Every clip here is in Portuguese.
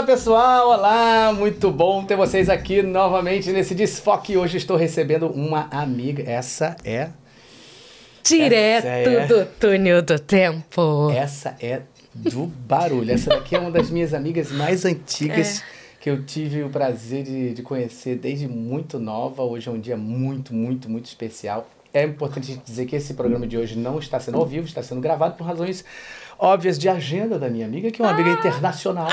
Fala pessoal, olá, muito bom ter vocês aqui novamente nesse desfoque. Hoje estou recebendo uma amiga, essa é. Direto Essa é- do túnel do tempo. Essa é do barulho. Essa daqui é uma das minhas amigas mais antigas que eu tive o prazer de, de conhecer desde muito nova. Hoje é um dia muito, muito, muito especial. É importante dizer que esse programa de hoje não está sendo ao vivo, está sendo gravado por razões óbvias de agenda da minha amiga, que é uma amiga internacional.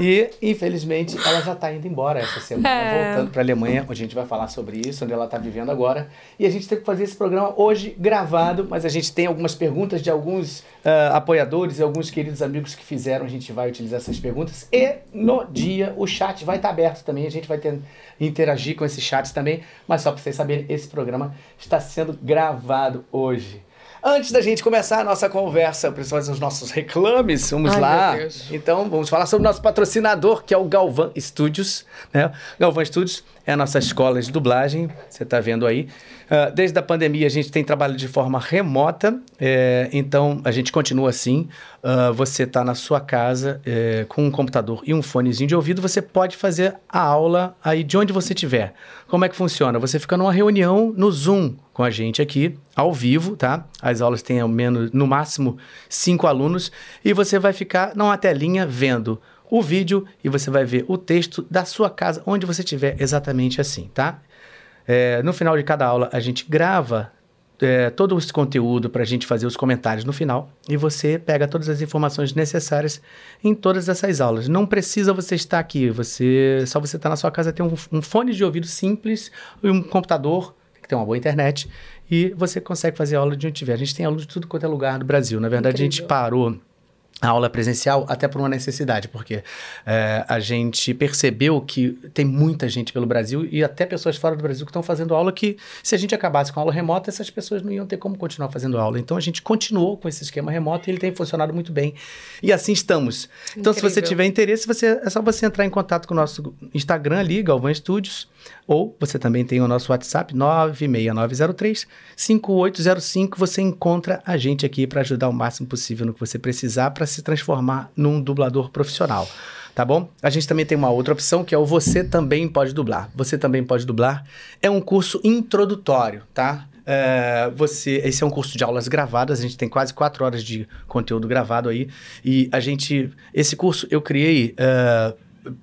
E, infelizmente, ela já está indo embora essa semana, É. voltando para a Alemanha, onde a gente vai falar sobre isso, onde ela está vivendo agora. E a gente teve que fazer esse programa hoje gravado, mas a gente tem algumas perguntas de alguns ah, apoiadores e alguns queridos amigos que fizeram. A gente vai utilizar essas perguntas. E no dia o chat vai estar aberto também. A gente vai ter, interagir com esses chats também. Mas só para vocês saberem, esse programa está sendo gravado hoje. Antes da gente começar a nossa conversa, principalmente os nossos reclames, vamos Ai, lá. Então, vamos falar sobre o nosso patrocinador, que é o Galvan Studios. Né? Galvan Studios é a nossa escola de dublagem, você está vendo aí. Ah, desde a pandemia, a gente tem trabalho de forma remota, é, então a gente continua assim. Ah, você está na sua casa é, com um computador e um fonezinho de ouvido, você pode fazer a aula aí de onde você estiver. Como é que funciona? Você fica numa reunião no Zoom com a gente aqui, ao vivo, tá? As aulas têm ao menos, no máximo, cinco alunos, e você vai ficar numa telinha vendo o vídeo e você vai ver o texto da sua casa, onde você estiver, exatamente assim, tá? É, no final de cada aula, a gente grava é, todo esse conteúdo para a gente fazer os comentários no final e você pega todas as informações necessárias em todas essas aulas. Não precisa você estar aqui, você só você estar na sua casa, ter um, um fone de ouvido simples e um computador que tem uma boa internet e você consegue fazer aula de onde tiver. A gente tem aluno de tudo quanto é lugar do Brasil. Na verdade, a gente Incrível. parou a aula presencial até por uma necessidade, porque é, a gente percebeu que tem muita gente pelo Brasil e até pessoas fora do Brasil que estão fazendo aula que, se a gente acabasse com a aula remota, essas pessoas não iam ter como continuar fazendo aula. Então a gente continuou com esse esquema remoto e ele tem funcionado muito bem. E assim estamos. Então, se você Incrível. tiver interesse, você, é só você entrar em contato com o nosso Instagram ali, Galvão Studios, ou você também tem o nosso WhatsApp 96903 5805. Você encontra a gente aqui para ajudar o máximo possível no que você precisar para se transformar num dublador profissional. Tá bom? A gente também tem uma outra opção que é o Você Também Pode Dublar. Você Também Pode Dublar é um curso introdutório, tá? É, você, esse é um curso de aulas gravadas, a gente tem quase quatro horas de conteúdo gravado aí. E a gente. Esse curso eu criei. é,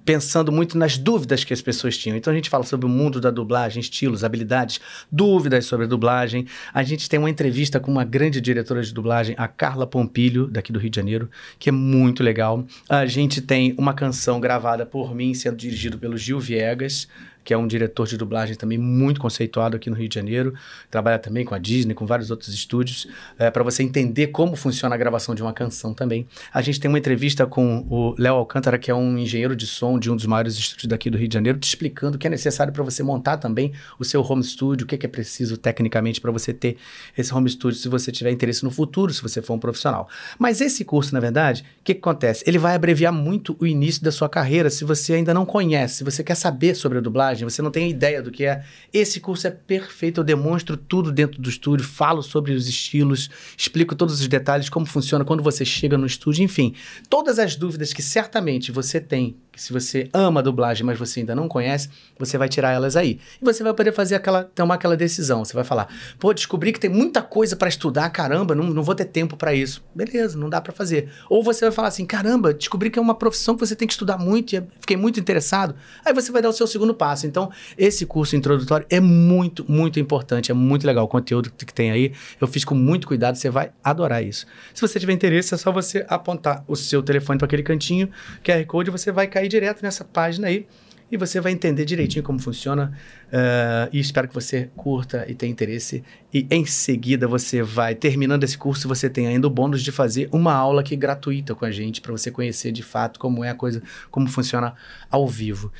pensando muito nas dúvidas que as pessoas tinham. Então a gente fala sobre o mundo da dublagem, estilos, habilidades, dúvidas sobre a dublagem. A gente tem uma entrevista com uma grande diretora de dublagem, a Carla Pompilho, daqui do Rio de Janeiro, que é muito legal. A gente tem uma canção gravada por mim, sendo dirigido pelo Gil Viegas, que é um diretor de dublagem também muito conceituado aqui no Rio de Janeiro. Trabalha também com a Disney, com vários outros estúdios, para você entender como funciona a gravação de uma canção também. A gente tem uma entrevista com o Léo Alcântara, que é um engenheiro de som de um dos maiores estúdios daqui do Rio de Janeiro, te explicando o que é necessário para você montar também o seu home studio, o que é, que é preciso tecnicamente para você ter esse home studio, se você tiver interesse no futuro, se você for um profissional. Mas esse curso, na verdade, o que, que acontece? Ele vai abreviar muito o início da sua carreira, se você ainda não conhece, se você quer saber sobre a dublagem, você não tem ideia do que é. Esse curso é perfeito, eu demonstro tudo dentro do estúdio, falo sobre os estilos, explico todos os detalhes, como funciona quando você chega no estúdio, enfim. Todas as dúvidas que certamente você tem, se você ama dublagem, mas você ainda não conhece, você vai tirar elas aí. E você vai poder fazer aquela, tomar aquela decisão. Você vai falar, pô, descobri que tem muita coisa para estudar, caramba, não, não vou ter tempo para isso. Beleza, não dá para fazer. Ou você vai falar assim, caramba, descobri que é uma profissão que você tem que estudar muito e fiquei muito interessado. Aí você vai dar o seu segundo passo. Então, esse curso introdutório é muito, muito importante, é muito legal o conteúdo que tem aí. Eu fiz com muito cuidado, você vai adorar isso. Se você tiver interesse, é só você apontar o seu telefone para aquele cantinho, QR Code, você vai cair direto nessa página aí e você vai entender direitinho como funciona. eh, e espero que você curta e tenha interesse. E em seguida você vai, terminando esse curso, você tem ainda o bônus de fazer uma aula aqui gratuita com a gente, para você conhecer de fato como é a coisa, como funciona ao vivo.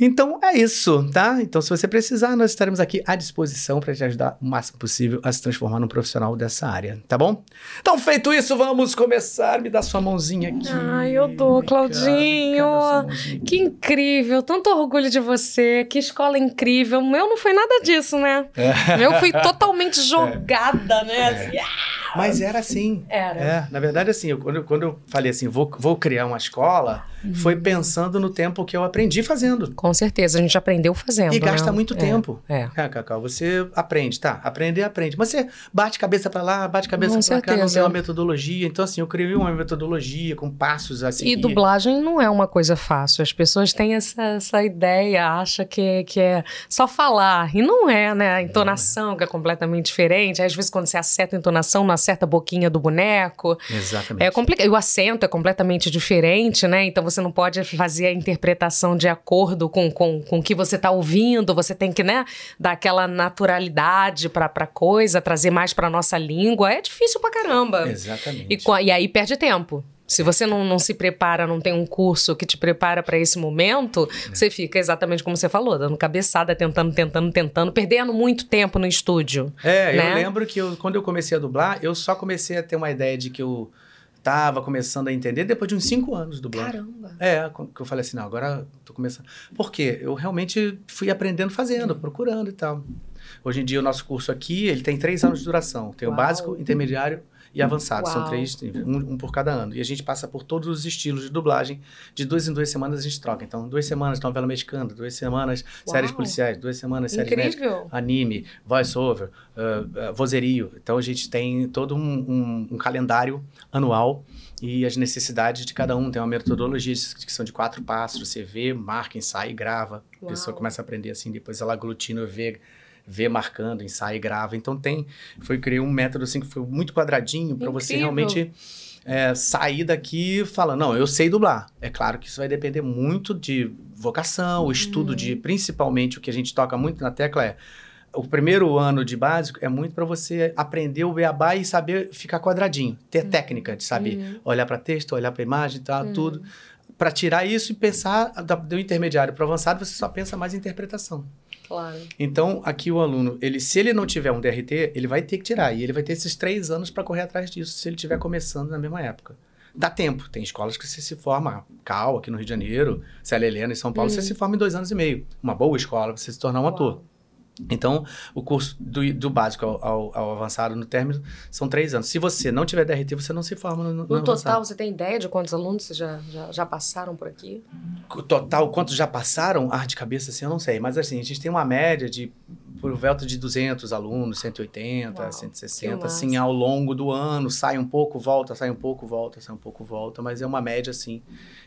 Então é isso, tá? Então, se você precisar, nós estaremos aqui à disposição para te ajudar o máximo possível a se transformar num profissional dessa área, tá bom? Então, feito isso, vamos começar. Me dá sua mãozinha aqui. Ai, eu dou, Claudinho. aqui. Que incrível, tanto orgulho de você, que escola incrível. Meu não foi nada disso, né? É. Meu fui totalmente jogada, né? Assim, ah, Mas era assim. Era. É, na verdade, assim, eu- quando, eu- quando eu falei assim, vou, vou criar uma escola, Uhum. foi pensando no tempo que eu aprendi fazendo. Com certeza, a gente aprendeu fazendo. E gasta né? muito É, tempo. É. É, Cacau, você aprende, tá? Aprender, aprende. Mas você bate cabeça pra lá, bate cabeça pra cá, não tem uma metodologia. Então, assim, eu criei uma metodologia com passos assim. E dublagem não é uma coisa fácil. As pessoas têm essa, essa ideia, acham que, que é só falar. E não é, né? A entonação que é completamente diferente. Às vezes, quando você acerta a entonação, não acerta a boquinha do boneco. Exatamente. É complicado. E o acento é completamente diferente, né? Então você não pode fazer a interpretação de acordo com, com, com o que você está ouvindo. Você tem que, né, dar aquela naturalidade pra, pra coisa, trazer mais pra nossa língua. É difícil pra caramba. Exatamente. E, e aí perde tempo. Se você não, não se prepara, não tem um curso que te prepara para esse momento, você fica exatamente como você falou, dando cabeçada, tentando, tentando, tentando, perdendo muito tempo no estúdio. É, né? eu lembro que eu- quando eu comecei a dublar, eu só comecei a ter uma ideia de que eu tava começando a entender depois de uns cinco anos dublando. Caramba. É, que eu falei assim, não, agora tô começando. Por quê? Eu realmente fui aprendendo fazendo, procurando e tal. Hoje em dia, o nosso curso aqui, ele tem três anos de duração. Tem o Uau. básico, intermediário e avançado. São Uau. três, um, um por cada ano. E a gente passa por todos os estilos de dublagem. De duas em duas semanas a gente troca. Então, duas semanas novela mexicana, duas semanas séries Uau. policiais, duas semanas séries médicas anime, voice-over, uh, uh, vozerio. Então a gente tem todo um, um- um calendário anual e as necessidades de cada um. Tem uma metodologia de- que são de quatro passos. Você vê, marca, ensaia e grava. A pessoa começa a aprender assim, depois ela aglutina, vê, vê marcando, ensaia e grava. Então tem, foi criei um método assim que foi muito quadradinho para você realmente é, sair daqui falando, não, eu sei dublar. É claro que isso vai depender muito de vocação, o estudo de, principalmente, o que a gente toca muito na tecla é, o primeiro ano de básico é muito para você aprender o beabá e saber ficar quadradinho, ter técnica de saber olhar para texto, olhar para imagem, tal, tudo. Para tirar isso e pensar da- do intermediário para avançado, você só pensa mais em interpretação. Claro. Então, aqui o aluno, ele, se ele não tiver um DRT, ele vai ter que tirar. E ele vai ter esses três anos para correr atrás disso, se ele estiver começando na mesma época. Dá tempo. Tem escolas que você se forma, Cal, aqui no Rio de Janeiro, Célia Helena, em São Paulo, você se forma em dois anos e meio. Uma boa escola para você se tornar um Uau. ator. Então, o curso do, do básico ao, ao- ao avançado no término são três anos. Se você não tiver DRT, você não se forma no, no, No total, avançado. você tem ideia de quantos alunos você já, já, já passaram por aqui? O Total, quantos já passaram? Ah, de cabeça assim, eu não sei. Mas assim, a gente tem uma média de por volta de 200 alunos, 180, Uau, 160, que assim, ao longo do ano. Sai um pouco, volta, sai um pouco, volta, sai um pouco, volta. Mas é uma média, assim,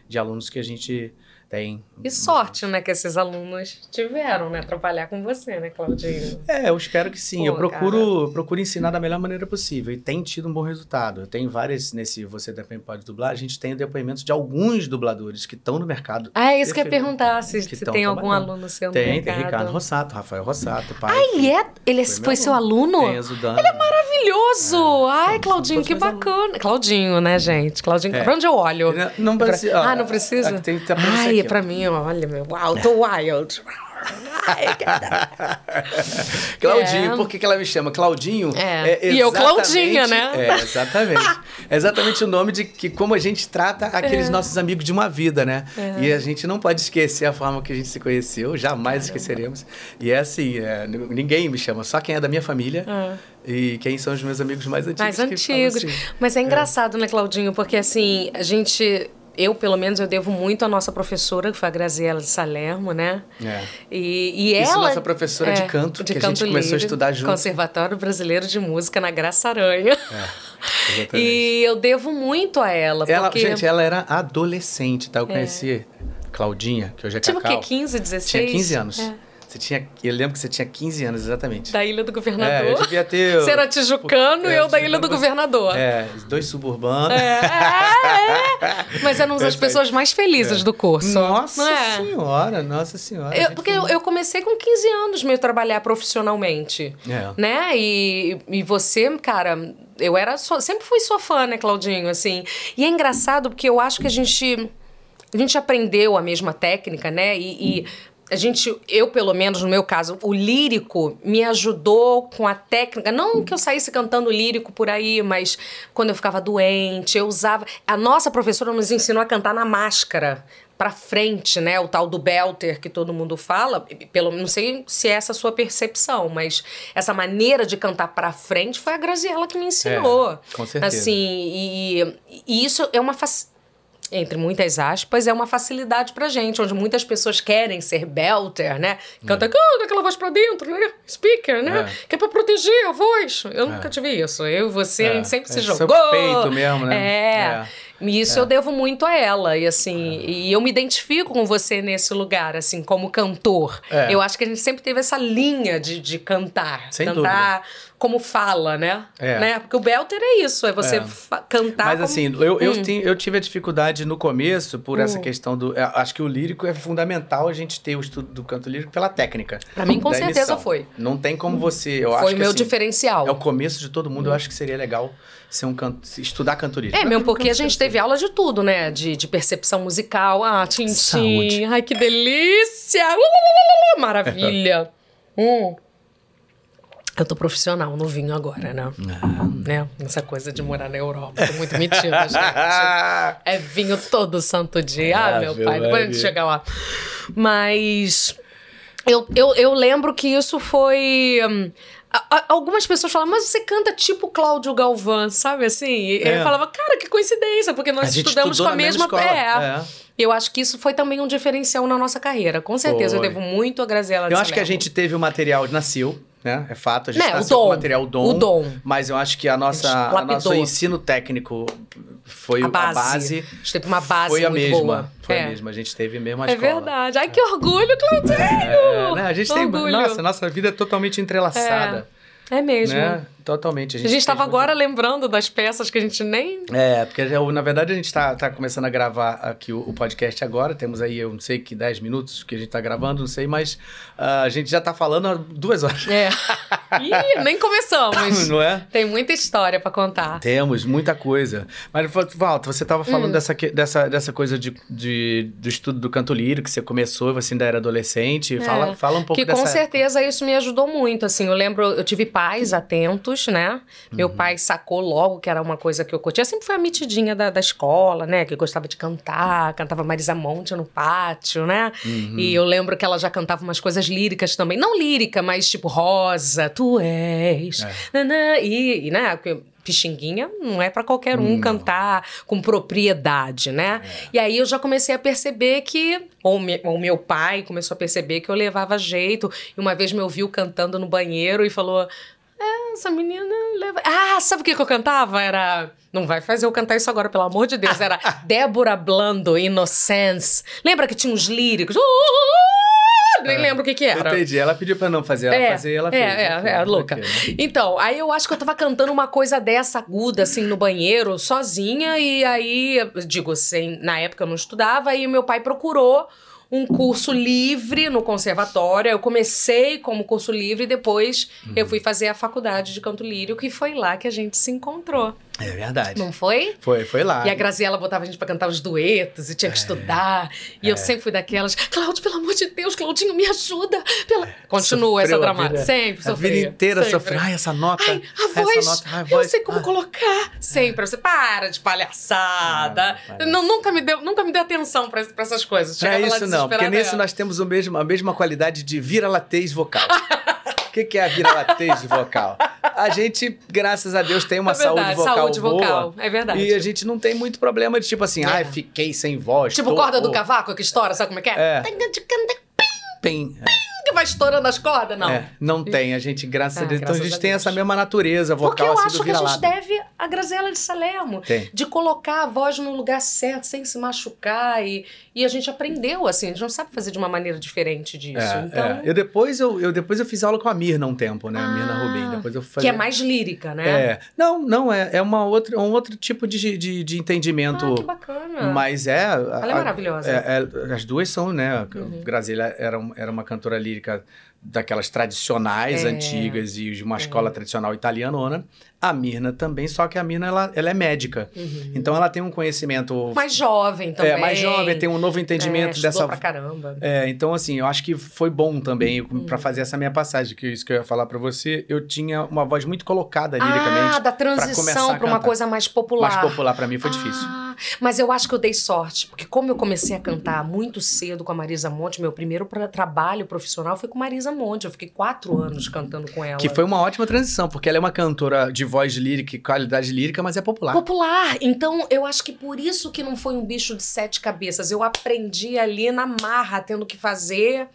de alunos que a gente tem. E sorte, né, que esses alunos tiveram, né, trabalhar com você, né, Claudinho? É, eu espero que sim. Pô, eu procuro, procuro ensinar da melhor maneira possível. E tem tido um bom resultado. Eu tenho várias, nesse Você Também Pode Dublar, a gente tem depoimentos de alguns dubladores que estão no mercado. Ah, é isso que eu ia perguntar, se, se tem algum aluno seu no Tem, tem mercado. Ricardo Rossato, Rafael Rossato, pai. Ah, ele é? Ele Foi foi, meu seu aluno. aluno? Tem. Ele é Maravilhoso! Ai, são Claudinho, que bacana. Claudinho, né, gente? Claudinho, É. pra onde eu olho? Não, não precisa. Ah, não precisa? Aqui Tem, tá Ai, é pra mim, olha, meu. Uau, tô wild. Claudinho, É. por que, que ela me chama? Claudinho? É. E eu, Claudinha, né? É, exatamente. é exatamente o nome de que como a gente trata aqueles nossos amigos de uma vida, né? É. E a gente não pode esquecer a forma que a gente se conheceu, jamais esqueceremos. E é assim, é, ninguém me chama, só quem é da minha família e quem são os meus amigos mais antigos. Mais antigos. assim. Mas é engraçado, né, Claudinho? Porque assim, a gente. Eu, pelo menos, eu devo muito à nossa professora, que foi a Graziela de Salermo, né? É. E, e Isso, ela... nossa professora de canto, que a gente começou a lírico, estudar junto. Conservatório Brasileiro de Música na Graça Aranha. É, exatamente. E eu devo muito a ela, Ela, porque... gente, ela era adolescente, tá? Eu conheci Claudinha, que hoje é Tipo o Cacau. quê? 15, 16? Tinha 15 anos. É. Você tinha, eu lembro que você tinha 15 anos, exatamente. Da Ilha do É, Governador. eu devia ter... Você era tijucano É, e eu da Ilha do Governador. É, dois suburbanos. É, é, é. Mas eram as pessoas mais felizes do curso. Nossa é? senhora, nossa senhora. Eu- porque eu, eu comecei com 15 anos meio trabalhar profissionalmente. É. Né? E, e você, cara, eu era sua- sempre fui sua fã, né, Claudinho? Assim. E é engraçado porque eu acho que a gente. A gente aprendeu a mesma técnica, né? E. e a gente, eu pelo menos no meu caso, o lírico me ajudou com a técnica. Não que eu saísse cantando lírico por aí, mas quando eu ficava doente, eu usava. A nossa professora nos ensinou a cantar na máscara para frente, né? O tal do belter que todo mundo fala, pelo não sei se é essa a sua percepção, mas essa maneira de cantar para frente foi a Graziella que me ensinou. É, com certeza. Assim, e, e isso é uma facilidade entre muitas aspas, é uma facilidade pra gente, onde muitas pessoas querem ser belter, né? Canta com aquela voz pra dentro, né? Speaker, né? É. Que é pra proteger a voz. Eu é. nunca tive isso. Eu e você, é. a gente sempre se jogou. Seu peito mesmo, né? É. E isso é. eu devo muito a ela. E assim, é. e eu me identifico com você nesse lugar, assim, como cantor. É. Eu acho que a gente sempre teve essa linha de, de cantar. Sem cantar dúvida. como fala, né? É. né? Porque o Belter é isso, é você é. cantar. Mas como... assim, eu, eu, hum. eu tive a dificuldade no começo por hum. essa questão do. É, acho que o lírico é fundamental a gente ter o estudo do canto lírico pela técnica. Pra mim, com certeza emissão. foi. Não tem como você. Eu foi acho o meu assim, diferencial. É o começo de todo mundo, hum. eu acho que seria legal ser um canto, estudar canto lírico. É, mesmo porque a gente teve aula de tudo, né? De, de percepção musical. Ah, tintim. Ai, que delícia! Maravilha. hum. Eu tô profissional no vinho agora, né? Ah. né? Essa coisa de morar na Europa. Tô muito metida, gente. É vinho todo santo dia. Ah, meu pai. Depois a gente chegar lá. Mas... Eu, eu, eu lembro que isso foi... Algumas pessoas falam, mas você canta tipo Cláudio Galvão, sabe assim? É. eu falava, cara, que coincidência, porque nós estudamos com a mesma. mesma é. é. Eu acho que isso foi também um diferencial na nossa carreira. Com certeza, foi. eu devo muito a Graziela Eu acho que a gente teve o material, nasceu, né? É fato, a gente né, nasceu o dom, com o material, o dom. O dom. Mas eu acho que a nossa, a, nosso ensino técnico foi a base. A base. A gente teve uma base foi a mesma, boa. Foi é. a mesma. A gente teve mesmo a é escola. É verdade. Ai, que orgulho, Claudinho! É, né? A gente orgulho. tem... Nossa, nossa vida é totalmente entrelaçada. É. É mesmo. Né? Totalmente. A gente estava agora muito... lembrando das peças que a gente nem. É, porque na verdade a gente está tá começando a gravar aqui o, o, podcast agora. Temos aí, eu não sei que 10 minutos que a gente está gravando, não sei, mas uh, a gente já está falando há duas horas. É. Ih, nem começamos. não é? Tem muita história para contar. Temos, muita coisa. Mas, Walter, você estava falando hum. dessa, dessa, dessa coisa de, de, do estudo do canto lírico, que você começou, você ainda era adolescente. É. Fala, fala um pouco que, dessa. Com certeza isso me ajudou muito. Assim, eu lembro, eu tive pais atentos, né? Meu uhum. pai sacou logo que era uma coisa que eu curtia. Sempre foi a mitidinha da, da escola, né? Que gostava de cantar, cantava Marisa Monte no pátio, né? Uhum. E eu lembro que ela já cantava umas coisas líricas também. Não lírica, mas tipo Rosa, tu és. É. Nanã, e, e, né? Pixinguinha não é para qualquer um não. cantar com propriedade, né? É. E aí eu já comecei a perceber que, ou, me, ou meu pai começou a perceber que eu levava jeito. E uma vez me ouviu cantando no banheiro e falou: é, essa menina leva. Ah, sabe o que, que eu cantava? Era. Não vai fazer eu cantar isso agora, pelo amor de Deus. Era Débora Blando, Innocence. Lembra que tinha uns líricos? Uh, uh, uh, nem é. lembro o que que era. Entendi. Ela pediu pra não fazer, ela é, fazer, ela fez. É, é, é, louca. Então, aí eu acho que eu tava cantando uma coisa dessa aguda, assim, no banheiro, sozinha, e aí, digo assim, na época eu não estudava, e meu pai procurou um curso livre no conservatório. Eu comecei como curso livre e depois uhum. eu fui fazer a faculdade de canto lírico e foi lá que a gente se encontrou. É verdade. Não foi? Foi, foi lá. E a Graziella botava a gente pra cantar os duetos e tinha que é, estudar. E é. eu sempre fui daquelas, Cláudio, pelo amor de Deus, Claudinho, me ajuda. Pela... Continua essa dramática. Sempre sofri. A vida inteira sofreu. Ai, essa nota. Ai, a voz. Nota, ai, a voz. Eu sei como colocar. Sempre. Você para de palhaçada. Ah, não, nunca, me deu, nunca me deu atenção pra, pra essas coisas. Não é isso, não. Porque nisso nós temos o mesmo, a mesma qualidade de vira-latez vocal. O que, que é a vira-latez vocal? A gente, graças a Deus, tem uma é saúde vocal saúde boa. vocal, é verdade. E a gente não tem muito problema de tipo assim, é. ai, fiquei sem voz. Tipo tô, corda do cavaco que estoura, sabe como é que é? É. Pim. É que vai estourando as cordas, não. É, não tem. A gente, graças ah, a Deus. Então a gente a tem essa mesma natureza vocal Porque eu assim, acho que a gente deve a Graziela de Salermo. Tem. De colocar a voz no lugar certo, sem se machucar. E, e a gente aprendeu, assim. A gente não sabe fazer de uma maneira diferente disso. É, então... É. Eu, depois, eu, eu, depois eu fiz aula com a Mirna um tempo, né? Ah, a Mirna Rubim. Depois eu fazia... Que é mais lírica, né? É. Não, não. É, é uma outra, um outro tipo de, de, de entendimento. Ah, que bacana. Mas é... Ela é maravilhosa. É, é, as duas são, né? Uhum. Graziela era, era uma cantora lírica daquelas tradicionais É. antigas e de uma escola tradicional italianona. A Mirna também, só que a Mirna ela, ela é médica. Então ela tem um conhecimento Mais jovem também. é, mais jovem, tem um novo entendimento é, dessa pra caramba. é, então, assim, eu acho que foi bom também Hum. pra fazer essa minha passagem, que é isso que eu ia falar pra você. Eu tinha uma voz muito colocada liricamente. Ah, da começar transição a pra uma coisa mais popular. Mais popular pra mim foi difícil. Ah, mas eu acho que eu dei sorte, porque como eu comecei a cantar muito cedo com a Marisa Monte, meu primeiro pra- trabalho profissional foi com Marisa Monte. Eu fiquei quatro anos cantando com ela. Que foi uma ótima transição, porque ela é uma cantora de voz lírica e qualidade lírica, mas é popular. Popular. Então, eu acho que por isso que não foi um bicho de sete cabeças. Eu aprendi ali na marra, tendo que fazer.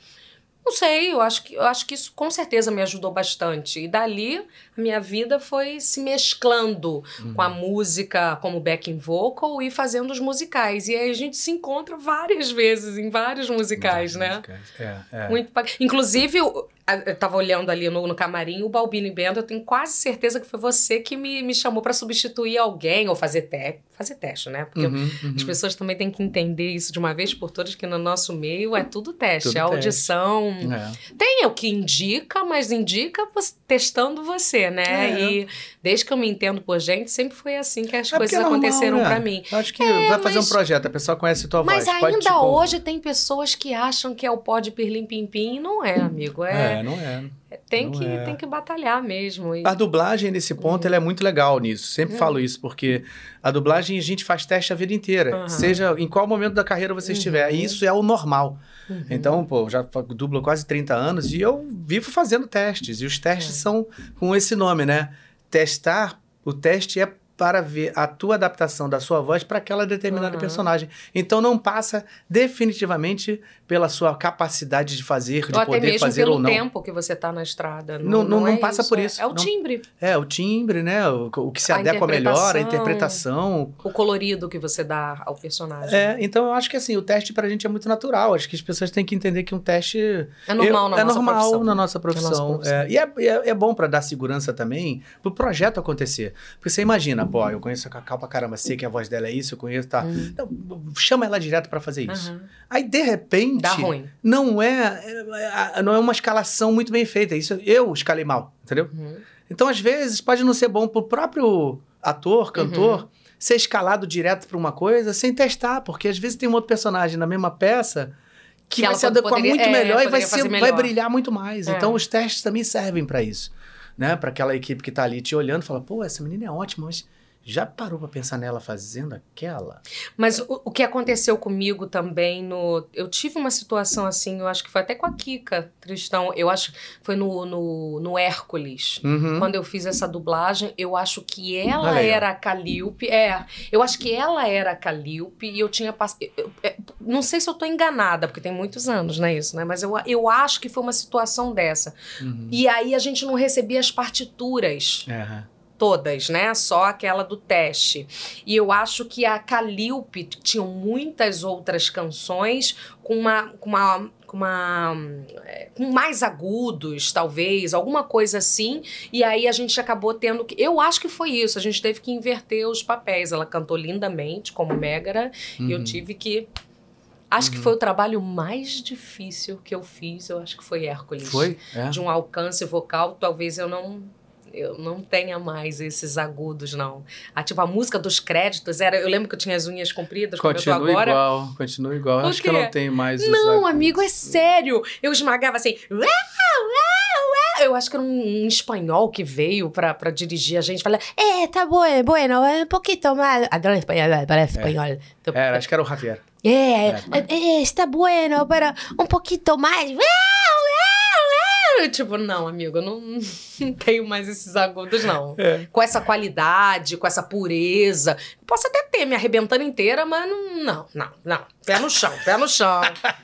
Não sei, eu acho que, eu acho que isso com certeza me ajudou bastante. E dali, minha vida foi se mesclando com Uhum. a música como backing vocal e fazendo os musicais. E aí a gente se encontra várias vezes em vários musicais, né? É, é. Muito Inclusive, eu, eu tava olhando ali no, no camarim o Balbino Bento, eu tenho quase certeza que foi você que me, me chamou pra substituir alguém ou fazer, te fazer teste, né? Porque Uhum, uhum. as pessoas também têm que entender isso de uma vez por todas, que no nosso meio é tudo teste, Tudo é audição. É. Tem o que indica, mas indica testando você, né? É. E desde que eu me entendo por gente, sempre foi assim que as É coisas é normal, aconteceram né? pra mim. Eu acho que vai fazer mas- um projeto, a pessoa conhece tua Mas voz. pode, ainda tipo, hoje tem pessoas que acham que é o pó de pirlim-pim-pim e não é, amigo. É, não é. Tem, Não que, é. tem que batalhar mesmo. E- A dublagem, nesse ponto, Uhum. ela é muito legal nisso. Sempre falo isso, porque a dublagem a gente faz teste a vida inteira. Aham. Seja em qual momento da carreira você estiver. E isso é o normal. Uhum. Então, pô, já dublo quase 30 anos e eu vivo fazendo testes. E os testes É. são com esse nome, né? Testar, o teste é para ver a tua adaptação da sua voz para aquela determinada Aham. personagem. Então não passa definitivamente pela sua capacidade de fazer, de ou até poder mesmo fazer pelo ou não. tempo que você tá na estrada. Não- não- é não passa por isso, É, é o não. timbre, É, o timbre, né? O, o que se A adequa melhor, a interpretação. o colorido que você dá ao personagem. É, então eu acho que assim, o teste pra gente é muito natural. Acho que as pessoas têm que entender que um teste. É normal eu- na é nossa normal profissão. na nossa profissão. profissão. É, e é, e é, é bom pra dar segurança também pro projeto acontecer. Porque você imagina, pô, eu conheço a Cacau pra caramba, sei que a voz dela é isso, eu conheço, tá. Hum. Então, chama ela direto pra fazer isso. Aham. Aí, de repente. Dá ruim. Não é, é- não é uma escalação muito bem feita. Isso eu escalei mal, entendeu? Uhum. Então, às vezes, pode não ser bom pro próprio ator, cantor, Uhum. ser escalado direto pra uma coisa sem testar, porque às vezes tem um outro personagem na mesma peça que, Que vai se adequar poderia- muito é, melhor e vai, ser, fazer vai melhor. brilhar muito mais. É. Então, os testes também servem pra isso. Né? Para aquela equipe que tá ali te olhando e fala, pô, essa menina é ótima, mas já parou pra pensar nela fazendo aquela? Mas o, o que aconteceu comigo também no. Eu tive uma situação assim, eu acho que foi até com a Kika Tristão. Eu acho que foi no, no, no Hércules. Uhum. Quando eu fiz essa dublagem, eu acho que ela legal. era a Calíope. É, eu acho que ela era a Calíope e eu tinha passado. Não sei se eu tô enganada, porque tem muitos anos, né? Isso, né? Mas eu, eu acho que foi uma situação dessa. Uhum. E aí a gente não recebia as partituras É. todas, né? Só aquela do teste. E eu acho que a Calíope tinha muitas outras canções com uma. Com uma com, uma, é, com mais agudos, talvez, alguma coisa assim. E aí a gente acabou tendo que. Eu acho que foi isso. A gente teve que inverter os papéis. Ela cantou lindamente, como Megara, e eu Uhum. tive que. Acho que foi o trabalho mais difícil que eu fiz. Eu acho que foi Hércules Foi? É. de um alcance vocal, talvez eu não eu não tenha mais esses agudos, não. A, tipo, a música dos créditos era. Eu lembro que eu tinha as unhas compridas, como eu tô Continua agora. igual, continua igual. Acho que eu não tenho mais os Não, agudos. amigo, é sério. Eu esmagava assim. "Uau, uau, uau". Eu acho que era um, um espanhol que veio pra, pra dirigir a gente. Falei, é, tá bueno, bueno, é um pouquinho mais. Adoro espanhol, parece espanhol. Era, acho que era o Javier. É, É. é, é, está bueno, pero um pouquinho mais. Uau. Eu, Tipo, não, amigo, eu não, não tenho mais esses agudos, não. É. Com essa qualidade, com essa pureza. Posso até ter me arrebentando inteira, mas não, não, não, não. Pé no chão, pé no chão.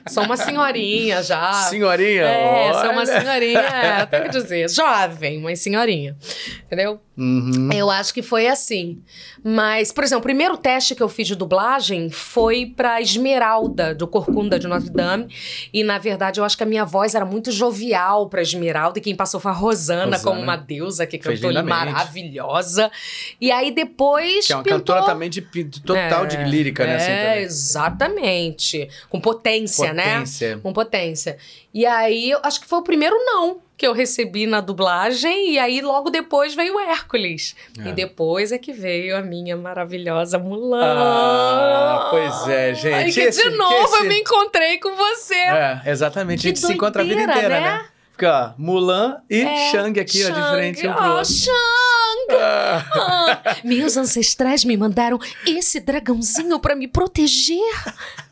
Sou uma senhorinha já. Senhorinha, É, sou uma olha. senhorinha, é, tenho que dizer. Jovem, mas senhorinha. Entendeu? Uhum. Eu acho que foi assim. Mas, por exemplo, o primeiro teste que eu fiz de dublagem foi pra Esmeralda, do Corcunda de Notre Dame. E, na verdade, eu acho que a minha voz era muito jovial pra Esmeralda. E quem passou foi a Rosana, Rosana. como uma deusa que cantou maravilhosa. E aí depois. Que é uma pintou... cantora também de, de total de É, lírica, né? assim, É, também. exatamente. Com potência, né? Potência. Com potência. E aí, eu acho que foi o primeiro não que eu recebi na dublagem, e aí logo depois veio o Hércules. É. E depois é que veio a minha maravilhosa Mulan. Ah, pois é, gente. Ai, que Esse- de que novo esse- eu me encontrei com você. É, exatamente. a Que gente se encontra a vida doideira, inteira, né? né? Fica ó, Mulan e É, Shang aqui, ó, de Shang. frente um pro Oh, outro. Shang! Ah, Ah, meus ancestrais me mandaram esse dragãozinho pra me proteger.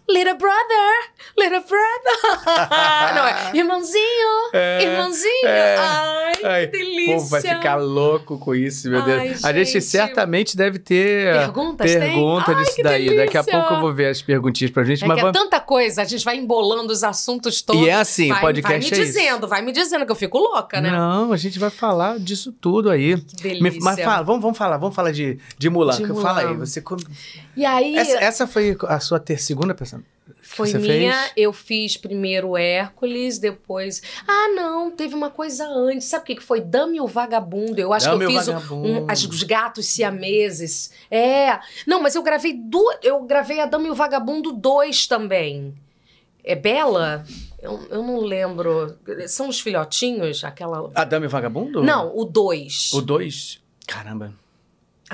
Little brother, little brother. Não, é irmãozinho, É, irmãozinho. é. Ai, Ai, que o delícia. povo vai ficar louco com isso, meu Ai, Deus. A gente certamente deve ter Perguntas, tem? pergunta Ai, disso daí. Daqui a delícia. pouco eu vou ver as perguntinhas pra gente. É mas que é vamos... tanta coisa, a gente vai embolando os assuntos todos. E é assim, vai, o podcast vai me é isso. dizendo, vai me dizendo que eu fico louca, né? Não, a gente vai falar disso tudo aí. Que delícia. mas fala, vamos, vamos falar, vamos falar de, de Mulan. De Fala aí, você. E aí, Essa, essa foi a sua ter segunda pessoa? Foi minha, fez? eu fiz primeiro Hércules, depois. Ah, não, teve uma coisa antes. Sabe o que que foi? Dame o Vagabundo. Eu acho Dame que eu fiz um- um- as- os gatos siameses. É. Não, mas eu gravei duas. Eu gravei a Dame e o Vagabundo 2 também. É Bela? Eu, eu não lembro. São os filhotinhos? Aquela. A Dame e o Vagabundo? Não, o 2. O 2? Caramba.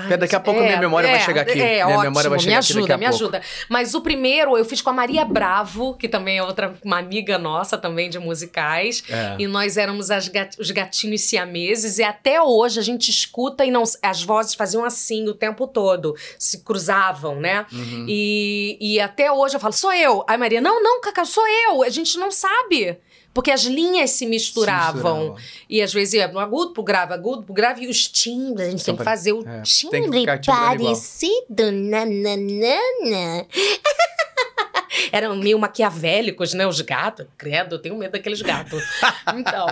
Ai, daqui a pouco a minha memória vai chegar aqui. É, Minha ótimo, memória vai chegar me aqui ajuda, a me pouco. ajuda. Mas o primeiro eu fiz com a Maria Bravo, que também é outra, uma amiga nossa também de musicais. É. E nós éramos gat- os gatinhos siameses, e até hoje a gente escuta e não. As vozes faziam assim o tempo todo, se cruzavam, né? Uhum. E, e até hoje eu falo, sou eu. Aí Maria, não, não, Cacau, sou eu. A gente não sabe. Porque as linhas se misturavam. E às vezes ia pro agudo, pro grave, agudo, pro grave, e os timbres, a gente tem que fazer o é, timbre igual. parecido. Nananana. Eram meio maquiavélicos, né? Os gatos. Credo, eu tenho medo daqueles gatos. Então,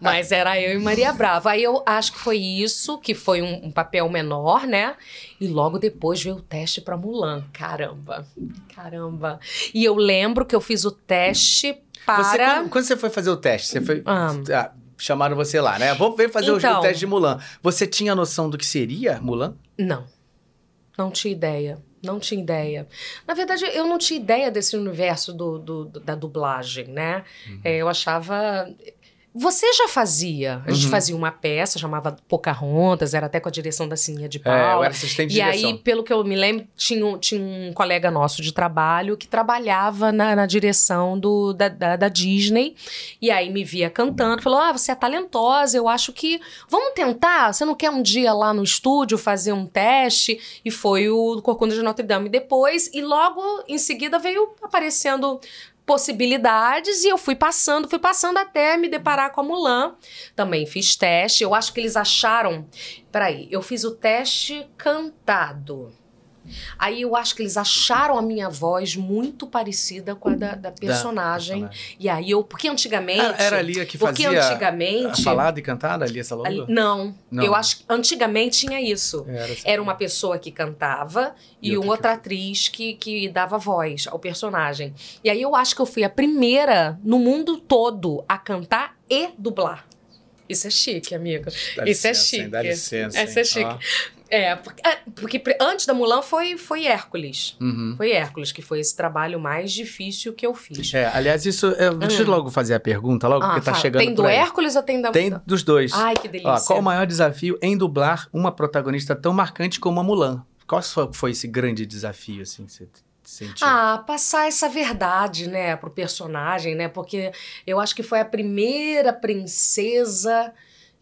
mas era eu e Maria Brava. Aí eu acho que foi isso, que foi um, um papel menor, né? E logo depois veio o teste pra Mulan. Caramba, caramba. E eu lembro que eu fiz o teste para... Você, quando, quando você foi fazer o teste, você foi. Ah. ah, chamaram você lá, né? Vou ver fazer o- o Então. teste de Mulan. Você tinha noção do que seria Mulan? Não. Não tinha ideia. Não tinha ideia. Na verdade, eu não tinha ideia desse universo do, do- da dublagem, né? Uhum. É, eu achava. Você já fazia. A gente Uhum. fazia uma peça, chamava Pocahontas, era até com a direção da Sininha de É, eu Paula. era assistente de E direção. aí, pelo que eu me lembro, tinha, um- tinha um colega nosso de trabalho que trabalhava na, na direção do, da, da, da Disney. E aí me via cantando, falou: Ah, você é talentosa, eu acho que. Vamos tentar? Você não quer um dia lá no estúdio fazer um teste? E foi o Corcunda de Notre Dame depois. E logo em seguida veio aparecendo possibilidades e eu fui passando, fui passando até me deparar com a Mulan. Também fiz teste. Eu acho que eles acharam. Peraí, eu fiz o teste cantado. Aí eu acho que eles acharam a minha voz muito parecida com a da, da personagem. personagem. E aí eu. Porque antigamente. Era, era ali a que porque fazia antigamente. a falada e cantada, ali essa ali- logo? não, Não. Eu acho que antigamente tinha isso. Era, assim. Era uma pessoa que cantava E e, outra outra atriz que, que dava voz ao personagem. E aí eu acho que eu fui a primeira no mundo todo a cantar e dublar. Isso é chique, amigo. Dá Isso é licença, hein, chique. Dá licença. Essa é hein, chique. ó. É, porque, é, porque antes da Mulan foi, foi Hércules. Uhum. Foi Hércules, que foi esse trabalho mais difícil que eu fiz. É, aliás, isso. é, deixa eu Hum. logo fazer a pergunta, logo, porque tá fala. chegando Tem do. Hércules ou tem da Tem dos dois. Ai, que delícia. Ó, qual o maior desafio em dublar uma protagonista tão marcante como a Mulan? Qual foi- foi esse grande desafio, assim, que você sentiu? Ah, passar essa verdade, né, pro personagem, né? Porque eu acho que foi a primeira princesa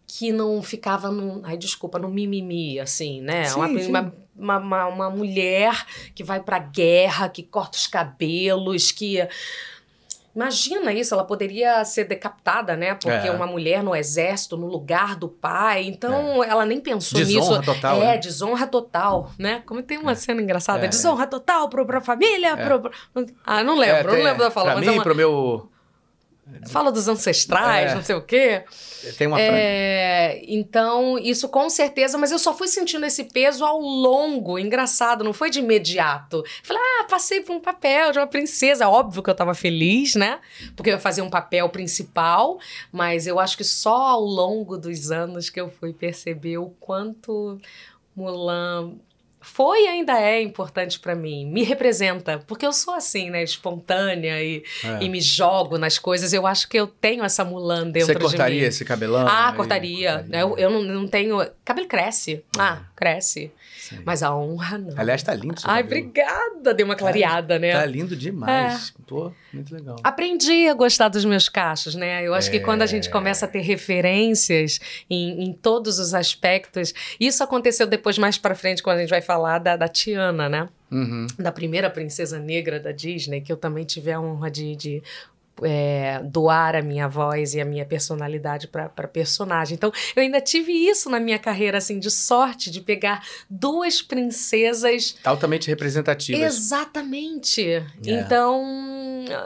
que não ficava no. Ai, desculpa, no mimimi, assim, né? Sim, uma, sim. uma, uma, uma- mulher que vai pra guerra, que corta os cabelos, que. Imagina isso, ela poderia ser decapitada, né? Porque É. uma mulher no exército, no lugar do pai. Então, ela nem pensou Desonra nisso. total, É, né? desonra total, né? Como tem uma cena engraçada, É. desonra total pro, pra família, É. pro, pro- Ah, não lembro, É, não lembro da fala, Pra mas mim, é uma... pro meu... Fala dos ancestrais, É. não sei o quê. Tem uma. É, então, isso com certeza, mas eu só fui sentindo esse peso ao longo, engraçado, não foi de imediato. Falei, ah, passei por um papel de uma princesa. Óbvio que eu tava feliz, né? Porque eu ia fazer um papel principal, mas eu acho que só ao longo dos anos que eu fui perceber o quanto Mulan foi e ainda é importante pra mim. Me representa, porque eu sou assim, né? Espontânea e, É. e me jogo nas coisas. Eu acho que eu tenho essa Mulan dentro Você de cortaria mim. esse cabelão? Ah, Aí, cortaria. Eu, eu não, não tenho. Cabelo cresce. Ah, cresce. Sim. Mas a honra não. Aliás, tá lindo Ai, cabelo. obrigada. Deu uma clareada, né? Tá lindo demais. É. Pô, muito legal. Aprendi a gostar dos meus cachos, né? Eu acho que quando a gente É. começa a ter referências em, em todos os aspectos, isso aconteceu depois mais pra frente quando a gente vai falar da, da Tiana, né? Uhum. da primeira princesa negra da Disney, que eu também tive a honra de, de, é, doar a minha voz e a minha personalidade para personagem. Então, eu ainda tive isso na minha carreira, assim, de sorte, de pegar duas princesas. Altamente representativas. Exatamente. Então,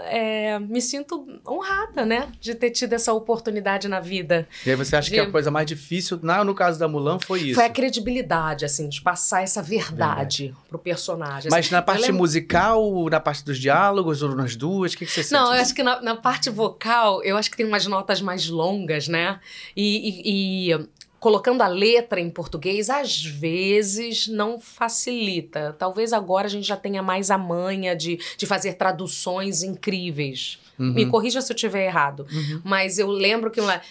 é, me sinto honrada, né, de ter tido essa oportunidade na vida. E aí você acha que De- a coisa mais difícil, na, no caso da Mulan, foi isso. Foi a credibilidade, assim, de passar essa verdade pro personagem. Mas assim. na parte musical, na parte dos diálogos, ou nas duas, o que, que você sente? Não, eu acho que na, na parte vocal, eu acho que tem umas notas mais longas, né? E, e- e colocando a letra em português, às vezes não facilita. Talvez agora a gente já tenha mais a manha de, de fazer traduções incríveis. Uhum. Me corrija se eu estiver errado. Uhum. Mas eu lembro que lá.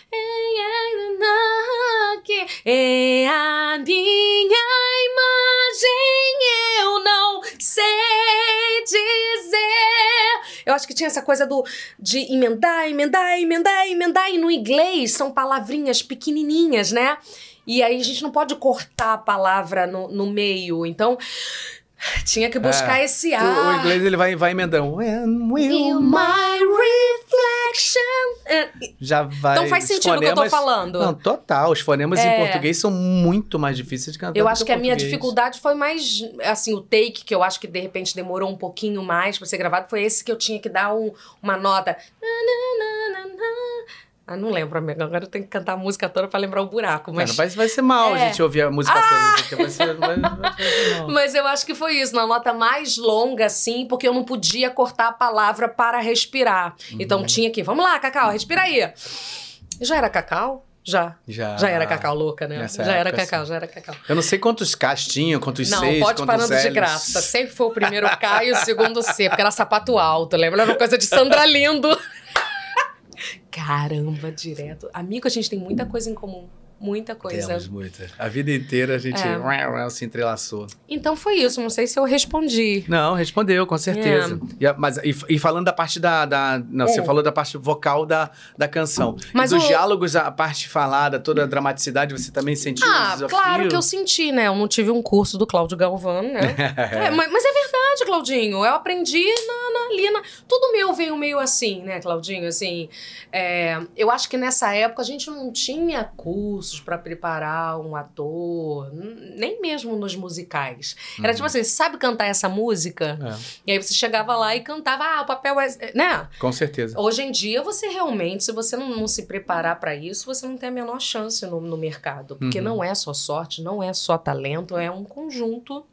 é a minha imagem, eu não sei dizer. Eu acho que tinha essa coisa do de emendar, emendar, emendar, emendar. E no inglês são palavrinhas pequenininhas, né? E aí a gente não pode cortar a palavra no, no meio. Então, tinha que buscar É. esse O, ar. o inglês ele vai, vai emendando. When will my... reflection. É, Já vai. Então faz sentido o que eu tô falando. Não, total. Os fonemas É. em português são muito mais difíceis de cantar. Eu acho o que a minha dificuldade foi mais, assim, o take, que eu acho que de repente demorou um pouquinho mais pra ser gravado, foi esse que eu tinha que dar um- uma nota. Ah, não lembro, amiga. Agora eu tenho que cantar a música toda pra lembrar o buraco. Cara, Mas, vai, vai ser mal a É. gente ouvir a música toda, porque vai ser, vai, mas eu acho que foi isso, na nota mais longa, assim, porque eu não podia cortar a palavra para respirar. Então Uhum. tinha que, vamos lá, Cacau, respira aí. Já era Cacau? Já. Já, Já era Cacau louca, né? Nessa Já era época, Cacau, sim. já era Cacau. Eu não sei quantos Ks tinham, quantos Não, Cs, pode quantos parando de graça. Sempre foi o primeiro K e o segundo C, porque era sapato alto, lembra? Era uma coisa de Sandra Lindo. Caramba, direto. Amigo, a gente tem muita coisa em comum. Muita coisa. Temos muita. A vida inteira a gente É. se entrelaçou. Então foi isso. Não sei se eu respondi. Não, respondeu, com certeza. E, a- mas, e, e falando da parte da. da- não, você É. falou da parte vocal da, da canção. Mas e dos o- diálogos, a parte falada, toda a dramaticidade, você também sentiu Ah, claro que eu senti, né? Eu não tive um curso do Cláudio Galvão, né? É, mas, mas é verdade, Claudinho. Eu aprendi na, na, ali na... Tudo meu veio meio assim, né, Claudinho? Assim, é, eu acho que nessa época a gente não tinha cursos pra preparar um ator, nem mesmo nos musicais. Era tipo assim, sabe cantar essa música? É, E aí você chegava lá e cantava, ah, o papel é... Né? com certeza. Hoje em dia, você realmente, se você não, não se preparar pra isso, você não tem a menor chance no, no mercado. Porque Uhum. não é só sorte, não é só talento, é um conjunto.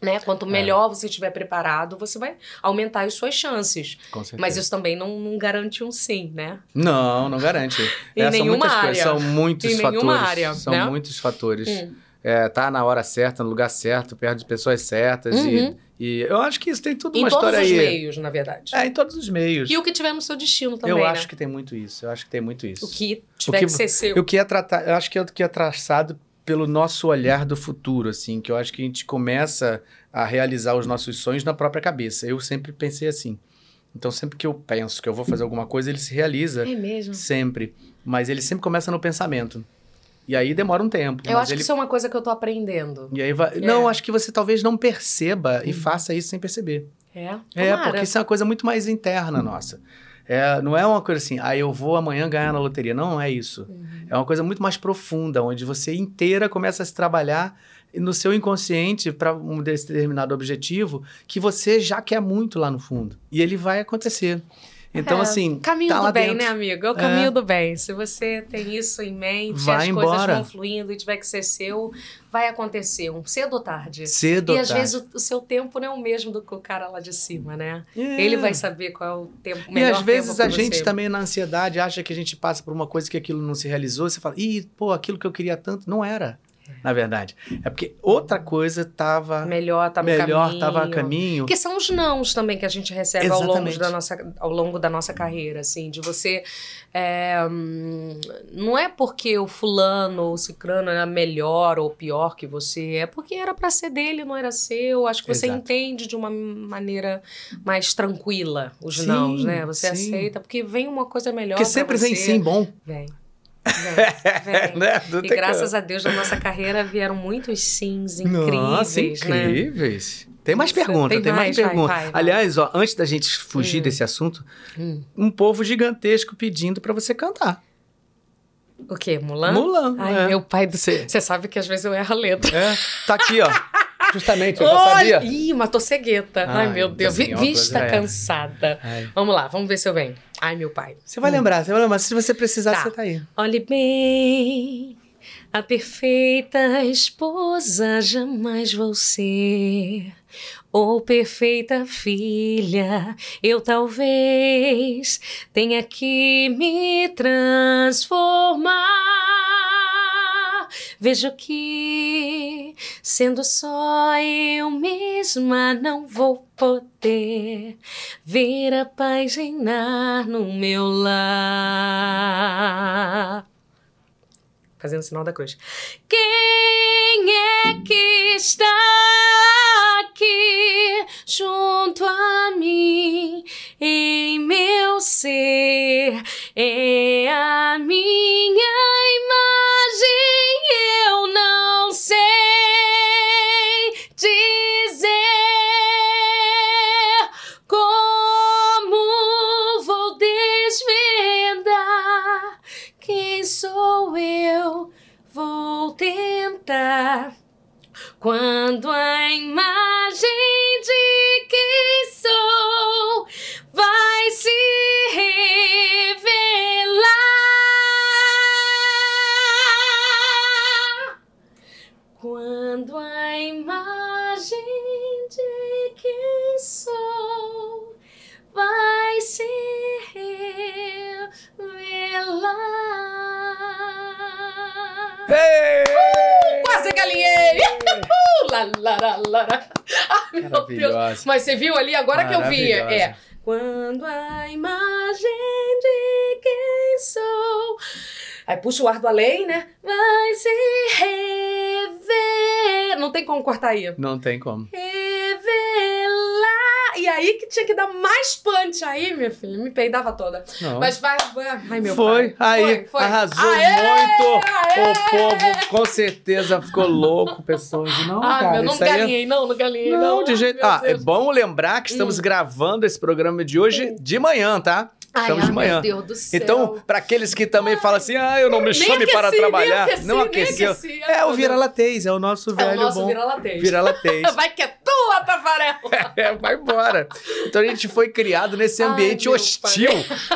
Né? Quanto É. melhor você estiver preparado, você vai aumentar as suas chances. Com certeza. Mas isso também não, não garante um sim, né? Não, não garante. Em É, são nenhuma muitas área. coisas, são muitos Em fatores. área, são né? muitos fatores. Hum. É, tá na hora certa, no lugar certo, perto de pessoas certas. Uhum. E, e eu acho que isso tem tudo Em uma todos história os aí. meios, na verdade. É, em todos os meios. E o que tiver no seu destino também, eu né? acho que tem muito isso. Eu acho que tem muito isso. O que tiver que- que ser seu. O que é tratar, eu acho que é o que é traçado pelo nosso olhar do futuro, assim, que eu acho que a gente começa a realizar os nossos sonhos na própria cabeça. Eu sempre pensei assim. Então, sempre que eu penso que eu vou fazer alguma coisa, ele se realiza. É mesmo. Sempre. Mas ele sempre começa no pensamento. E aí demora um tempo. Eu acho ele... que isso é uma coisa que eu tô aprendendo. E aí vai... É. Não, acho que você talvez não perceba e Uhum. faça isso sem perceber. É? É, Tomara. porque isso é uma coisa muito mais interna nossa. É, não é uma coisa assim, ah, eu vou amanhã ganhar na loteria. Não, é isso. Uhum. É uma coisa muito mais profunda, onde você inteira começa a se trabalhar no seu inconsciente para um determinado objetivo que você já quer muito lá no fundo. E ele vai acontecer. Então, É, assim. Caminho tá lá do bem, dentro. né, amigo? É o caminho do bem. Se você tem isso em mente, Vai as embora. coisas vão fluindo e tiver que ser seu, vai acontecer, um cedo ou tarde. Cedo e às tarde. vezes o, o seu tempo não é o mesmo do que o cara lá de cima, né? É. Ele vai saber qual é o tempo E melhor às vezes a gente você. também na ansiedade acha que a gente passa por uma coisa que aquilo não se realizou, você fala, ih, pô, aquilo que eu queria tanto não era, na verdade. É porque outra coisa tava melhor no melhor, caminho. tava a caminho. Porque são os nãos também que a gente recebe ao longo, Exatamente. da nossa, ao longo da nossa carreira, assim, de você. é, hum, não é porque o fulano ou o cicrano era melhor ou pior que você, é porque era pra ser dele, não era seu. Acho que você Exato. entende de uma maneira mais tranquila os Sim, nãos, né? Você sim. aceita, porque vem uma coisa melhor. Porque sempre vem você. sim bom. Vem. Vem. vem. né? E graças a Deus, na nossa carreira vieram muitos sims Nossa, incríveis, né? incríveis. Tem mais Nossa, pergunta, tem, tem mais, mais, vai, pergunta. vai, vai. Aliás, ó, antes da gente fugir Hum. desse assunto, Hum. um povo gigantesco pedindo pra você cantar. O quê? Mulan? Mulan. Ai, é. meu pai do céu. Você sabe que às vezes eu erro a letra. É, tá aqui, ó. Justamente, eu já sabia. Ih, matou cegueta. Ai, Ai, meu Deus. Vi- assim, ó, coisa Vista é. cansada. Ai. Vamos lá, vamos ver se eu venho. Ai, meu pai. Você vai lembrar, você vai lembrar. Se você precisar, Tá. você tá aí. Olhe bem, a perfeita esposa jamais vou ser. Ou perfeita filha, eu talvez tenha que me transformar. Vejo que, sendo só eu mesma, não vou poder ver a paz reinar no meu lar. Fazendo o sinal da cruz. Quem é que está aqui junto a mim em meu ser? É a minha imagem, eu não sei dizer como vou desvendar quem sou eu. Vou tentar quando a imagem de quem sou vai se revelar. Quando a de quem sou vai se revelar. Ei! Quase galinhei! Uh, lá. Ai, meu Deus. Mas você viu ali agora que eu vi? É. Quando a imagem de quem sou. Aí puxa o ar do além, né? Vai se revelar. Não tem como cortar aí. Não tem como. Revelar. E aí que tinha que dar mais punch aí, minha filha. Me peidava toda. Não. Mas vai. vai- Ai, meu foi, pai. aí, Foi, foi. arrasou Aê! muito. Aê! O povo com certeza ficou louco, pessoas. Não, Ah, cara, meu, não é- galinhei, não, não galinhei, não. Não, de jeito. Ah, é Deus. bom lembrar que estamos gravando esse programa de hoje de manhã, tá? Ai, Estamos de ai, manhã. Meu Deus do céu. Então, para aqueles que também falam assim, ah, eu não me chame para aqueci, nem trabalhar, aqueci, não aqueceu. aqueci. Ai, É o vira-latez, é o nosso é o velho nosso bom. vira-latez. Vira-latez. Vai que é tua, Tafarel. É, vai embora. Então a gente foi criado nesse Ai, ambiente meu hostil.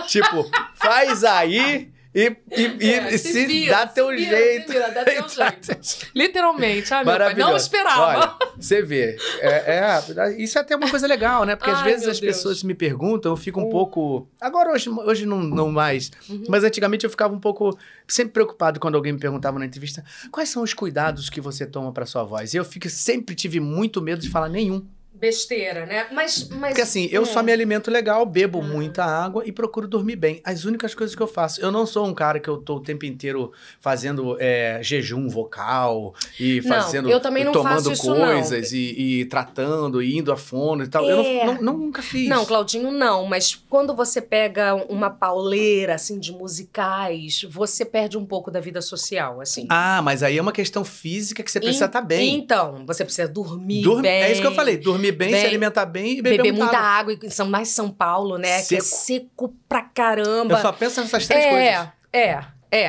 Tipo, faz aí e, e, e É, se, vira, dá teu se vira, jeito. se vira, dá teu jeito. Literalmente. Ai, meu pai, não esperava. Olha, você vê. É, é- isso é até uma coisa legal, né? Porque às Ai, vezes meu as Deus. pessoas me perguntam, eu fico um Hum. pouco. Agora, hoje, hoje não, não mais. Uhum. Mas antigamente eu ficava um pouco. Sempre preocupado quando alguém me perguntava na entrevista quais são os cuidados que você toma para sua voz. E eu fico, sempre tive muito medo de falar nenhum. Besteira, né? Mas. mas Porque assim, eu é. só me alimento legal, bebo Ah. muita água e procuro dormir bem. As únicas coisas que eu faço. Eu não sou um cara que eu tô o tempo inteiro fazendo é, jejum vocal e Não, fazendo. eu também não tomando faço isso, não. coisas e, e tratando e indo a fundo e tal. Eu É. não, não- nunca fiz. Não, Claudinho, não. Mas quando você pega uma pauleira, assim, de musicais, você perde um pouco da vida social, assim. Ah, mas aí é uma questão física que você precisa estar bem. Então, você precisa dormir Dorme- bem. É isso que eu falei. Dormir bem, bem, se alimentar bem e beber, Beber, muita água. água. e São mais São Paulo, né? Que é Seco. seco pra caramba. Eu só penso nessas três é, coisas. é. É,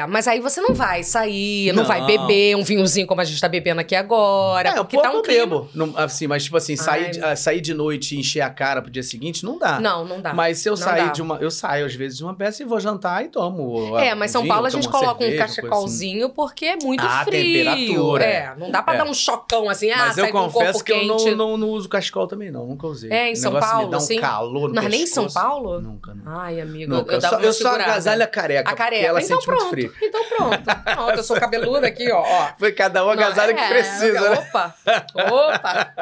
mas aí você não vai sair, não, Não. vai beber um vinhozinho como a gente tá bebendo aqui agora. É, porque pouco tá um eu clima. bebo. Não, assim, mas tipo assim, sair, de- ah, sair de noite e encher a cara pro dia seguinte, não dá. Não, não dá. Mas se eu Não sair dá. de uma. Eu saio às vezes de uma peça e vou jantar e tomo. É, ah, mas São vinho, Paulo a gente coloca cerveja, um assim. cachecolzinho porque é muito Ah, frio. temperatura, É, não dá pra É. dar um chocão assim, ah, Mas eu confesso que eu quente. não, não, não uso cachecol também, não. Nunca usei. É, em São Paulo, me dá um assim? calor no Não, nem em São. Paulo? Nunca, não. Ai, amigo, eu, Eu, dava só, eu agasalho a careca, A careca. ela então pronto. Então pronto. Pronto, eu sou cabeluda aqui, ó. ó. Foi cada um agasalho Não, que é, precisa, né? Opa! Opa!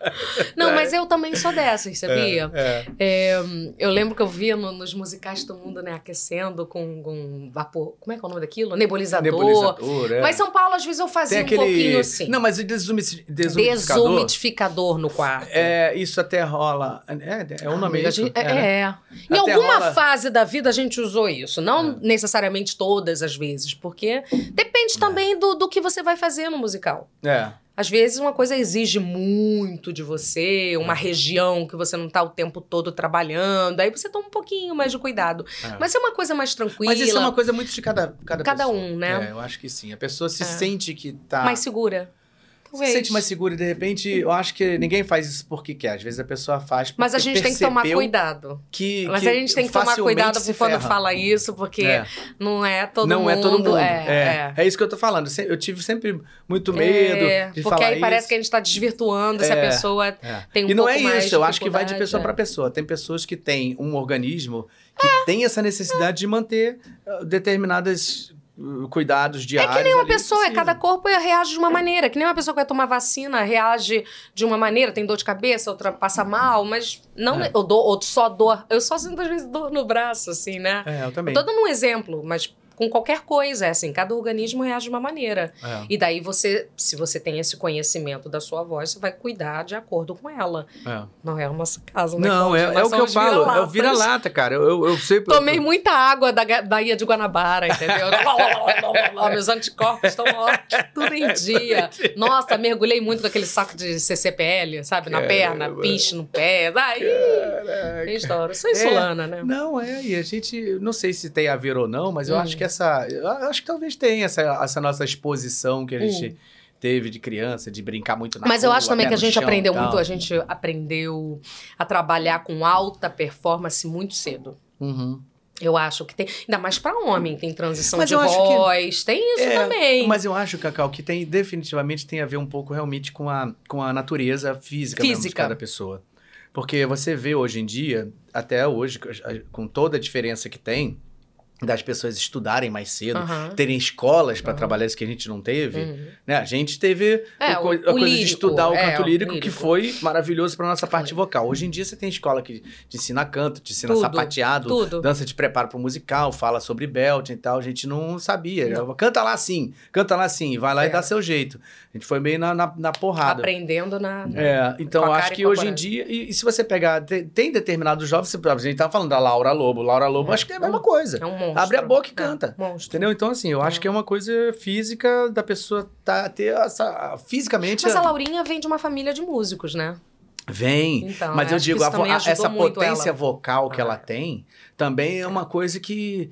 Não, mas eu também sou dessas, sabia? É. É, eu lembro que eu via no- nos musicais todo mundo, né, aquecendo com, com vapor. Como é que é o nome daquilo? Nebulizador. Nebulizador, é. Mas São Paulo, às vezes, eu fazia Tem um aquele. pouquinho assim. Não, mas o desumi- desumidificador. Desumidificador no quarto. É, isso até rola. É, é o nome Amiga, a isso? gente- é, É, né? é. Em Até alguma rola- fase da vida a gente usou isso. Não É. necessariamente todas as vezes, porque depende também do, do que você vai fazer no musical. É. Às vezes uma coisa exige muito de você, uma região que você não tá o tempo todo trabalhando, aí você toma um pouquinho mais de cuidado. É. Mas é uma coisa mais tranquila, Mas isso é uma coisa muito de cada, cada, Cada pessoa. um, né? É, eu acho que sim. A pessoa se É. sente que tá. mais segura. Se Talvez. sente mais segura e de repente, eu acho que ninguém faz isso porque quer. Às vezes a pessoa faz porque Mas a gente tem que tomar cuidado. Que, Mas que a gente tem que tomar cuidado se quando ferra. fala isso, porque É. não é todo não mundo. é todo mundo. É, É, é. é. isso que eu tô falando. Se- Eu tive sempre muito medo É, de porque falar aí parece isso. que a gente tá desvirtuando se a É. pessoa É. tem um e não é isso, eu acho que vai de pessoa é. para pessoa. Tem pessoas que têm um organismo que tem essa necessidade de manter determinados uh, cuidados diários. É que nem uma pessoa, precisa. cada corpo reage de uma maneira. Que nem uma pessoa que vai tomar vacina reage de uma maneira, tem dor de cabeça, outra passa mal, mas não. É. Eu dou, ou só dor. Eu só sinto às vezes dor no braço, assim, né? É, eu também. Tô dando um exemplo, mas com qualquer coisa, é assim, cada organismo reage de uma maneira. É, E daí você, se você tem esse conhecimento da sua voz, você vai cuidar de acordo com ela. é. Não é a nossa casa, né? Não, é, é o que eu falo. É o vira-lata, cara. Eu, eu, eu sei. Tomei muita água da Baía de Guanabara, entendeu? Meus anticorpos estão tudo em dia. Nossa, mergulhei muito com aquele saco de CCPL, sabe? Na perna, pinche no pé. Ai, tem história. Eu sou insulana, né? Não, é, e a gente, não sei se tem a ver ou não, mas eu Hum. acho que essa, eu acho que talvez tenha essa, essa nossa exposição que a gente teve de criança, de brincar muito na Hum. Mas eu rua, acho também que a gente chão aprendeu e tal. muito, a gente aprendeu a trabalhar com alta performance muito cedo. Uhum. Eu acho que tem. Ainda mais pra homem, tem transição Mas de eu acho que- voz, tem isso É, também. Mas eu acho, Cacau, que tem definitivamente tem a ver um pouco realmente com a, com a natureza física, mesmo de Física. cada pessoa. Porque você vê hoje em dia, até hoje, com toda a diferença que tem, das pessoas estudarem mais cedo, Aham. terem escolas para Aham. trabalhar isso que a gente não teve, Uhum. né? A gente teve É, o o- a o coisa de lírico, estudar o é, canto o lírico, que lírico. foi maravilhoso para nossa parte vocal. Hoje em dia você tem escola que te ensina canto, te ensina Tudo, sapateado, tudo. dança de preparo para musical, fala sobre belt e tal. A gente não sabia. Canta lá sim, canta lá sim, vai lá É. e dá seu jeito. A gente foi meio na, na, na porrada. Aprendendo na. É, então acho que hoje em dia, e, e se você pegar, tem, tem determinados jovens, a gente tava falando da Laura Lobo, Laura Lobo, É. acho que é a mesma coisa. É um monstro. Abre a boca e É, canta. monstro. Entendeu? Então, assim, eu acho É. que é uma coisa física da pessoa tá, ter essa. Fisicamente. Mas a Laurinha vem de uma família de músicos, né? Vem. Então, mas eu acho digo, a essa potência ela. vocal que Ah. ela tem também é uma coisa que.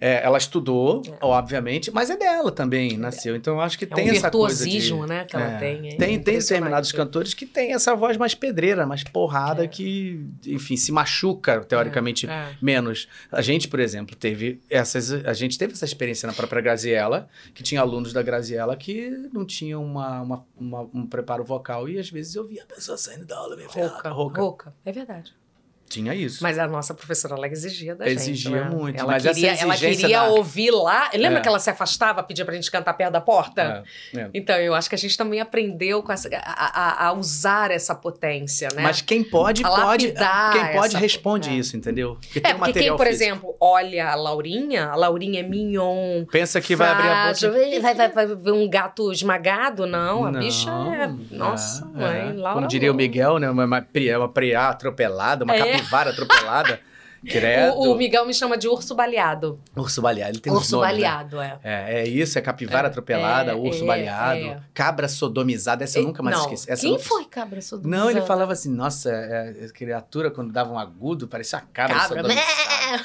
É, ela estudou, obviamente, mas é dela também, nasceu. Então eu acho que É tem um essa coisa de. virtuosismo, né, que ela É. tem. é Tem, tem determinados cantores que têm essa voz mais pedreira, mais porrada, É. que, enfim, se machuca, teoricamente, É. menos. A gente, por exemplo, teve essas. A gente teve essa experiência na própria Graziella, que tinha alunos da Graziella que não tinham uma, uma- uma- um preparo vocal, e às vezes eu via a pessoa saindo da aula meio ferrada, Rouca, rouca. rouca. É verdade. Tinha isso. Mas a nossa professora, ela exigia da gente. Exigia né? muito, Ela mas queria, ela queria da- ouvir lá. Lembra É. que ela se afastava, pedia pra gente cantar perto da porta? É, é. Então, eu acho que a gente também aprendeu essa- a, a- a usar essa potência, né? Mas quem pode, pode. Quem pode, responde é. isso, entendeu? Porque É, porque quem, por físico. exemplo, olha a Laurinha, a Laurinha é mignon, Pensa que vai abrir a boca. frágil, vai, vai, vai ver um gato esmagado? Não, a Não, bicha é... Nossa, é, mãe, é. Laura Como diria o. Miguel, né? Uma, uma, uma preá atropelada, uma É. capivara atropelada. Credo. O, o Miguel me chama de urso baleado. Urso baleado, ele tem urso nomes, né? baleado, é. É, é isso, é capivara É, atropelada, é, urso é, baleado, é. cabra sodomizada, essa eu nunca mais não. esqueci. Essa Quem nunca- foi cabra sodomizada? Não, ele falava assim, nossa, é, criatura quando dava um agudo, parecia uma cabra, Cabra. sodomizada.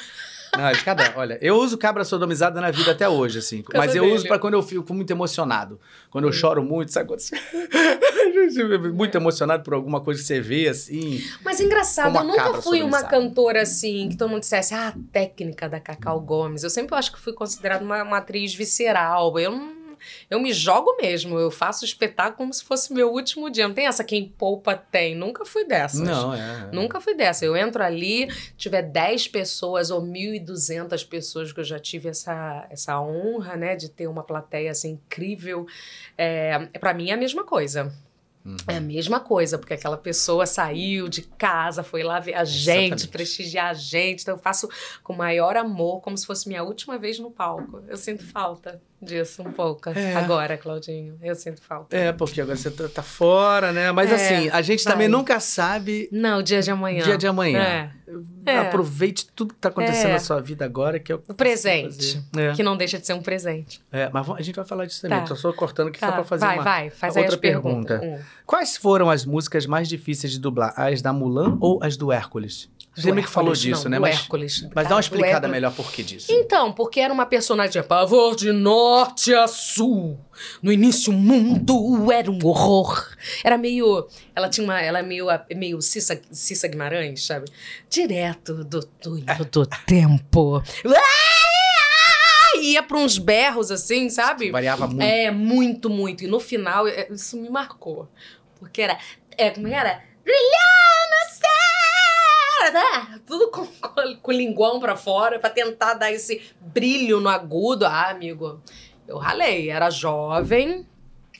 Não, de cada, olha, eu uso cabra sodomizada na vida até hoje, assim. Mas eu dele. uso pra quando eu fico muito emocionado. Quando eu choro muito, sabe quando você... muito emocionado por alguma coisa que você vê, assim. Mas engraçado, eu nunca fui uma cantora assim, que todo mundo dissesse, ah, a técnica da Cacau Gomes. Eu sempre acho que fui considerada uma, uma atriz visceral. Eu não. Eu me jogo mesmo, eu faço espetáculo como se fosse meu último dia. Não tem essa quem poupa tem. Nunca fui dessas. Não, é. Nunca fui dessa. Eu entro ali, tiver 10 pessoas ou 1.200 pessoas, que eu já tive essa, essa honra, né, de ter uma plateia assim incrível. É, para mim é a mesma coisa. Uhum. É a mesma coisa, porque aquela pessoa saiu de casa, foi lá ver a gente, Exatamente. prestigiar a gente. Então eu faço com o maior amor, como se fosse minha última vez no palco. Eu sinto falta disso um pouco. É. Agora, Claudinho, eu sinto falta. É, porque agora você tá, tá fora, né? Mas É, assim, a gente vai. também nunca sabe Não, o dia de amanhã. dia de amanhã. É. É. Aproveite tudo que tá acontecendo É. na sua vida agora, que é o, que presente. que. É. Que não deixa de ser um presente. É, mas a gente vai falar disso também. Tá. Tô só cortando só Tá, pra fazer vai, uma vai, faz outra as perguntas. pergunta. Hum. Quais foram as músicas mais difíceis de dublar? As da Mulan ou as do Hércules? Você meio que falou disso, não, né? Mas, Hércules. mas dá uma explicada melhor por que disso. Então, porque era uma personagem pavor de norte a sul. No início, o mundo era um horror. Era meio. Ela tinha uma. Ela é meio, meio Cissa, Cissa Guimarães, sabe? Direto do túnel do tempo. Ah! Ia pra uns berros assim, sabe? Variava muito. É, muito, muito. E no final, é, isso me marcou. Porque era. É, como era? Brilhar no céu! Né? Tudo com, com, com linguão pra fora, pra tentar dar esse brilho no agudo. Ah, amigo, eu ralei. Era jovem,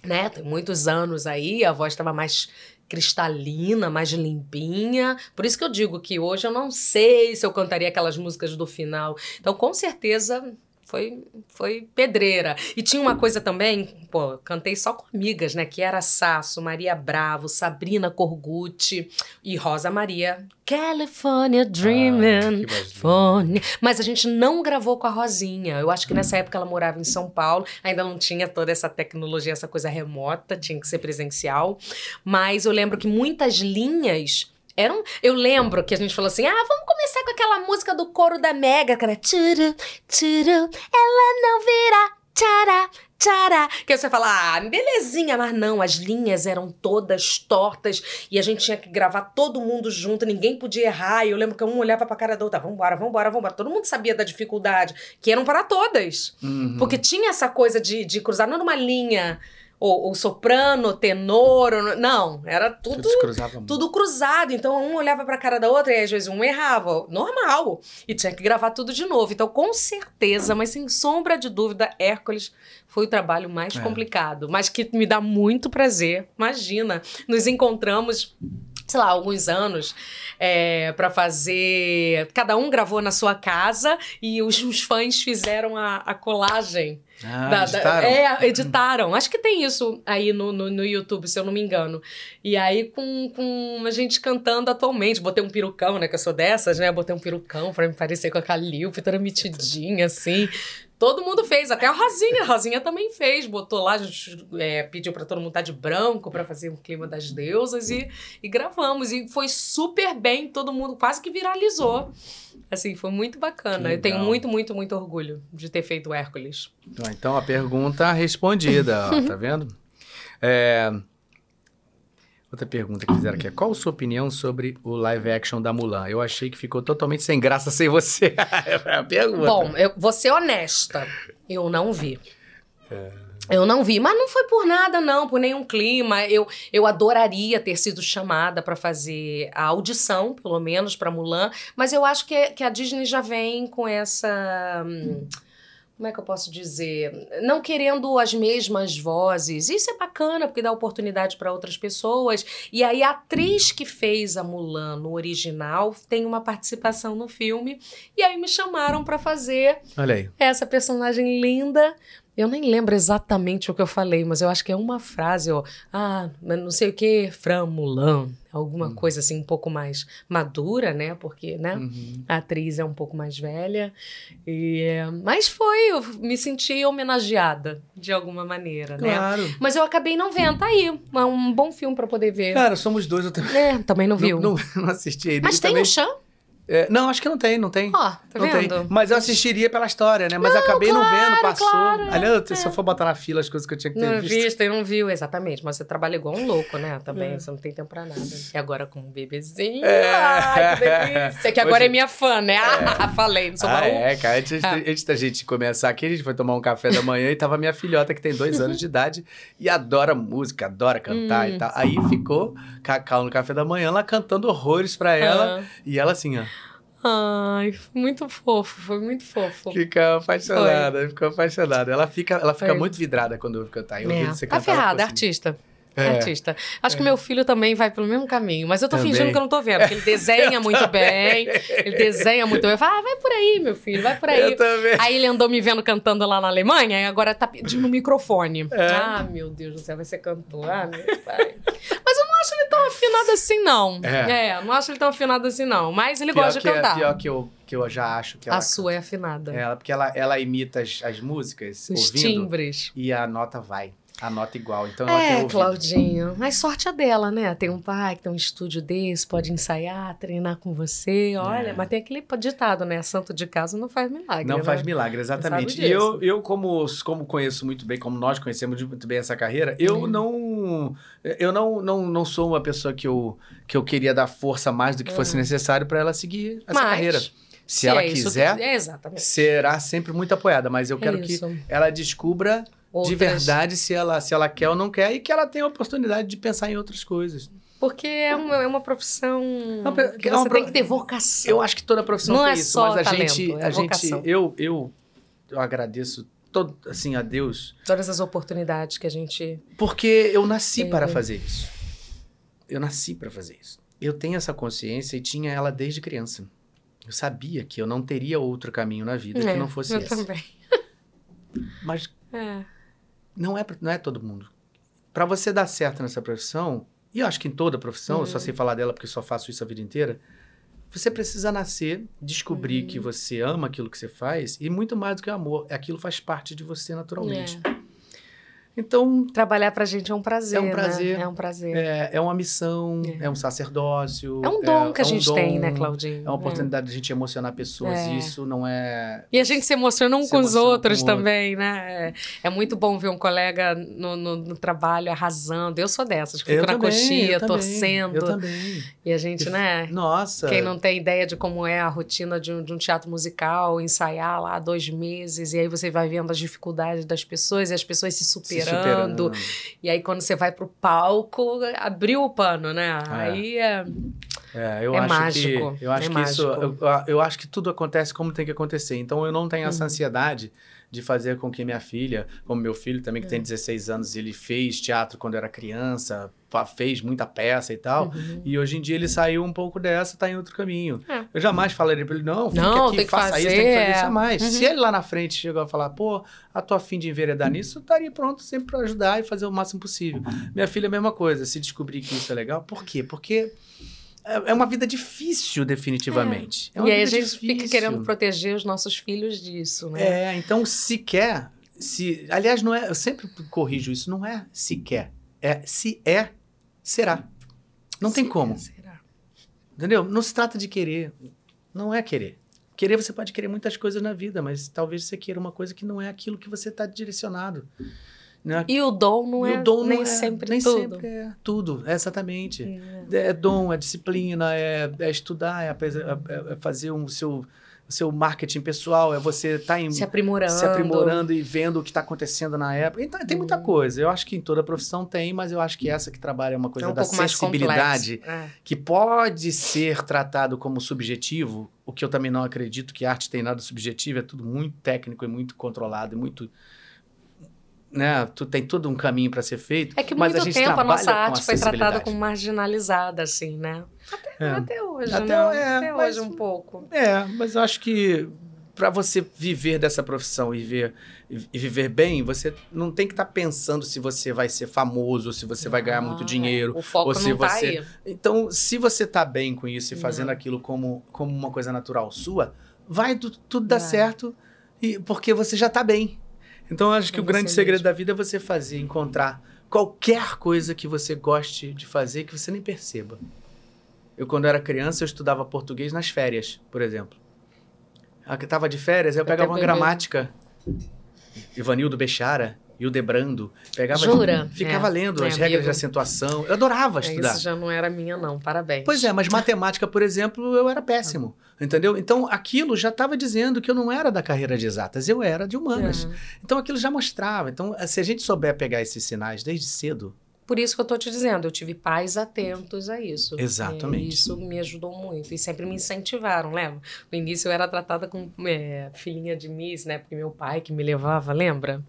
né? Tem muitos anos aí, a voz tava mais cristalina, mais limpinha. Por isso que eu digo que hoje eu não sei se eu cantaria aquelas músicas do final. Então, com certeza, foi, foi pedreira. E tinha uma coisa também, pô, cantei só com amigas, né? Que era Sasso, Maria Bravo, Sabrina Corgucci e Rosa Maria. California Ah, Dreaming. Fone. Mas a gente não gravou com a Rosinha. Eu acho que nessa época ela morava em São Paulo, ainda não tinha toda essa tecnologia, essa coisa remota, tinha que ser presencial. Mas eu lembro que muitas linhas eram. Eu lembro que a gente falou assim: ah, vamos começar com aquela música do coro da Mega, que era turu, turu, ela não virá, tchará. Tchará. Que aí você fala, ah, belezinha, mas não, as linhas eram todas tortas e a gente tinha que gravar todo mundo junto, ninguém podia errar. E eu lembro que um olhava pra cara da outra, vambora, vambora, vambora. Todo mundo sabia da dificuldade, que eram para todas. Uhum. Porque tinha essa coisa de, de cruzar, não numa linha, ou, ou soprano, tenor, ou- não, era tudo Tudo muito. tudo cruzado. Então, um olhava pra cara da outra e às vezes um errava. Normal. E tinha que gravar tudo de novo. Então, com certeza, mas sem sombra de dúvida, Hércules foi o trabalho mais É. complicado. Mas que me dá muito prazer. Imagina, nos encontramos. Sei lá, alguns anos é, para fazer. Cada um gravou na sua casa e os, os fãs fizeram a, a colagem Ah, da- da- editaram? é, editaram. Acho que tem isso aí no, no, no YouTube, se eu não me engano. E aí, com, com a gente cantando atualmente. Botei um perucão, né? Que eu sou dessas, né? Botei um perucão pra me parecer com a Calilpe, toda metidinha, assim. Todo mundo fez, até a Rosinha. A Rosinha também fez. Botou lá, é, pediu pra todo mundo estar de branco pra fazer um clima das deusas e, e gravamos. E foi super bem, todo mundo quase que viralizou. Assim, foi muito bacana. Eu tenho muito, muito, muito orgulho de ter feito o Hércules. Então, Então, a pergunta respondida, ó, tá vendo? É, Outra pergunta que fizeram aqui é: qual a sua opinião sobre o live action da Mulan? Eu achei que ficou totalmente sem graça sem você. é pergunta. Bom, eu vou ser honesta. Eu não vi. É. Eu não vi, mas não foi por nada, não, por nenhum clima. Eu, eu adoraria ter sido chamada para fazer a audição, pelo menos, para Mulan, mas eu acho que, que a Disney já vem com essa. hum, Como é que eu posso dizer? Não querendo as mesmas vozes. Isso é bacana, porque dá oportunidade para outras pessoas. E aí, a atriz que fez a Mulan no original tem uma participação no filme. E aí, me chamaram para fazer essa personagem linda. Eu nem lembro exatamente o que eu falei, mas eu acho que é uma frase, ó. Ah, não sei o que, Fran Mulan. Alguma coisa assim, um pouco mais madura, né? Porque, né? Uhum. A atriz é um pouco mais velha. E, mas foi, eu me senti homenageada, de alguma maneira, né? Claro. Mas eu acabei não vendo. Tá aí, é um bom filme pra poder ver. Cara, somos dois, eu também É, também não viu. não, não, não assisti ele. mas tem também... o Chan? É, não, acho que não tem, não tem. Ó, tá não vendo? tem. Mas eu assistiria pela história, né? Mas acabei não claro, vendo, passou. claro, é, Aliás, é. se eu for botar na fila as coisas que eu tinha que ter Não visto. visto e não viu, exatamente. Mas você trabalha igual um louco, né? Também, É. você não tem tempo pra nada. E agora com um bebezinho. É. Ai, que delícia. Que agora Hoje- é minha fã, né? Ah, falei, não sou Ah, baú. é, cara. Antes, Ah. antes da gente começar aqui, a gente foi tomar um café da manhã e tava minha filhota, que tem dois anos de idade, e adora música, adora cantar Hum. e tal. Aí ficou Cacau no café da manhã, lá cantando horrores pra ela. Ah. E ela assim, ó, Ai, foi muito fofo, foi muito fofo. fica apaixonada, ficou apaixonada. Ela fica, ela fica Foi. muito vidrada quando ouve cantar. Eu É, ouvi você tá cantar. ela ferrada, é ficou assim, artista. É. Artista. Acho que meu filho também vai pelo mesmo caminho, mas eu tô Também. fingindo que eu não tô vendo, porque ele desenha muito bem, ele desenha muito bem. Eu falo, ah, vai por aí, meu filho, vai por aí. Eu também. Aí ele andou me vendo cantando lá na Alemanha e agora tá pedindo microfone. É. Ah, meu Deus do céu, vai ser cantor. Ah, meu pai. Mas eu acho ele tão afinado assim, não. É. É, não acho ele tão afinado assim, não. Mas ele Pior gosta de que, é- cantar. Pior que eu, que eu já acho que ela... A sua é afinada. Ela, porque ela, ela imita as, as músicas, Os ouvindo, timbres. e a nota vai. A nota igual. Então É. Claudinho. Mas sorte é dela, né? Tem um pai que tem um estúdio desse, pode ensaiar, treinar com você. Olha, É. mas tem aquele ditado, né? Santo de casa não faz milagre. Não né? faz milagre, exatamente. E eu, eu como, como conheço muito bem, como nós conhecemos muito bem essa carreira, eu Uhum. não eu não, não, não sou uma pessoa que eu, que eu queria dar força mais do que fosse Uhum. necessário para ela seguir essa Mas, carreira. Se, ela é quiser, que- é, será sempre muito apoiada, mas eu É quero que ela descubra de Outras- verdade se ela, se ela quer ou não quer e que ela tenha a oportunidade de pensar em outras coisas. Porque é uma, é uma profissão Não, que é você tem que ter vocação. Eu acho que toda profissão Não tem é isso, só mas a talento, gente, é a gente vocação. eu, eu eu agradeço todo assim a Deus Todas as oportunidades que a gente... Porque eu nasci Sim. para fazer isso. Eu nasci para fazer isso. Eu tenho essa consciência e tinha ela desde criança. Eu sabia que eu não teria outro caminho na vida É, que não fosse eu esse. também. Mas É. não é, não é todo mundo. Para você dar certo nessa profissão, e eu acho que em toda profissão, Uhum. eu só sei falar dela porque só faço isso a vida inteira, você precisa nascer, descobrir Uhum. que você ama aquilo que você faz, e muito mais do que o amor, aquilo faz parte de você naturalmente. Então, Trabalhar pra gente é um prazer, É um né? prazer. É um prazer. É, é uma missão, é. um sacerdócio. É um dom que a é um gente dom, tem, né, Claudinho? É uma oportunidade de a gente emocionar pessoas. É. E isso não é. E a gente se emociona um Se com os outros com o outro. também, né? É, é muito bom ver um colega no, no- no trabalho arrasando. Eu sou dessas, que Eu fico na também, coxinha, eu também, torcendo. Eu também. E a gente, né? Nossa. Quem não tem ideia de como é a rotina de um, de um teatro musical, ensaiar lá dois meses, e aí você vai vendo as dificuldades das pessoas e as pessoas se se superando. E aí, quando você vai pro palco, abriu o pano, né? Aí é. É, eu É acho mágico, que eu acho é que isso eu- eu acho que tudo acontece como tem que acontecer. Então eu não tenho essa Uhum. ansiedade de fazer com que minha filha, como meu filho também que É. tem 16 anos, ele fez teatro quando era criança, fez muita peça e tal. Uhum. E hoje em dia ele saiu um pouco dessa, tá em outro caminho. É. Eu jamais falaria pra ele, não, fica Não, aqui, tem que faça isso, tem que fazer, fazer isso é. a mais. Uhum. Se ele lá na frente chegou a falar, pô, a tua fim de enveredar nisso, eu estaria pronto sempre pra ajudar e fazer o máximo possível. Minha filha, a mesma coisa, se descobrir que isso é legal. Por quê? Porque é é uma vida difícil, definitivamente. É uma e aí a gente fica difícil. querendo proteger os nossos filhos disso, né? É, então se quer, se, aliás, não é, eu sempre corrijo isso, não é se quer, é se é, será. Não tem Se- como. Será? Entendeu? Não se trata de querer. Não é querer. Querer, você pode querer muitas coisas na vida, mas talvez você queira uma coisa que não é aquilo que você está direcionado. Não é- E o dom não E é o dom nem não é, sempre nem tudo. sempre é tudo, é exatamente. É. É dom, é disciplina, é, é estudar, é, é- é fazer o seu, o seu marketing pessoal, é você estar em Se aprimorando. se aprimorando e vendo o que está acontecendo na época. Então, tem muita coisa. Eu acho que em toda profissão tem, mas eu acho que essa que trabalha é uma coisa é um da sensibilidade. É. que pode ser tratado como subjetivo, o que eu também não acredito que arte tem nada subjetivo, é tudo muito técnico e muito controlado e muito. Né? Tu tem todo um caminho para ser feito. É que mas muito a gente tempo a nossa arte foi tratada como marginalizada, assim, né? Até, É. até hoje, Até- né? é, até mas- hoje um pouco. É, mas eu acho que para você viver dessa profissão e, ver, e viver bem, você não tem que estar pensando se você vai ser famoso, se você vai ganhar muito Ah, dinheiro. O foco ou se não tá você- aí. Então, se você tá bem com isso e fazendo Não. aquilo como, como uma coisa natural sua, vai tu- tudo dar certo e, porque você já tá bem. Então, eu acho que o grande segredo mesmo. da vida é você fazer, encontrar qualquer coisa que você goste de fazer que você nem perceba. Eu, quando era criança, eu estudava português nas férias, por exemplo. Eu tava de férias, eu pegava uma gramática. Ivanildo Bechara, e o Debrando. Pegava, Jura? Ficava É, lendo as regras amigo. de acentuação. Eu adorava É, estudar. Isso já não era minha, não. Parabéns. Pois é, mas matemática, por exemplo, eu era péssimo. Entendeu? Então aquilo já estava dizendo que eu não era da carreira de exatas, eu era de humanas. É. Então aquilo já mostrava. Então, se a gente souber pegar esses sinais desde cedo, Por isso que eu tô te dizendo, eu tive pais atentos a isso. Exatamente. E isso me ajudou muito. E sempre me incentivaram, lembra? No início eu era tratada como é, filhinha de Miss, né? Porque meu pai que me levava, lembra?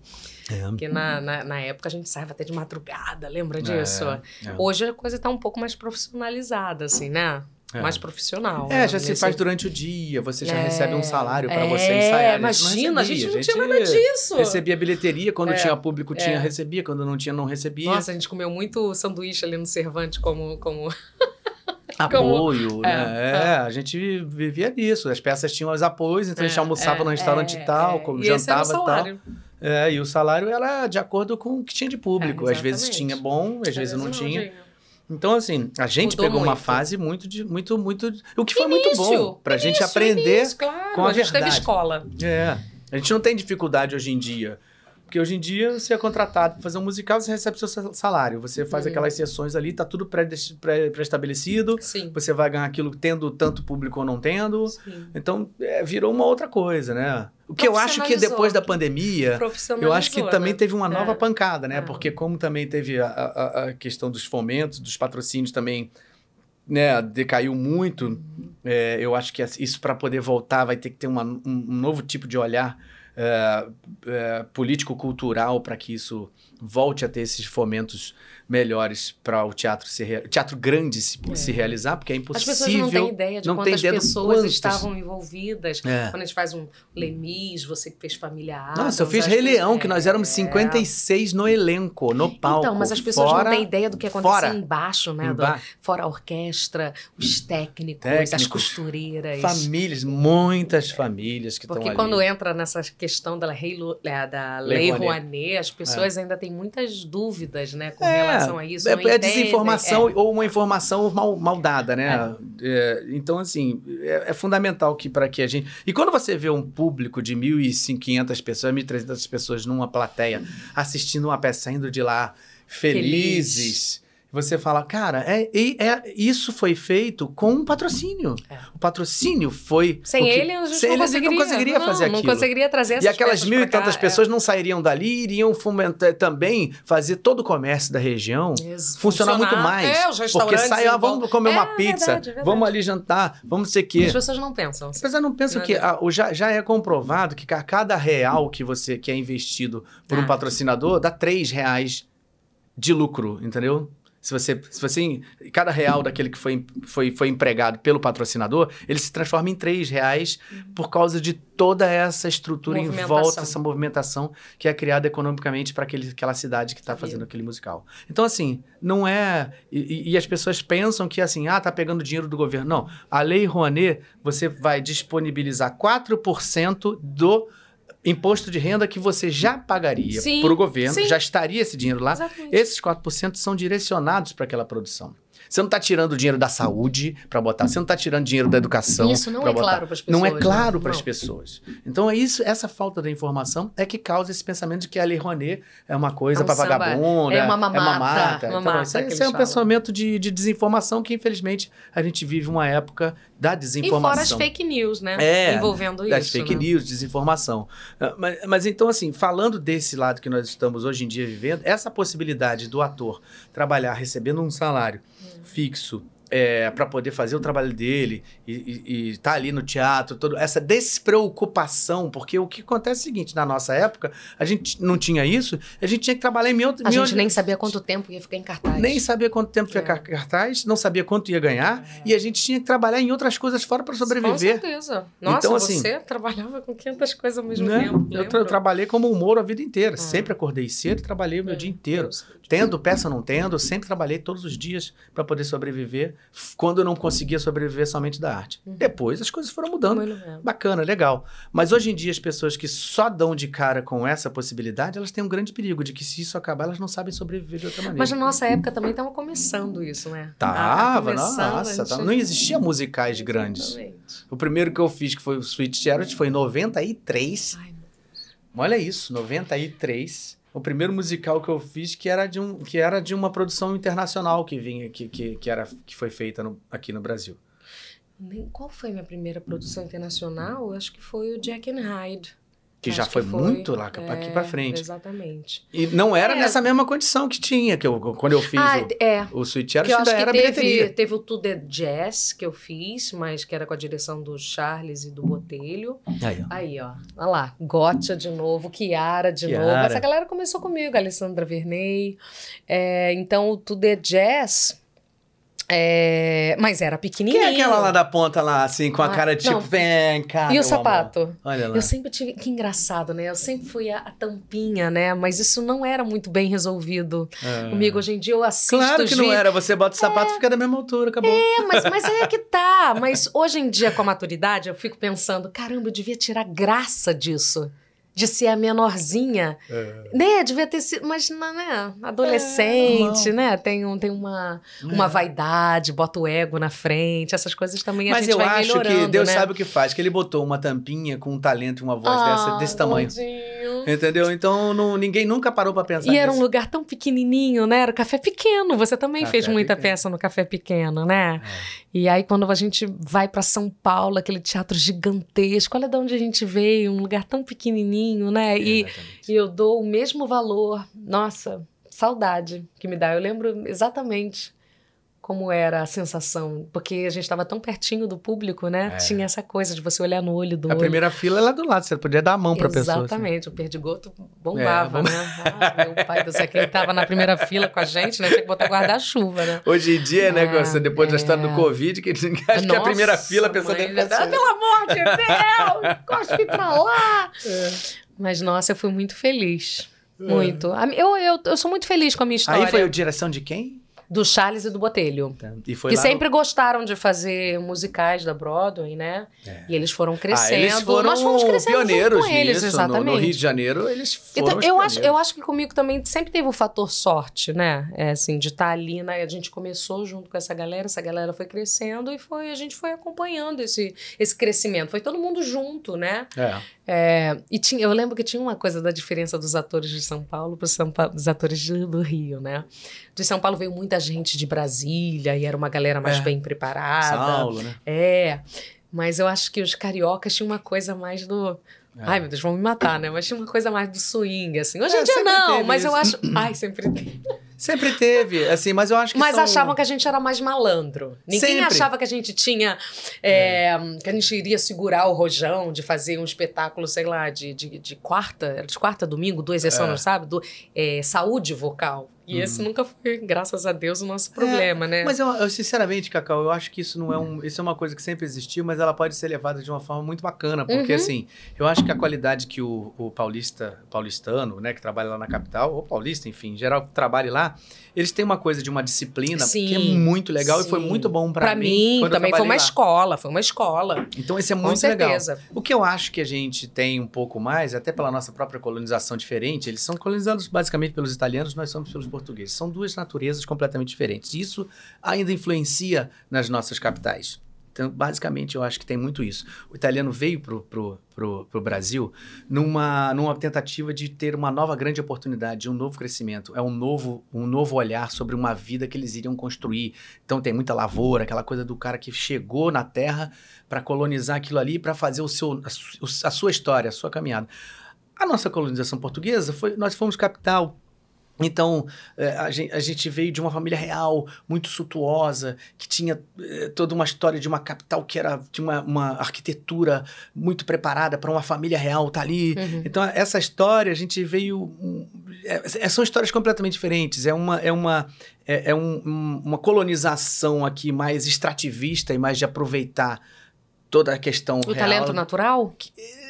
Porque na, na, na época a gente saía até de madrugada, lembra disso? É, é. Hoje a coisa tá um pouco mais profissionalizada, assim, né? É. Mais profissional. É, né? já se Nesse- faz durante o dia, você já É, recebe um salário para é, você ensaiar. Imagina, a gente não, recebia, tinha nada disso. Recebia bilheteria, quando É, tinha público tinha, é. recebia, quando não tinha, não recebia. Nossa, a gente comeu muito sanduíche ali no Cervante como. como... Apoio, É, né? É, a gente vivia disso. As peças tinham os apoios, então a gente É, almoçava é, no restaurante é, tal, é. como E jantava e tal. É, e o salário era de acordo com o que tinha de público. É, às vezes tinha bom, às vezes não tinha. tinha. Então, assim, a gente Mudou pegou uma muito. fase muito, de, muito, muito. O que foi muito Início, bom pra gente início, aprender. início, claro, com a a gente teve verdade. escola. É. A gente não tem dificuldade hoje em dia. Porque hoje em dia você é contratado para fazer um musical, você recebe seu sa- salário. Você faz Uhum. aquelas sessões ali, tá tudo pré- pré- pré-estabelecido. Sim. você vai ganhar aquilo tendo tanto público ou não tendo. Sim. Então, é, virou uma outra coisa, né? O que eu acho que depois da pandemia, eu acho que também né? teve uma nova É. pancada, né? É. Porque como também teve a, a- a questão dos fomentos, dos patrocínios também, né? Decaiu muito. É, eu acho que isso para poder voltar vai ter que ter uma- um, um novo tipo de olhar é, é, político-cultural para que isso volte a ter esses fomentos melhores para o teatro se rea- teatro grande se, É. se realizar, porque é As impossível. pessoas não têm ideia de não quantas pessoas quantas. estavam envolvidas. É. Quando a gente faz um Lemis, você que fez Família Adams. Nossa, eu fiz as Rei pessoas- Leão, que nós éramos É. 56 no elenco, no palco. Então, mas as pessoas fora, não têm ideia do que aconteceu fora. embaixo, né? emba- fora a orquestra, os técnicos, as Técnicos, costureiras. Famílias, muitas famílias que estão Porque ali. quando entra nessa questão da, Lu- é, da Lei Lei Rouanet. As pessoas ainda têm muitas dúvidas, né, com É, relação a isso. é, é entendem, desinformação é. ou uma informação mal, mal dada, né? É, então, assim, é, é fundamental que para que a gente. E quando você vê um público de 1.500 pessoas, 1.300 pessoas numa plateia assistindo uma peça, saindo de lá felizes. Você fala, cara, é, é- isso foi feito com um patrocínio. É. O patrocínio foi. Sem que- ele, a gente sem não conseguiria. não conseguiria fazer Não aquilo. conseguiria trazer essas E aquelas mil e pra cá, tantas é. pessoas não sairiam dali, iriam fomentar também fazer todo o comércio da região Isso, funcionar, muito mais. É, os porque restaurantes. sai, ah, vamos comer uma É, pizza, verdade, é verdade. vamos ali jantar, vamos não sei o quê. As pessoas não pensam. As pessoas não pensam Não que o já, já é comprovado que a cada real que você que é investido por um Ah. patrocinador dá três reais de lucro, entendeu? Se você, se você, cada real daquele que foi, foi, foi empregado pelo patrocinador, ele se transforma em três reais por causa de toda essa estrutura em volta, essa movimentação que é criada economicamente para aquela cidade que está fazendo aquele musical. Então, assim, não é. E, e- e as pessoas pensam que, assim, ah, tá pegando dinheiro do governo. Não. A Lei Rouanet, você vai disponibilizar 4% do imposto de renda que você já pagaria para o governo, sim. já estaria esse dinheiro lá. Exatamente. Esses 4% são direcionados para aquela produção. Você não está tirando dinheiro da saúde para botar, você não está tirando dinheiro da educação. Isso não é botar. claro para as pessoas. Não é claro né? para as pessoas. Então, é isso, essa falta da informação é que causa esse pensamento de que a Lei Rouanet é uma coisa É um para vagabunda, é uma mamata, mamata. uma Então, mata isso é, que isso é um eles falam. pensamento de, de desinformação que, infelizmente, a gente vive uma época da E desinformação. fora as fake news, né? É, Envolvendo das isso. fake né? news, desinformação. Ah, Mas, mas então, assim, falando desse lado que nós estamos hoje em dia vivendo, essa possibilidade do ator trabalhar recebendo um salário Fixo para poder fazer o trabalho dele e estar ali no teatro, todo, essa despreocupação, porque o que acontece é o seguinte, na nossa época, a gente não tinha isso, a gente tinha que trabalhar em mil, A mil- gente nem sabia quanto tempo ia ficar em cartaz. nem sabia quanto tempo ia É. ficar cartaz, não sabia quanto ia ganhar, e a gente tinha que trabalhar em outras coisas fora para Com sobreviver. certeza. Nossa, Então, assim, você trabalhava com 500 coisas ao mesmo Né? tempo. Eu, tra- eu trabalhei como humor a vida inteira. Ah. Sempre acordei cedo e trabalhei o meu É, dia inteiro. Tendo peça ou não tendo, eu sempre trabalhei todos os dias para poder sobreviver. quando eu não conseguia sobreviver somente da arte. Uhum. Depois as coisas foram mudando. Bacana, legal. Mas hoje em dia, as pessoas que só dão de cara com essa possibilidade, elas têm um grande perigo de que, se isso acabar, elas não sabem sobreviver de outra maneira. Mas na nossa época também estava começando isso, né? Tava, começando, a nossa, gente- tava- não existia musicais grandes. Exatamente. O primeiro que eu fiz, que foi o Sweet Charity, foi em 93. Ai, Olha isso, 93. O primeiro musical que eu fiz que era de, um, que era de uma produção internacional que vinha, que, que, que, era, que foi feita no- aqui no Brasil. qual foi minha primeira produção internacional? Acho que foi o Jack and Hyde. Que já que foi, muito lá, aqui É, pra frente. Exatamente. E não era É. nessa mesma condição que tinha, que eu, quando eu fiz Ah, o, é. o Sweet ainda era teve, bilheteria. teve o To The Jazz que eu fiz, mas que era com a direção do Charles e do Botelho. Aí, ó. Aí, ó. Olha lá. Gotcha de novo, Kiara de Kiara. novo. Essa galera começou comigo, Alessandra Verney. É, então, o To The Jazz. É, mas era Quem pequenininho. é aquela lá da ponta lá, assim, com a Ah, cara de tipo, não. vem cá, E o sapato? amor. Olha lá. Eu sempre tive. Que engraçado, né? Eu sempre fui a, a tampinha, né? Mas isso não era muito bem resolvido É. comigo. Hoje em dia eu assisto. Claro que não era. Você bota o sapato e fica da mesma altura, acabou. É, mas, mas é que tá. Mas hoje em dia, com a maturidade, eu fico pensando: caramba, eu devia tirar graça disso. De ser a menorzinha. É. Né? Devia ter sido. Mas, não, né? Adolescente, É, né? Tem, um, tem uma, uma É. vaidade, bota o ego na frente. Essas coisas também a Mas gente eu vai acho melhorando, que Deus né? sabe o que faz, que ele botou uma tampinha com um talento e uma voz Ah, dessa, desse tamanho. gordinho. Entendeu? Então não, ninguém nunca parou pra pensar E era um nisso. lugar tão pequenininho, né? Era o café pequeno. Você também Café fez muita pequeno. peça no café pequeno, né? É. E aí, quando a gente vai para São Paulo, aquele teatro gigantesco, olha de onde a gente veio, um lugar tão pequenininho, né? E, Exatamente. e eu dou o mesmo valor. Nossa, saudade que me dá. Eu lembro exatamente como era a sensação, porque a gente estava tão pertinho do público, né? É. Tinha essa coisa de você olhar no olho do A olho. primeira fila é lá do lado, você podia dar a mão pra pessoa. assim. Exatamente, o perdigoto bombava, É, bom- né? Ah, meu pai do céu, quem tava na primeira fila com a gente, né? Tinha que botar guarda-chuva, né? Hoje em dia, né, É, você- depois da é. história do Covid, que acho que a Nossa, primeira fila a pessoa deve já- passar. Pelo amor de Deus! Cospe pra lá! É. Mas, nossa, eu fui muito feliz. Muito. A- Eu, eu, eu sou muito feliz com a minha história. Aí foi a direção de quem? Do Charles e do Botelho. E foi que lá no- sempre gostaram de fazer musicais da Broadway, né? É. E eles foram Ah, crescendo. eles foram Nós fomos crescendo pioneiros com eles, nisso. exatamente. No, no Rio de Janeiro, eles foram Então, eu acho, eu acho que comigo também sempre teve o fator sorte, né? É assim, de estar ali, né? A gente começou junto com essa galera, essa galera foi crescendo e foi, a gente foi acompanhando esse, esse crescimento. Foi todo mundo junto, né? É. É, e tinha, eu lembro que tinha uma coisa da diferença dos atores de São Paulo para os atores do Rio, né? De São Paulo veio muita gente de Brasília e era uma galera mais É. bem preparada. Saulo, né? É, mas eu acho que os cariocas tinham uma coisa mais do. É. Ai, meu Deus, vão me matar, né? Mas tinha uma coisa mais do swing, assim. Hoje É, em dia sempre não, mas eu isso. acho. Ai, sempre teve. Sempre teve, assim, mas eu acho que Mas são... achavam que a gente era mais malandro. Ninguém Sempre. achava que a gente tinha. é, Que a gente iria segurar o rojão de fazer um espetáculo, sei lá, de, de, de quarta, era de quarta domingo, duas sessões É. no sábado, é, saúde vocal. E esse nunca foi, graças a Deus, o nosso problema, né? Uhum. Mas eu, eu, sinceramente, Cacau, eu acho que isso não é um. Isso é uma coisa que sempre existiu, mas ela pode ser levada de uma forma muito bacana. Porque, Uhum. assim, eu acho que a qualidade que o, o paulista, paulistano, né, que trabalha lá na capital, ou paulista, enfim, em geral, que trabalhe lá, eles têm uma coisa de uma disciplina que é Sim, muito legal e foi sim. muito bom Pra mim, eu também foi uma lá. escola, foi uma escola. Então, isso é muito legal. O que eu acho que a gente tem um pouco mais, até pela nossa própria colonização diferente, eles são colonizados basicamente pelos italianos, nós somos pelos portugueses. São duas naturezas completamente diferentes. Isso ainda influencia nas nossas capitais. Então, basicamente, eu acho que tem muito isso. O italiano veio pro, pro, pro, pro Brasil numa, numa tentativa de ter uma nova grande oportunidade, um novo crescimento. É um novo, um novo olhar sobre uma vida que eles iriam construir. Então, tem muita lavoura, aquela coisa do cara que chegou na terra para colonizar aquilo ali, para fazer o seu, a, a sua história, a sua caminhada. A nossa colonização portuguesa foi, nós fomos capital. Então, eh, a gente, veio de uma família real, muito suntuosa, que tinha eh, toda uma história de uma capital que era de uma, uma arquitetura muito preparada para uma família real estar ali. Uhum. Então, essa história, a gente veio. é- são histórias completamente diferentes. É uma, é uma, é, é um- um- uma colonização aqui mais extrativista e mais de aproveitar toda a questão O real. talento natural?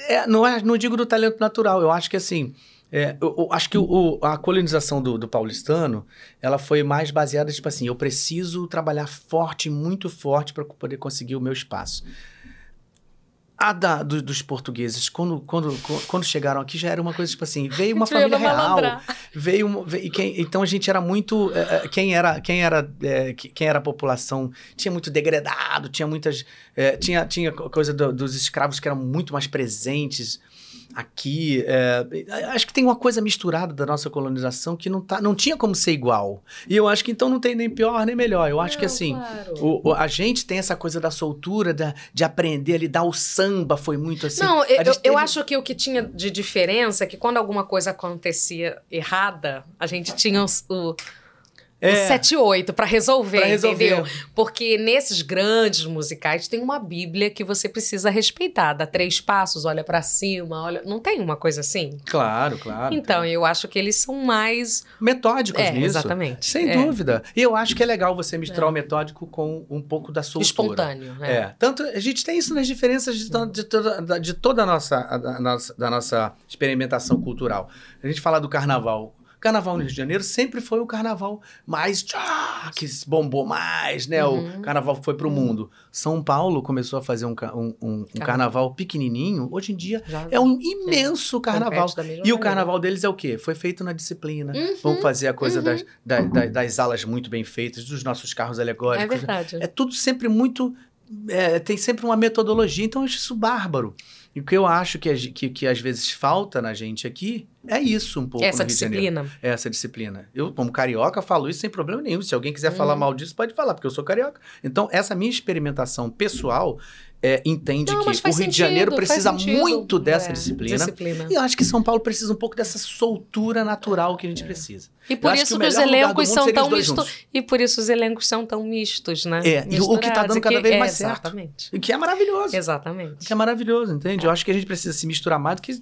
É, não, é, não digo do talento natural, eu acho que assim. É, eu, eu acho que o, a colonização do, do paulistano, ela foi mais baseada, tipo assim, eu preciso trabalhar forte, muito forte para poder conseguir o meu espaço. A da, do- dos portugueses, quando, quando, quando chegaram aqui, já era uma coisa, tipo assim, veio uma família real, veio, veio quem- então a gente era muito eh, eh, quem era quem era que- quem era a população tinha muito degradado tinha muitas eh, tinha tinha co- coisa do- dos escravos que eram muito mais presentes aqui eh, acho que tem uma coisa misturada da nossa colonização que não tá não tinha como ser igual. E eu acho que então não tem nem pior nem melhor. Eu acho que Não, assim claro. o- o- a gente tem essa coisa da soltura da, de aprender a lidar o samba foi muito assim. Não, eu, gente eu- teve- acho que o que tinha de diferença é que quando alguma coisa acontecia errada, a gente tinha os, o, É. o 7 e 8 pra resolver, Pra resolver. entendeu? Porque nesses grandes musicais tem uma bíblia que você precisa respeitar. Dá três passos, olha pra cima, olha... Não tem uma coisa assim? claro claro Então, eu acho que eles são mais... metódicos É, nisso. exatamente. Sem É. dúvida. E eu acho que é legal você misturar o metódico com um pouco da soltura. Espontâneo, né? É. Tanto a gente tem isso nas diferenças de, to- de toda, da- de toda a nossa, a- da, nossa, da nossa experimentação cultural. A gente fala do carnaval. Carnaval no Rio de Janeiro sempre foi o carnaval mais tchá, que bombou mais, né? Uhum. O carnaval foi pro mundo. São Paulo começou a fazer um, um- um- um carnaval pequenininho. Hoje em dia Já- é um imenso carnaval. da mesma E o carnaval deles é o quê? Foi feito na disciplina. Uhum, Vamos fazer a coisa das, da- da- das alas muito bem feitas, dos nossos carros É alegóricos. verdade. É tudo sempre muito. é, tem sempre uma metodologia, então eu acho isso bárbaro. E o que eu acho que, que, que às vezes falta na gente aqui é isso um pouco. Essa disciplina. É essa disciplina. Eu, como carioca, falo isso sem problema nenhum. Se alguém quiser falar Uhum. mal disso, pode falar, porque eu sou carioca. Então, essa minha experimentação pessoal é, entende Não, que o Rio de Janeiro sentido, precisa sentido. muito dessa É, disciplina. disciplina. E eu acho que São Paulo precisa um pouco dessa soltura natural que a gente precisa. E por acho isso que que, os elencos são tão mistos. E por isso os elencos são tão mistos, né? É, e o que tá Misturados, dando e cada vez é, mais certo. Exatamente. O que é maravilhoso. Exatamente. Que é maravilhoso, entende? Eu acho que a gente precisa se misturar mais do que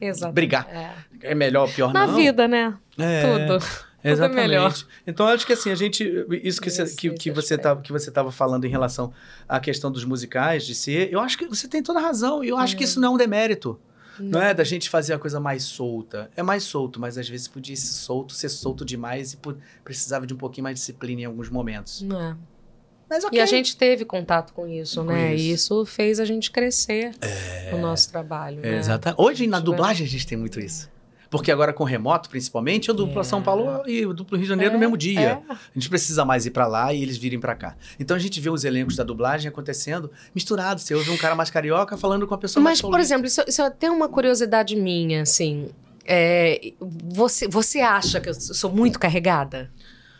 Exatamente. brigar. É. É melhor ou pior Na não. vida, né? É, Tudo. Tudo é Exatamente. melhor. Então, eu acho que assim, a gente. Isso que, você, que, que, você tava, que você tava falando em relação à questão dos musicais, de ser, eu acho que você tem toda a razão. E eu acho que isso não é um demérito. Não é da gente fazer a coisa mais solta. É mais solto, mas às vezes podia ser solto, ser solto demais e precisava de um pouquinho mais de disciplina em alguns momentos. Não é. Mas ok. E a gente teve contato com isso, Com né? isso. E isso fez a gente crescer no nosso trabalho. É, né? exata- Hoje na dublagem a gente tem muito isso. Porque agora com remoto, principalmente, eu duplo É. São Paulo e eu duplo Rio de Janeiro no É, mesmo dia. é. A gente precisa mais ir pra lá e eles virem pra cá. Então a gente vê os elencos da dublagem acontecendo misturados. Você ouve um cara mais carioca falando com a pessoa mais Mas, por exemplo, isso, isso é até uma curiosidade minha, assim. É, você, você acha que eu sou muito carregada?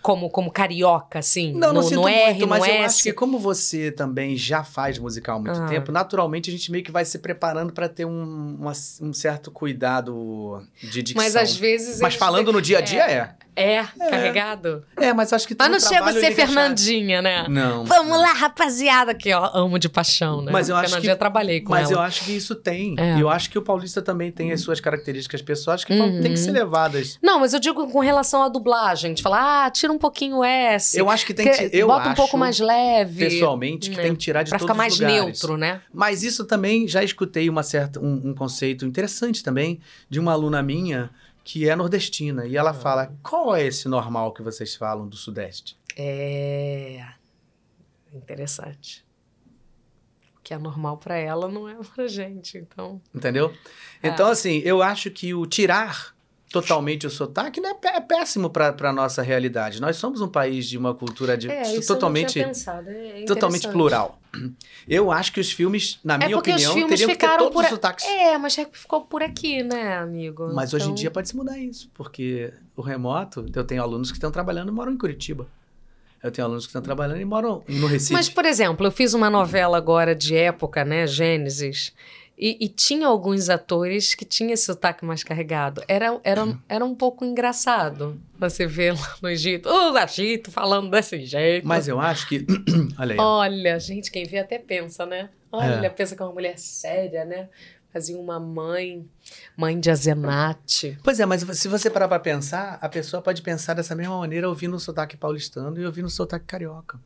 Como, como carioca, assim? Não, não no, sinto no R, muito, mas no eu acho que como você também já faz musical há muito Ah. tempo, naturalmente a gente meio que vai se preparando pra ter um, uma- um certo cuidado de dicção. Mas às vezes. Mas falando no dia a dia é. É, carregado. É, mas acho que tem Mas não um chega a ser é. Fernandinha, né? Não. Vamos lá, rapaziada, que ó, amo de paixão, né? Mas eu acho Fernandinha que- eu trabalhei com Mas ela. eu acho que isso tem. É. E eu acho que o paulista também tem as suas características pessoais que Uhum. tem que ser levadas. Não, mas eu digo com relação à dublagem. De falar, ah, tira um pouquinho o S. Eu acho que tem que- que. Eu bota um pouco mais leve. Pessoalmente, que né? tem que tirar de Pra todos ficar mais os lugares. neutro, né? Mas isso também, já escutei uma certa, um, um conceito interessante também de uma aluna minha que é nordestina. E ela Ah. fala: qual é esse normal que vocês falam do Sudeste? É. Interessante. O que é normal pra ela não é pra gente, então. Entendeu? É. Então, assim, eu acho que o tirar totalmente o sotaque né, é pé- é péssimo para a nossa realidade. Nós somos um país de uma cultura de, É, isso totalmente. eu não tinha pensado. É totalmente plural. Eu acho que os filmes, na É minha os opinião, teriam que ter todos por os sotaques. É, mas já ficou por aqui, né, amigo? Mas hoje em Então- dia pode se mudar isso, porque o remoto, eu tenho alunos que estão trabalhando e moram em Curitiba. Eu tenho alunos que estão trabalhando e moram no Recife. Mas, por exemplo, eu fiz uma novela agora de época, né, Gênesis, e, e tinha alguns atores que tinham esse sotaque mais carregado. Era, era, era um pouco engraçado você ver lá no Egito, o Egito falando desse jeito. Mas eu acho que. Olha aí. Olha, gente, quem vê até pensa, né? Olha, É. pensa que é uma mulher séria, né? Fazia uma mãe, mãe de Azenate. Pois é, mas se você parar pra pensar, a pessoa pode pensar dessa mesma maneira ouvindo o sotaque paulistano e ouvindo o sotaque carioca.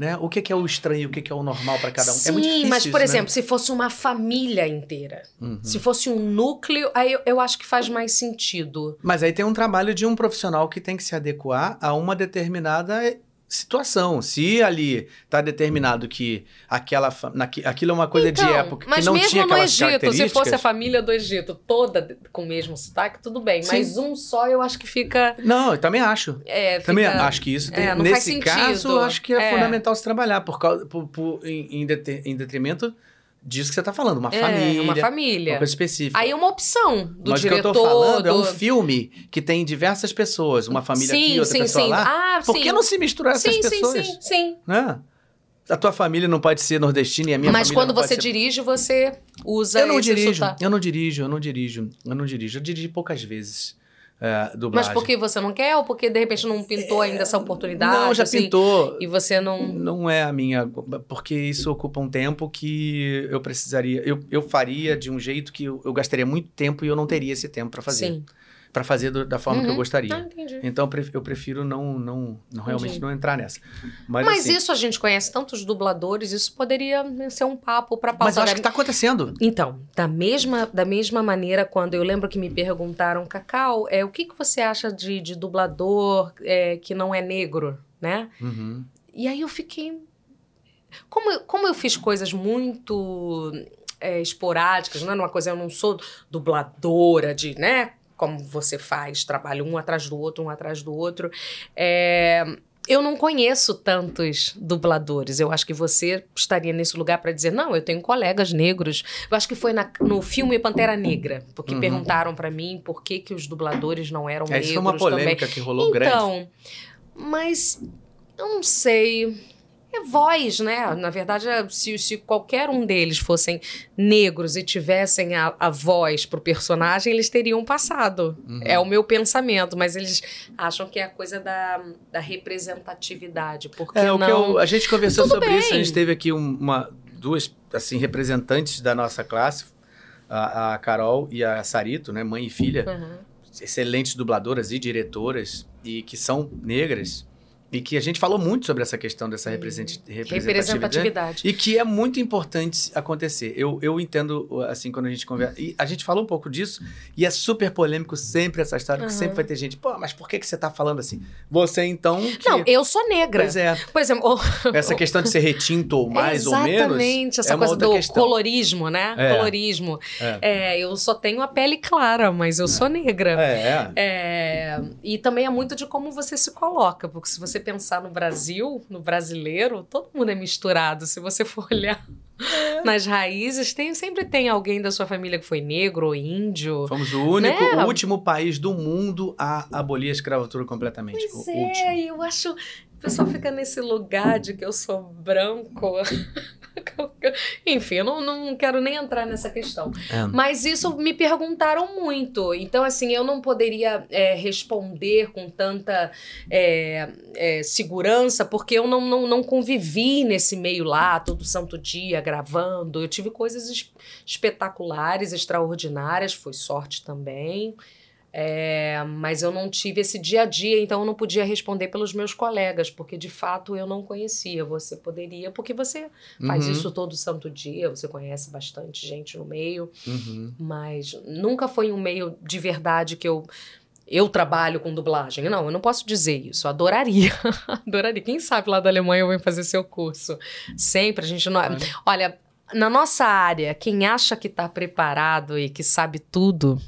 Né? O que, que é o estranho, o que, que é o normal para cada um. Sim, é muito difícil mas, por isso, né? exemplo, se fosse uma família inteira, Uhum. se fosse um núcleo, aí eu, eu acho que faz mais sentido. Mas aí tem um trabalho de um profissional que tem que se adequar a uma determinada situação. Se ali está determinado que aquela aquilo é uma coisa de Então, época que mas não mesmo tinha no aquelas Egito, se características. fosse a família do Egito toda de- com o mesmo sotaque, tudo bem. Sim. Mas um só eu acho que fica. Não, eu também acho. é, Também fica- acho que isso tem, é, não faz nesse caso, acho que é, É. fundamental se trabalhar por causa por, por- em, em em detrimento disso que você está falando, uma é, família, uma uma família. coisa específica. Aí é uma opção do Mas o que eu diretor. tô falando é um do- filme que tem diversas pessoas, uma família sim, aqui, outra sim, pessoa sim. lá. Ah, Por sim. que não se misturar essas sim, pessoas? sim, sim, sim. né? A tua família não pode ser nordestina e a minha Mas família quando não pode você ser... dirige, você usa Eu não esse dirijo, sotaque. eu não dirijo, eu não dirijo, eu não dirijo. Eu dirigi poucas vezes é, Mas dublagem. porque você não quer ou porque de repente não pintou ainda essa oportunidade? Não, já assim, pintou. E você não. Não é a minha, porque isso ocupa um tempo que eu precisaria, eu, eu faria de um jeito que eu, eu gastaria muito tempo e eu não teria esse tempo para fazer, Sim. Para fazer do- da forma que eu Uhum. gostaria. Ah, entendi. Então eu pref- eu prefiro não, não, não realmente Entendi. não entrar nessa. Mas, Mas assim, isso a gente conhece tantos dubladores, isso poderia ser um papo para pauta. mas eu acho da- que tá acontecendo. Então, da mesma, da mesma maneira, quando eu lembro que me perguntaram, Cacau, é, o que, que você acha de, de dublador é, que não é negro, né? Uhum. E aí eu fiquei. Como eu, como eu fiz coisas muito é, esporádicas, não é uma coisa, eu não sou dubladora de, né? Como você faz, trabalho um atrás do outro, um atrás do outro. É, eu não conheço tantos dubladores. Eu acho que você estaria nesse lugar para dizer, não, eu tenho colegas negros. Eu acho que foi na- no filme Pantera Negra, porque Uhum. perguntaram para mim por que, que os dubladores não eram É, negros isso foi uma também. polêmica que rolou grande. Então, mas eu não sei. É voz, né? Na verdade, é, se, se qualquer um deles fossem negros e tivessem a, a voz pro personagem, eles teriam passado. Uhum. É o meu pensamento, mas eles acham que é a coisa da, da representatividade. Porque É, o não... que eu- a gente conversou Tudo sobre isso. A bem. gente teve aqui um- uma, duas assim, representantes da nossa classe, a, a Carol e a Sarito, né, mãe e filha, Uhum. excelentes dubladoras e diretoras, e que são negras, e que a gente falou muito sobre essa questão dessa represent- representatividade. Representatividade. E que é muito importante acontecer. Eu, eu entendo, assim, quando a gente conversa. E a gente falou um pouco disso, e é super polêmico sempre essa história, porque Aham. sempre vai ter gente, pô, mas por que, que você tá falando assim? Você, então. Que... Não, eu sou negra. Pois é. Por exemplo, Essa questão de ser retinto ou mais ou menos. Exatamente, essa é coisa do questão. colorismo, né? É. Colorismo. É. É, eu só tenho a pele clara, mas eu sou negra. É, é. É, e também é muito de como você se coloca, porque se você pensar no Brasil, no brasileiro, todo mundo é misturado. Se você for olhar É. nas raízes, tem, sempre tem alguém da sua família que foi negro ou índio. Fomos o único, Né? o último país do mundo a abolir a escravatura completamente. Pois o é, último. eu acho. O pessoal fica nesse lugar de que eu sou branco. Enfim, eu não, não quero nem entrar nessa questão. É. Mas isso me perguntaram muito. Então, assim, eu não poderia é, responder com tanta é, é, segurança, porque eu não, não, não convivi nesse meio lá todo santo dia gravando. Eu tive coisas es- espetaculares, extraordinárias, foi sorte também. É, mas eu não tive esse dia a dia, então eu não podia responder pelos meus colegas, porque de fato eu não conhecia. Você poderia, porque você faz Uhum, isso todo santo dia, você conhece bastante gente no meio uhum. mas nunca foi um meio de verdade que eu eu trabalho com dublagem. Não, eu não posso dizer isso. Eu adoraria. adoraria. Quem sabe lá da Alemanha eu venho fazer seu curso. Sempre a gente não. Olha. Olha, na nossa área, quem acha que está preparado e que sabe tudo,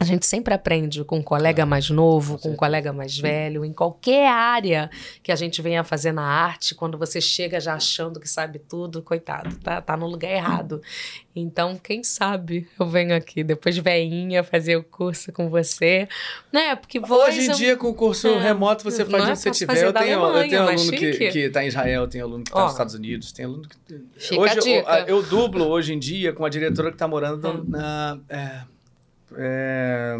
a gente sempre aprende com um colega mais novo, com um colega mais velho, em qualquer área que a gente venha fazer na arte, quando você chega já achando que sabe tudo, coitado, tá, tá no lugar errado. Então, quem sabe eu venho aqui, depois de veinha, fazer o curso com você, né? Porque voz... Hoje em eu- dia, com o curso É. remoto, você faz é? onde você tiver. Eu tenho, eu Alemanha, tenho mas aluno que, que tá em Israel, tem aluno que tá Ó. nos Estados Unidos, tem aluno que. Hoje. Eu, eu dublo hoje em dia com a diretora que tá morando Hum. na. É, é,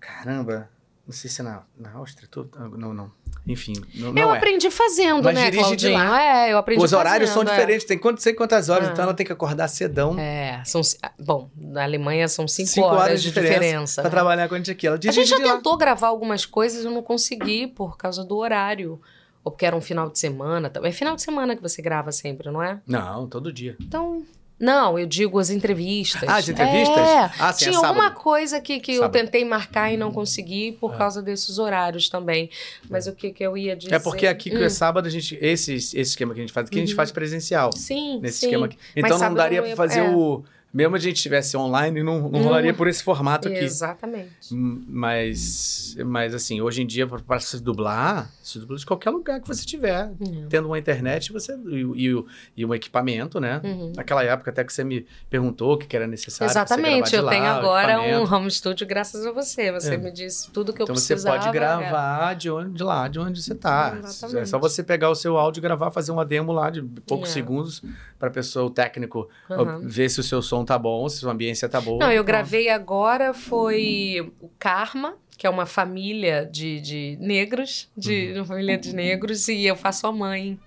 caramba, não sei se é na, na Áustria. tô- não, não. Enfim, não, eu não é. aprendi fazendo, Mas né, Claudinho? É, eu aprendi Os horários são fazendo, é. diferentes, tem quanto, sei quantas horas, Ah. então ela tem que acordar cedão É, são, ci- bom, na Alemanha são cinco, Cinco horas, horas de diferença. diferença pra né? trabalhar com a gente aqui. Ela A gente já de lá. tentou gravar algumas coisas, eu não consegui por causa do horário. ou porque era um final de semana. É final de semana que você grava sempre, não é? Não, todo dia. Então, não, eu digo as entrevistas. Ah, as entrevistas? É, Ah, sim, é tinha alguma sábado. coisa que, que eu tentei marcar e não consegui por É. causa desses horários também. Mas o que, que eu ia dizer? É porque aqui que Hum, é sábado, a gente. Esse, esse esquema que a gente faz aqui, a gente Uhum. faz presencial. Sim, Nesse sim. esquema aqui. Mas Então não sábado daria ia- fazer é. o. Mesmo a gente estivesse online, não, não Não. rolaria por esse formato aqui. Exatamente. Hum, Mas, mas assim, hoje em dia, para se dublar, se dubla de qualquer lugar que você tiver. Uhum. Tendo uma internet você, e, e, e um equipamento, né? Uhum. Naquela época até que você me perguntou o que era necessário. Exatamente, eu lá, tenho agora um home studio graças a você. Você É. me disse tudo que eu Então você precisava. pode é. gravar de, onde, de lá, de onde você tá. Exatamente. É só você pegar o seu áudio e gravar, fazer uma demo lá de poucos É. segundos para pessoa, o técnico, Aham. ver se o seu som tá bom, se a sua ambiência tá boa. Não, eu Pronto. gravei agora foi o Karma, que é uma família de, de negros, de Uhum. uma família de negros, e eu faço a mãe.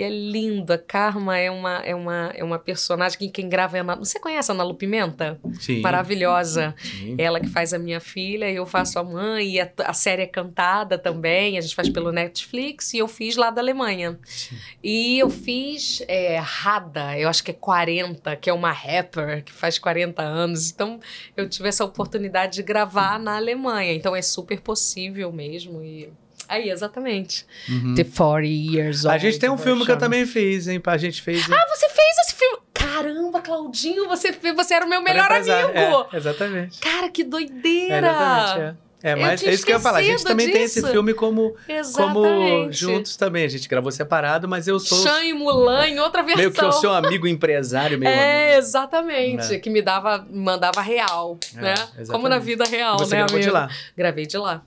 E é linda. Karma é uma, é uma, é uma personagem que quem grava é a Ana... Você conhece a Ana Lu Pimenta? Sim, Maravilhosa. sim. Ela que faz a minha filha e eu faço a mãe. E a, a série é cantada também. A gente faz pelo Netflix e eu fiz lá da Alemanha. Sim. E eu fiz é, Rada, eu acho que é 40, que é uma rapper que faz 40 anos. Então eu tive essa oportunidade de gravar na Alemanha. Então é super possível mesmo. E aí, exatamente. Uhum. The 40 Years A Old. gente tem um filme que eu também fiz, hein? A gente fez. Ah, você fez esse filme? Caramba, Claudinho, você, você era o meu melhor amigo. É, exatamente. Cara, que doideira! Exatamente, é. É, mas é isso que eu ia falar. A gente também tem esse disso. filme como, como Exatamente. juntos também. A gente gravou separado, mas eu sou Chan e Mulan em outra versão. meio que o seu amigo empresário, meu É, amigo. exatamente. Né? Que me dava, mandava real, É, né? exatamente. Como na vida real, Você né, gravou de amigo? lá. Gravei de lá.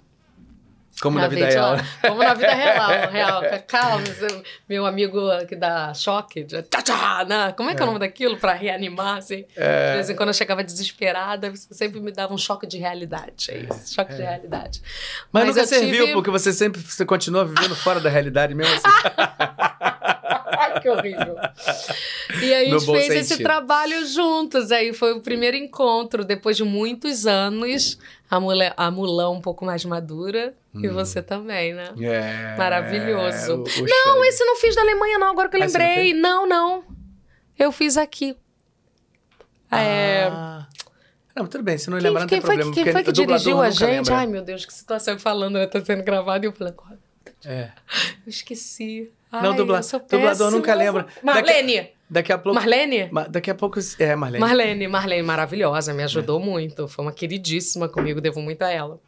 Como na vida real. Como na vida real, real. Calma, meu amigo que dá choque, de tchá, tchá, né? Como é que é, o nome daquilo? Pra reanimar, assim. É. De vez em quando eu chegava desesperada, você sempre me dava um choque de realidade. É isso, choque de realidade. Mas, nunca eu serviu, tive- porque você sempre você continua vivendo fora da realidade mesmo assim. Que horrível. E aí a gente fez esse sentido. trabalho juntos. Aí foi o primeiro encontro, depois de muitos anos. A mulher, a Mulan um pouco mais madura. E Hum. você também, né? É, Maravilhoso. o- o Não, Xande. esse não fiz da Alemanha, não, agora que eu Ah, você não lembrei. Não, não. Eu fiz aqui. É. Ah. Não, tudo bem, se não lembrar, não tem foi, problema. que- quem foi que dirigiu a gente? lembra. Ai, meu Deus, que situação eu falando, né? Tá sendo gravado e eu falei, agora É. eu esqueci. Não, Ai, dubla- eu sou dublador nunca lembra. Marlene! Daqui a pouco. Marlene? Ma- Daqui a pouco. É, Marlene. Marlene, Marlene, maravilhosa, me ajudou É. muito. Foi uma queridíssima comigo, devo muito a ela.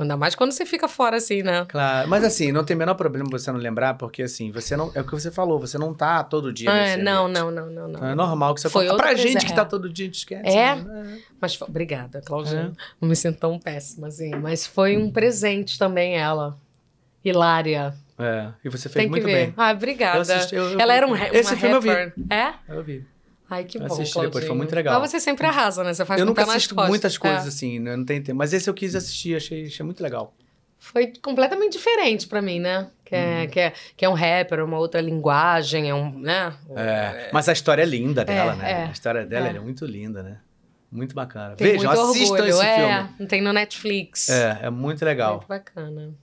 Ainda mais quando você fica fora assim, né? Claro, mas assim, não tem o menor problema você não lembrar, porque assim, você não. É o que você falou, você não tá todo dia. É, não, não, não, não, não. Então é normal que você Foi Pra outra gente coisa, que é. tá todo dia, a gente esquece. É? né? Mas foi- obrigada, Claudinha. É. Não me sinto tão péssima assim. Mas foi um presente também, ela. Hilária. É. E você fez Tem muito ver. bem. Ah, obrigada. Eu assisti- eu- eu- ela era um ra- Esse uma filme eu vi. rapper. É? Eu vi. Ai, que Eu bom, assisti Claudinho. depois, foi muito legal. Mas você sempre arrasa, né? Você faz eu nunca assisto muitas coisas É. assim, né? não tem tempo. Mas esse eu quis assistir, achei, achei muito legal. Foi completamente diferente pra mim, né? Que é, que, é, que é um rapper, uma outra linguagem, é um, né? É, Mas a história é linda dela, né? é. A história dela É. é. muito linda, né? Muito bacana. Tem Vejam, muito assistam orgulho. esse é, filme. Tem no Netflix. É, é muito legal. Muito bacana.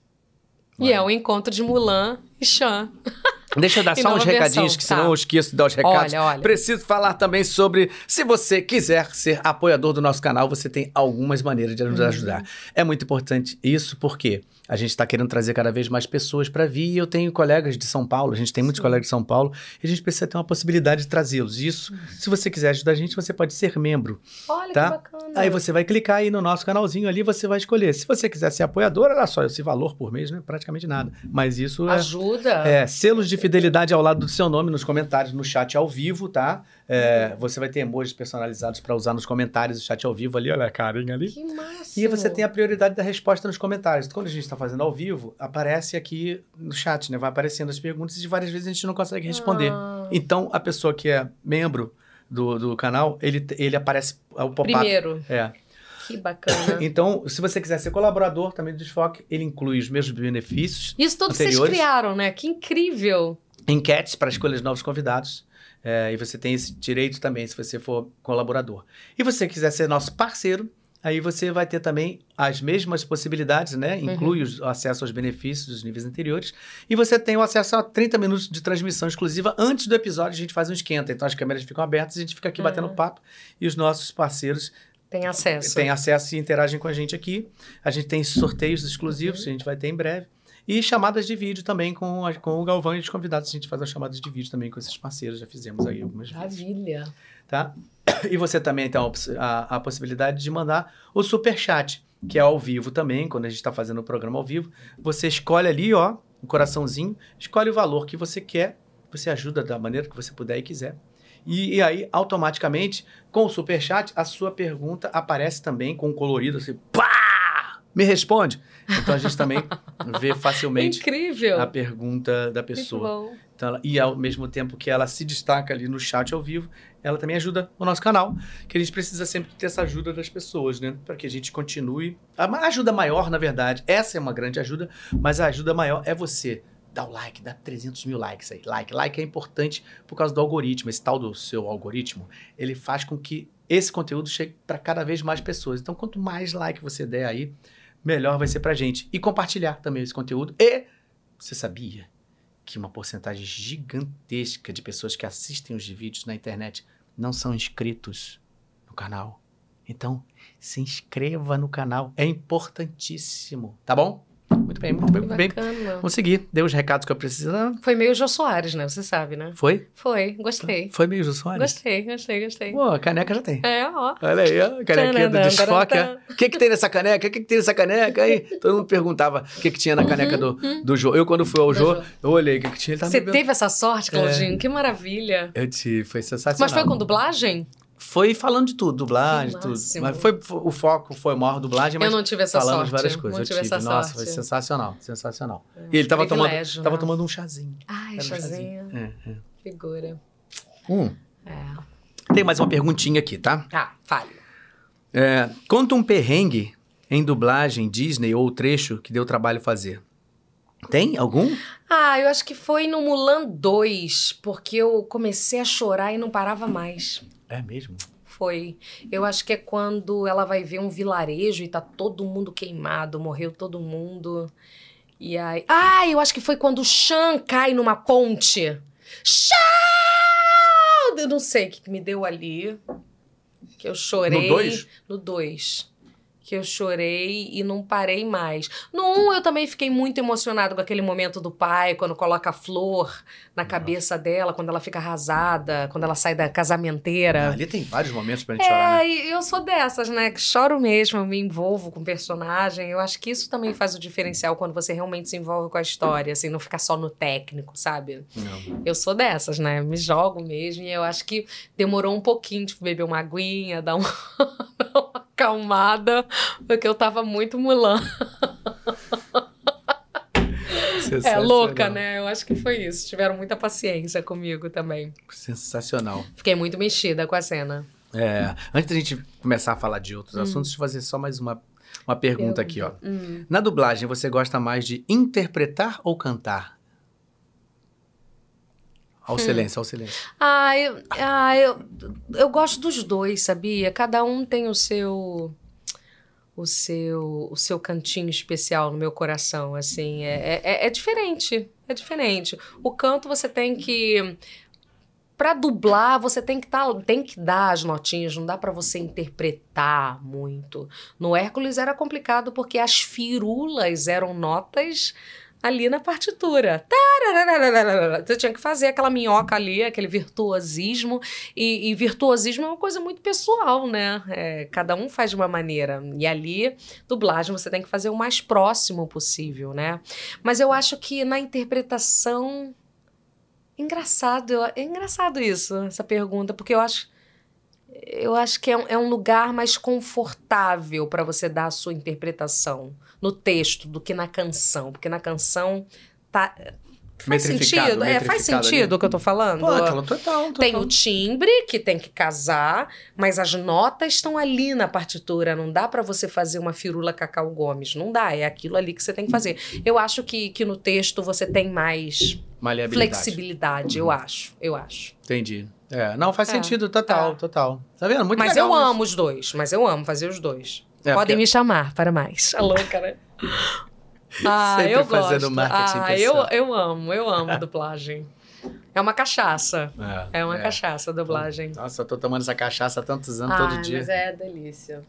E é o encontro de Mulan e Chan. Deixa eu dar só uns recadinhos, versão, que senão tá. eu esqueço de dar os recados. Olha, olha. Preciso falar também sobre, se você quiser ser apoiador do nosso canal, você tem algumas maneiras de nos Uhum. ajudar. É muito importante isso, porque a gente está querendo trazer cada vez mais pessoas para vir. e Eu tenho colegas de São Paulo, a gente tem muitos Sim. colegas de São Paulo, e a gente precisa ter uma possibilidade de trazê-los. Isso, se você quiser ajudar a gente, você pode ser membro. Olha Tá? que bacana. Aí você vai clicar aí no nosso canalzinho ali, você vai escolher. Se você quiser ser apoiador, olha só, esse valor por mês não é praticamente nada. Mas isso é. Ajuda. É, selos de fidelidade ao lado do seu nome nos comentários, no chat ao vivo, tá? É, você vai ter emojis personalizados para usar nos comentários do chat ao vivo ali, olha a carinha ali. Que massa. E você tem a prioridade da resposta nos comentários. Quando a gente está fazendo ao vivo, aparece aqui no chat, né? Vai aparecendo as perguntas e várias vezes a gente não consegue responder. Ah, Então, a pessoa que é membro do, do canal, ele, ele aparece o pop-up. Primeiro. É. Que bacana. Então, se você quiser ser colaborador também do Desfoque, ele inclui os mesmos benefícios, Isso tudo vocês criaram, né? Que incrível. Enquetes para escolher os novos convidados. é, e você tem esse direito também se você for colaborador. E você quiser ser nosso parceiro, Aí você vai ter também as mesmas possibilidades, né? Inclui uhum. o acesso aos benefícios dos níveis anteriores. E você tem o acesso a 30 minutos de transmissão exclusiva. Antes do episódio, a gente faz um esquenta. Então as câmeras ficam abertas, a gente fica aqui uhum. batendo papo e os nossos parceiros tem acesso. Tem acesso e interagem com a gente aqui. A gente tem sorteios exclusivos, uhum. a gente vai ter em breve. E chamadas de vídeo também com, a, com o Galvão e os convidados. A gente faz as chamadas de vídeo também com esses parceiros. Já fizemos aí algumas Maravilha. vezes. Tá? E você também tem a, a, possibilidade de mandar o super chat, que é ao vivo também, quando a gente está fazendo o programa ao vivo. Você escolhe ali, ó, um coraçãozinho, escolhe o valor que você quer, você ajuda da maneira que você puder e quiser. E, e aí, automaticamente, com o super chat, a sua pergunta aparece também com um colorido assim, pá! Me responde. Então a gente também vê facilmente Incrível. a pergunta da pessoa. Então, ela, e ao mesmo tempo que ela se destaca ali no chat ao vivo, ela também ajuda o nosso canal, que a gente precisa sempre ter essa ajuda das pessoas, né? Para que a gente continue. A ajuda maior, na verdade, essa é uma grande ajuda, mas a ajuda maior é você. Dá o like, dá 300 mil likes aí. Like, like é importante por causa do algoritmo. Esse tal do seu algoritmo, ele faz com que esse conteúdo chegue para cada vez mais pessoas. Então, quanto mais like você der aí, melhor vai ser pra gente. E compartilhar também esse conteúdo. E você sabia que uma porcentagem gigantesca de pessoas que assistem os vídeos na internet não são inscritos no canal? Então, se inscreva no canal, é importantíssimo, tá bom? Muito bem, muito bem, muito bem. Vamos seguir. Deu os recados que eu precisava. Foi meio Jô Soares, né? Você sabe, né? Foi? Foi, gostei. Foi meio Jô Soares? Gostei, gostei, gostei. Pô, a caneca já tem. É, ó. Olha aí, ó. A canequinha do desfoque. O que que tem nessa caneca? O que que tem nessa caneca? Aí todo mundo perguntava o que que tinha na caneca uhum, do, uhum. do Jô. Eu, quando fui ao Jô, eu olhei o que que tinha. Você teve essa sorte, Claudinho? É. Que maravilha. Eu tive, foi sensacional. Mas foi com dublagem? Foi falando de tudo, dublagem, tudo. Mas foi, o foco foi maior dublagem, mas eu não tive essa falamos sorte. várias coisas. Não tive, tive essa Nossa, sorte. foi sensacional, sensacional. É, e ele tava tomando, né? tava tomando um chazinho. Ai, Era chazinho. Um chazinho. É, é. Figura. Um. É. Tem mais uma perguntinha aqui, tá? Ah, fale. É, conta um perrengue em dublagem Disney ou trecho que deu trabalho fazer. Tem algum? Ah, eu acho que foi no Mulan 2, porque eu comecei a chorar e não parava mais. É mesmo? Foi. Eu acho que é quando ela vai ver um vilarejo e tá todo mundo queimado, morreu todo mundo. E aí. Ah, eu acho que foi quando o Chan cai numa ponte. Chan! Eu não sei o que me deu ali. Que eu chorei. No 2? No 2 que eu chorei e não parei mais. No 1, um, eu também fiquei muito emocionado com aquele momento do pai, quando coloca a flor na cabeça dela, quando ela fica arrasada, quando ela sai da casamenteira. Ah, ali tem vários momentos pra gente é, chorar, né? É, eu sou dessas, né? Que choro mesmo, eu me envolvo com o personagem. Eu acho que isso também faz o diferencial quando você realmente se envolve com a história, assim, não ficar só no técnico, sabe? Não. Eu sou dessas, né? Me jogo mesmo e eu acho que demorou um pouquinho, tipo, beber uma aguinha, dar uma acalmada, porque eu tava muito Mulan. É louca, né? Eu acho que foi isso. Tiveram muita paciência comigo também. Sensacional. Fiquei muito mexida com a cena. É, antes da gente começar a falar de outros hum. assuntos, deixa eu fazer só mais uma, uma pergunta eu, aqui, ó. Hum. Na dublagem, você gosta mais de interpretar ou cantar? Ao hum. silêncio, ao silêncio. Ah, eu, ah eu, eu gosto dos dois, sabia? Cada um tem o seu o seu o seu cantinho especial no meu coração, assim, é, é, é diferente, é diferente. O canto você tem que para dublar, você tem que tá, tem que dar as notinhas, não dá para você interpretar muito. No Hércules era complicado porque as firulas eram notas ali na partitura. Você tinha que fazer aquela minhoca ali, aquele virtuosismo. E, e virtuosismo é uma coisa muito pessoal, né? É, cada um faz de uma maneira. E ali, dublagem, você tem que fazer o mais próximo possível, né? Mas eu acho que na interpretação. Engraçado, é engraçado isso, essa pergunta, porque eu acho eu acho que é um, é um lugar mais confortável para você dar a sua interpretação no texto do que na canção, porque na canção tá Faz sentido? É, faz sentido o que eu tô falando? Pô, total, total. Tem o timbre, que tem que casar, mas as notas estão ali na partitura. Não dá para você fazer uma firula Cacau Gomes. Não dá, é aquilo ali que você tem que fazer. Eu acho que, que no texto você tem mais flexibilidade, eu acho. Eu acho. Entendi. É, não, faz é, sentido, total, é. total. Tá vendo? Muito Mas legal eu amo os dois, mas eu amo fazer os dois. É, Podem porque... me chamar para mais. Alô, cara. Ah, Sempre eu fazendo gosto. marketing ah, eu, eu amo, eu amo dublagem. É uma cachaça. É, é uma é. cachaça a dublagem. Nossa, eu tô tomando essa cachaça há tantos anos, todo dia. Mas é delícia.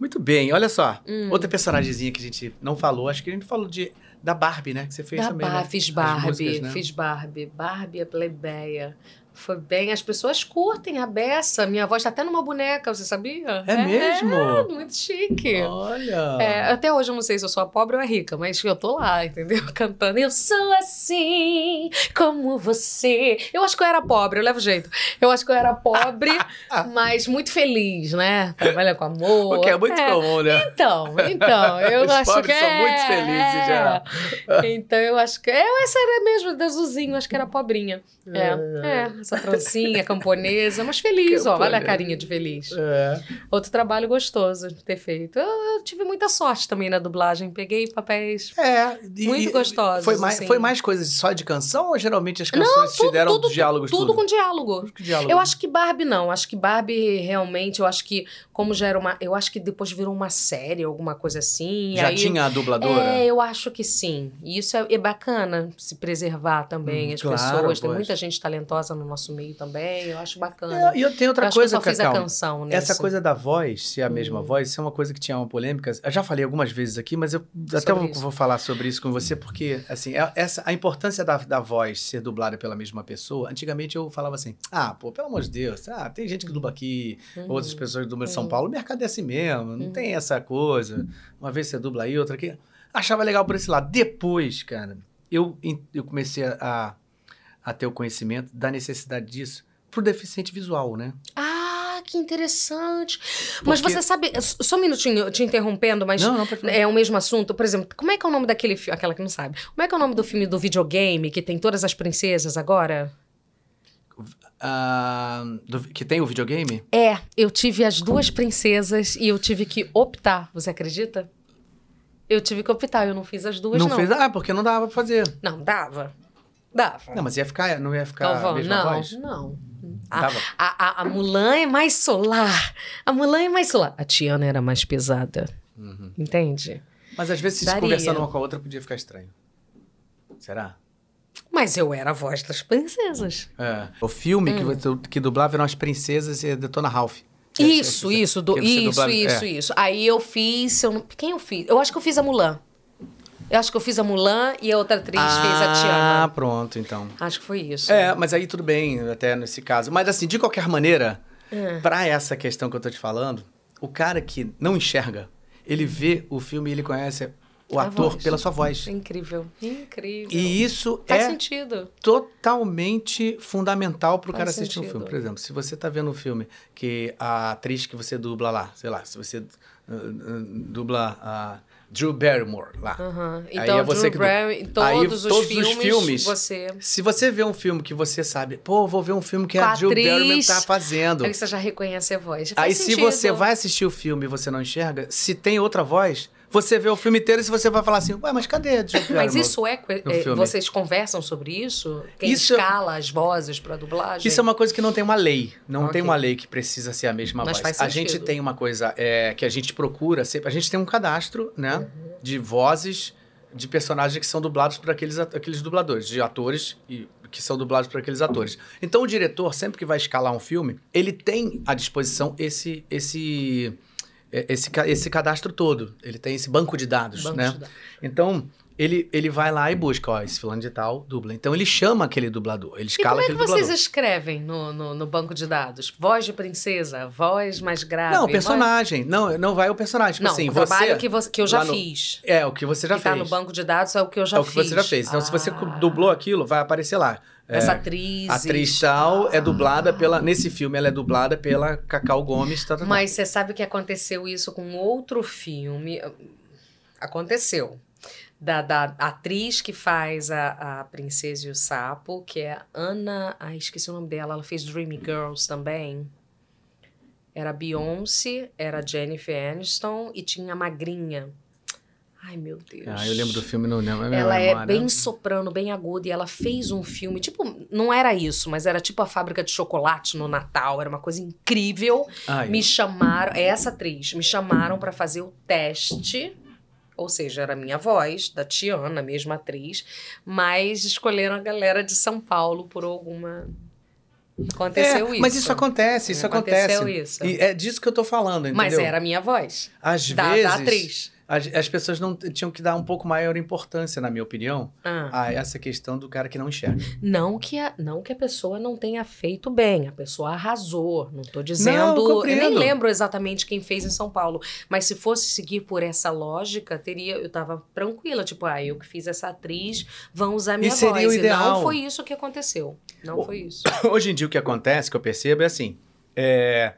Muito bem, olha só. Hum. Outra personagemzinha que a gente não falou, acho que a gente falou de da Barbie, né? Que você fez da também. Bar né? Fiz Barbie, músicas, né? fiz Barbie. Barbie é plebeia. Foi bem. As pessoas curtem a beça. Minha voz tá até numa boneca, você sabia? É, é mesmo? É, muito chique. Olha! É, até hoje eu não sei se eu sou a pobre ou a rica, mas eu tô lá, entendeu? Cantando. Eu sou assim, como você. Eu acho que eu era pobre, eu levo jeito. Eu acho que eu era pobre, mas muito feliz, né? Trabalha com amor. O que é muito é. comum, né? Então, então. Eu Os acho que são é, muito felizes já. Então eu acho que. Eu, essa era mesmo da Zuzinho, acho que era pobrinha. É, é essa trancinha camponesa, mas feliz, ó. Olha a carinha de feliz. É. Outro trabalho gostoso de ter feito. Eu, eu, tive muita sorte também na dublagem. Peguei papéis é, e, muito gostosos. Foi mais, assim. foi mais coisa só de canção ou geralmente as canções não, tudo, te deram tudo, diálogos? Tudo, tudo com diálogo. Diálogo. Eu acho que Barbie não. Acho que Barbie realmente, eu acho que como já era uma. Eu acho que depois virou uma série, alguma coisa assim. Já aí, tinha a dubladora? É, eu acho que sim. E isso é, é bacana se preservar também. Hum, as claro, pessoas. Pois. Tem muita gente talentosa no nosso meio também. Eu acho bacana. É, e eu tenho outra eu coisa, que eu só fiz a canção nesse. Essa coisa da voz, se é a mesma hum. voz, isso é uma coisa que tinha uma polêmica. Eu já falei algumas vezes aqui, mas eu até vou, vou, falar sobre isso com você, porque, assim, é, essa, a importância da, da voz ser dublada pela mesma pessoa, antigamente eu falava assim, ah, pô, pelo amor de Deus, ah, tem gente que dubla aqui, uhum. outras pessoas dublam em São uhum. Paulo, o mercado é assim mesmo, não uhum. tem essa coisa. Uma vez você dubla aí, outra aqui. Achava legal por esse lado. Depois, cara, eu, eu comecei a, a ter o conhecimento da necessidade disso pro deficiente visual, né? Ah, que interessante. Porque... Mas você sabe, só um minutinho te interrompendo, mas não, não, é o mesmo assunto. Por exemplo, como é que é o nome daquele filme? Aquela que não sabe. Como é que é o nome do filme do videogame que tem todas as princesas agora? Uh, do, que tem o videogame? É, eu tive as duas princesas e eu tive que optar, você acredita? Eu tive que optar, eu não fiz as duas, não. Não fez? Ah, porque não dava pra fazer. Não, dava. Dava. Não, mas ia ficar, não ia ficar Galvão, mesma não, voz? Não, a, a, a, Mulan é mais solar. A Mulan é mais solar. A Tiana era mais pesada. Uhum. Entende? Mas às vezes, se conversando uma com a outra, podia ficar estranho. Será? Mas eu era a voz das princesas. É. O filme hum. que, que dublava eram as princesas e Detona Ralph. Isso, isso, do, isso, dublava, isso, é. isso. Aí eu fiz. Eu, quem eu fiz? Eu acho que eu fiz a Mulan. Eu acho que eu fiz a Mulan e a outra atriz ah, fez a Tiana. Ah, pronto, então. Acho que foi isso. É, mas aí tudo bem, até nesse caso. Mas assim, de qualquer maneira, é. para essa questão que eu tô te falando, o cara que não enxerga, ele vê o filme e ele conhece o a ator voz. pela sua voz. Incrível, incrível. E isso Faz é sentido. totalmente fundamental para o cara assistir sentido. um filme. Por exemplo, se você está vendo um filme que a atriz que você dubla lá, sei lá, se você uh, uh, dubla a Drew Barrymore lá. Uhum. Então, aí é você Drew que Barrymore, todos, aí, os, todos filmes, os filmes, você... se você vê um filme que você sabe, pô, vou ver um filme que a, a Drew Barrymore tá fazendo. Aí você já reconhece a voz. Aí sentido. se você vai assistir o filme e você não enxerga, se tem outra voz, você vê o filme inteiro e você vai falar assim, ué, mas cadê Mas isso é, é vocês conversam sobre isso? Quem isso, é escala as vozes para dublagem? Isso é uma coisa que não tem uma lei. Não okay. tem uma lei que precisa ser a mesma mas voz. a gente tem uma coisa é, que a gente procura, a gente tem um cadastro, né, uhum. de vozes de personagens que são dublados por aqueles, aqueles dubladores, de atores e que são dublados por aqueles atores. Então o diretor, sempre que vai escalar um filme, ele tem à disposição esse esse esse, esse cadastro todo. Ele tem esse banco de dados, banco né? De dados. Então, ele, ele vai lá e busca, ó, esse fulano de tal dubla. Então, ele chama aquele dublador, ele escala aquele dublador. Como é que vocês escrevem no, no, no, banco de dados? Voz de princesa, voz mais grave? Não, personagem. Voz... Não, não vai o personagem. Tipo não, assim, o trabalho você, que, você, que eu já no... fiz. É, o que você já que fez. tá no banco de dados é o que eu já fiz. É o que fiz. você já fez. Então, ah. se você ah. dublou aquilo, vai aparecer lá. Essa é, atriz. Atriz tal é dublada pela. Nesse filme, ela é dublada pela Cacau Gomes. Tá, tá, tá. Mas você sabe que aconteceu isso com outro filme? Aconteceu. Da, da atriz que faz a, a Princesa e o Sapo, que é Ana. Ai, esqueci o nome dela. Ela fez Dreamy Girls também. Era Beyoncé, era Jennifer Aniston e tinha a Magrinha. Ai, meu Deus. Ah, eu lembro do filme, não lembro. Ela é bem soprano, bem aguda, e ela fez um filme, tipo, não era isso, mas era tipo a fábrica de chocolate no Natal, era uma coisa incrível. Ai, Me chamaram, é essa atriz, me chamaram pra fazer o teste. Ou seja, era a minha voz, da Tiana, a mesma atriz, mas escolheram a galera de São Paulo por alguma. Aconteceu É, isso. Mas isso acontece, isso Aconteceu acontece. isso. E é disso que eu tô falando, entendeu? Mas era a minha voz. Às Da, vezes, da atriz. As, as pessoas não tinham que dar um pouco maior importância, na minha opinião, Ah. a essa questão do cara que não enxerga. Não que, a, não que a pessoa não tenha feito bem, a pessoa arrasou. Não tô Não, dizendo. eu eu, compreendo. nem lembro exatamente quem fez em São Paulo. Mas se fosse seguir por essa lógica, teria. Eu tava tranquila, tipo, ah, eu que fiz essa atriz, vão usar minha seria voz. o E ideal. não foi isso que aconteceu. Não O- foi isso. Hoje em dia, o que acontece, que eu percebo, é assim: é,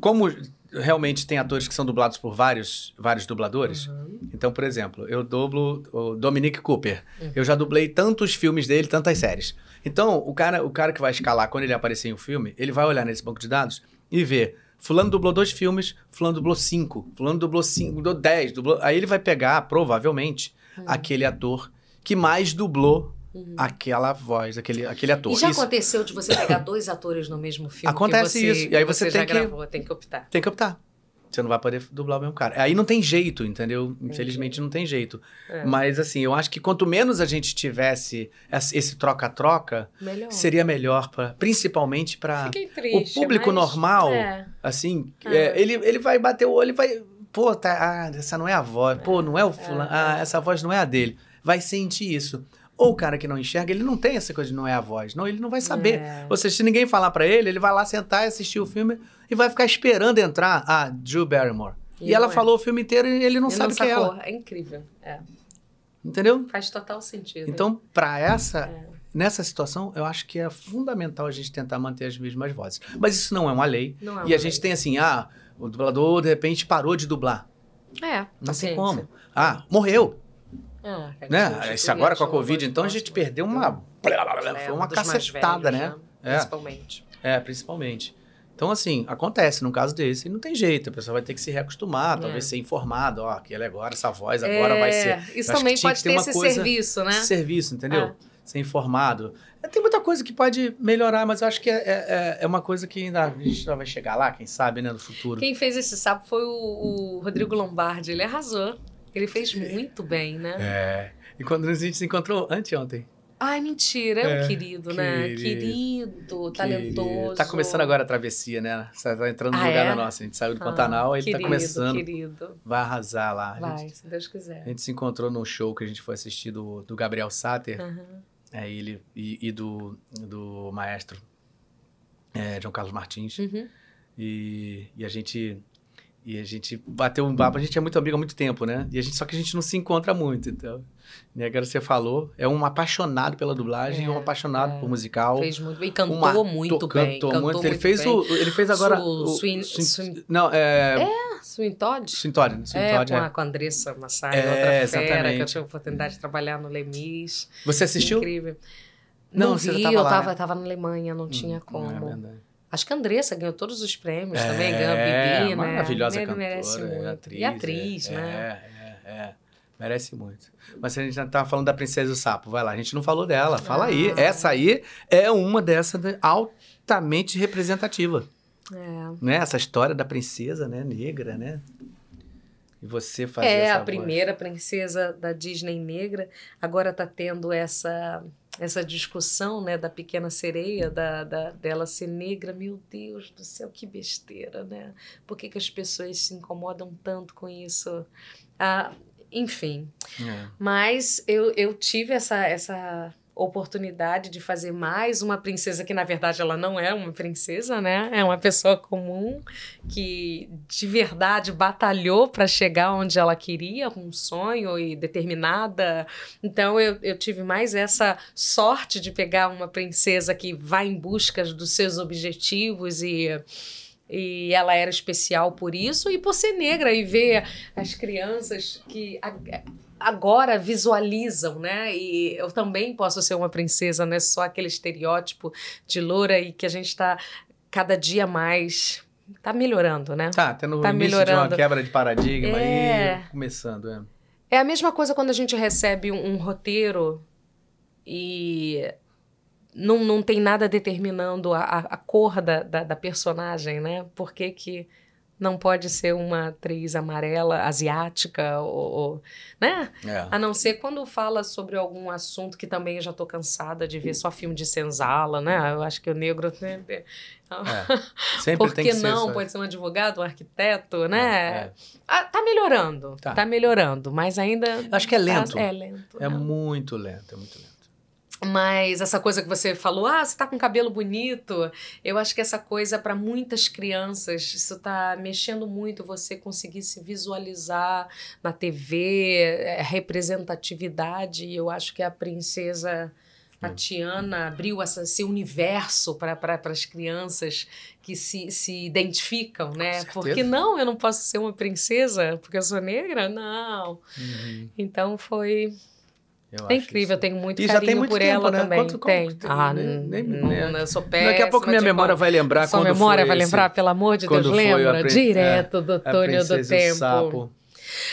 como realmente tem atores que são dublados por vários, vários dubladores. Uhum. Então, por exemplo, eu dublo o Dominic Cooper. Eu já dublei tantos filmes dele, tantas séries. Então, o cara, o cara que vai escalar, quando ele aparecer em um filme, ele vai olhar nesse banco de dados e ver. Fulano dublou dois filmes, fulano dublou cinco, fulano dublou cinco, dublou dez, dublou... Aí ele vai pegar, provavelmente, Uhum. aquele ator que mais dublou aquela voz, aquele, aquele ator. E já Isso aconteceu de você pegar dois atores no mesmo filme? Acontece você, isso. E aí você já tem que- gravou, tem que optar. tem que optar. Você não vai poder dublar o mesmo cara. Aí não tem jeito, entendeu? Infelizmente não tem jeito. É. Mas assim, eu acho que quanto menos a gente tivesse esse troca-troca, Melhor. seria melhor para, principalmente para o público mas- normal. É. Assim, É. é, ele, ele vai bater o olho e vai, pô, tá, ah, essa não é a voz, pô, não é o fulano, ah, essa voz não é a dele. Vai sentir isso. Ou o cara que não enxerga, ele não tem essa coisa de não é a voz. Não, ele não vai saber. É. Ou seja, se ninguém falar pra ele, ele vai lá sentar e assistir o filme e vai ficar esperando entrar a Drew Barrymore. E, E ela é. falou o filme inteiro e ele não Ele sabe quem é ela. É incrível. É. Entendeu? Faz total sentido. Então, pra essa, É. nessa situação, eu acho que é fundamental a gente tentar manter as mesmas vozes. Mas isso não é uma lei. Não é e uma a gente lei. tem assim, ah, o dublador de repente parou de dublar. É, Não tem como. Ah, morreu, Ah, é né? agora com a Covid, então a gente perdeu uma É, foi um uma cacetada, velhos, né? É. Principalmente. É, principalmente. Então, assim, acontece num caso desse. Não tem jeito, a pessoa vai ter que se reacostumar, É. talvez ser informado. Ó, aquele agora, essa voz agora vai ser. É, Isso Eu acho também pode ter ter esse coisa- serviço, né? Esse serviço, entendeu? É. Ser informado. É, Tem muita coisa que pode melhorar, mas eu acho que é, é, é uma coisa que ainda a gente vai chegar lá, quem sabe, né, no futuro. Quem fez esse sapo foi o, o Rodrigo Lombardi. Ele arrasou. Ele fez muito bem, né? É. E quando a gente se encontrou anteontem. Ai, mentira. É um É, querido, né? querido. Querido, talentoso. Tá começando agora a travessia, né? Você tá entrando no Ah, lugar é? da nossa. A gente saiu do Ah, Pantanal, ele querido, tá começando. querido. Vai arrasar lá. Vai, gente, se Deus quiser. a gente se encontrou num show que a gente foi assistir do, do Gabriel Sater. Aham. É, ele, e, e do, do maestro é, João Carlos Martins. Uhum. E, e a gente e a gente bateu um papo, a gente é muito amigo há muito tempo, né? E a gente, só que a gente não se encontra muito, então. E agora você falou, é um apaixonado pela dublagem, É, um apaixonado é. por musical. Fez muito bem. Cantou um ator, muito bem. Cantou Cantou muito. muito Ele fez bem. o ele fez agora Su- o, Swin- Swin- Swin- não, é, Ah, Swing Todd? Swintório, É, Swintório, com, é. a, com a Andressa Massai, É, outra fera, que eu exatamente. tive a oportunidade de trabalhar no Lemis. Você assistiu? Incrível. Não, Não, vi, tava eu lá, tava, né? tava na Alemanha, não tinha Hum, como. é verdade. Acho que a Andressa ganhou todos os prêmios É, também, ganhou a Bibi, né? Maravilhosa Ele cantora, merece muito. é atriz. e atriz, é, né? É, é, é. Merece muito. Mas a gente já tava falando da Princesa e o Sapo. Vai lá, a gente não falou dela. Fala aí. Ah. Essa aí é uma dessas de- altamente representativa. É. Né? Essa história da princesa, né? Negra, né? E você fazer É, a voz. primeira princesa da Disney negra. Agora tá tendo essa essa discussão, né, da pequena sereia, da, da- dela ser negra. Meu Deus do céu, que besteira, né? Por que, que as pessoas se incomodam tanto com isso? Ah, enfim, É. mas eu, eu tive essa, essa oportunidade de fazer mais uma princesa que, na verdade, ela não é uma princesa, né? É uma pessoa comum que, de verdade, batalhou para chegar onde ela queria, um sonho e determinada. Então, eu, eu tive mais essa sorte de pegar uma princesa que vai em busca dos seus objetivos e. E ela era especial por isso e por ser negra e ver as crianças que a- agora visualizam, né? E eu também posso ser uma princesa, não é só aquele estereótipo de loura e que a gente está cada dia mais tá melhorando, né? Tá, tendo Tá o início de uma melhorando. quebra de paradigma É. aí, começando, é. É a mesma coisa quando a gente recebe um, um roteiro e não, não tem nada determinando a, a cor da, da, da, personagem, né? Por que, que não pode ser uma atriz amarela, asiática, ou, ou né? É. A não ser quando fala sobre algum assunto que também eu já estou cansada de ver só filme de senzala, né? Eu acho que o negro... Né? É. Sempre Por que, que não? Ser, pode ser um advogado, um arquiteto, né? É, é. Ah, tá melhorando, tá. tá. melhorando, mas ainda... Acho que é lento. Tá, é lento. É né? muito lento, é muito lento. Mas essa coisa que você falou, ah, você tá com cabelo bonito. Eu acho que essa coisa, para muitas crianças, isso tá mexendo muito você conseguir se visualizar na TV, é, representatividade. E eu acho que a princesa Tatiana abriu essa, esse universo para pra, as crianças que se, se identificam, né? Porque não, eu não posso ser uma princesa porque eu sou negra? Não. Uhum. Então foi eu é incrível, eu tenho muito e carinho muito por tempo, ela né? também. Quanto, tem. ah, nem, nem, não, eu sou péssima. Daqui a pouco minha memória vai lembrar Sua quando memória vai lembrar, pelo amor de Deus, lembra? Direto é, do túnel do tempo. Sapo.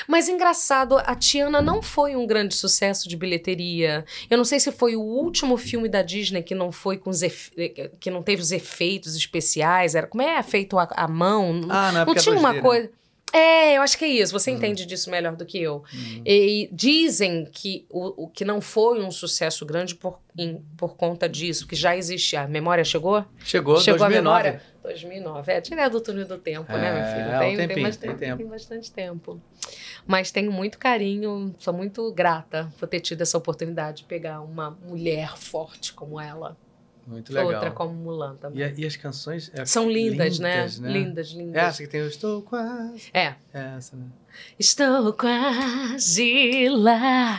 Mas engraçado, a Tiana não foi um grande sucesso de bilheteria. Eu não sei se foi o último filme da Disney que não foi com os efe... que não teve os efeitos especiais, era como é feito a, a mão. Ah, não, é não tinha uma coisa. É, eu acho que é isso. Você hum. entende disso melhor do que eu. Hum. E dizem que o, o que não foi um sucesso grande por, em, por conta disso, que já existia. A memória chegou? Chegou, chegou 2009. a memória? 2009. É, direto do túnel do tempo, é, né, meu filho? É, tem, tempinho, tem, bastante, tem, tempo. tem bastante tempo. Mas tenho muito carinho, sou muito grata por ter tido essa oportunidade de pegar uma mulher forte como ela. Muito legal. Outra como Mulan também. E, e as canções... É São lindas, né? lindas, né? Lindas, lindas. Essa que tem o Estou Quase. É. Essa, né? Estou quase lá.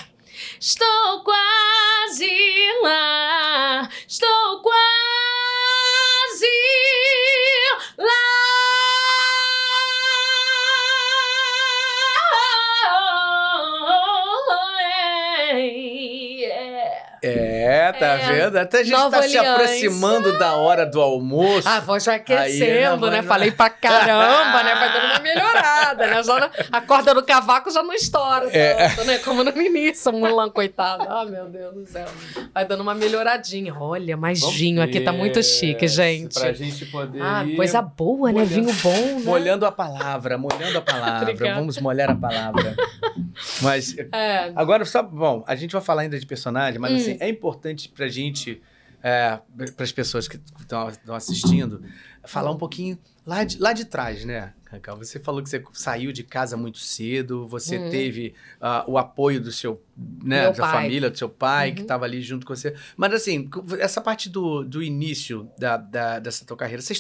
Estou quase lá. Estou tá é, vendo? Até a gente Nova tá Aliança. se aproximando da hora do almoço. A voz vai aquecendo, Aí, né? Falei pra caramba, né? Vai dando uma melhorada, né? Já a corda do cavaco já não estoura é. tanto, né? Como no início, Mulan, coitado. Ah, meu Deus do céu. Vai dando uma melhoradinha. Olha, mais Vamos vinho aqui, tá muito chique, gente. Pra gente poder Ah, coisa boa, né? Vinho bom, né? Molhando a palavra, molhando a palavra. Vamos molhar a palavra. Mas, é. agora, só, bom, a gente vai falar ainda de personagem, mas hum. assim, é importante pra gente, é, para as pessoas que estão assistindo, falar um pouquinho lá de, lá de trás, né? Cacau, você falou que você saiu de casa muito cedo, você uhum. teve uh, o apoio do seu, né, Meu da pai. família, do seu pai, uhum. que estava ali junto com você. Mas assim, essa parte do, do início da, da, dessa tua carreira, você,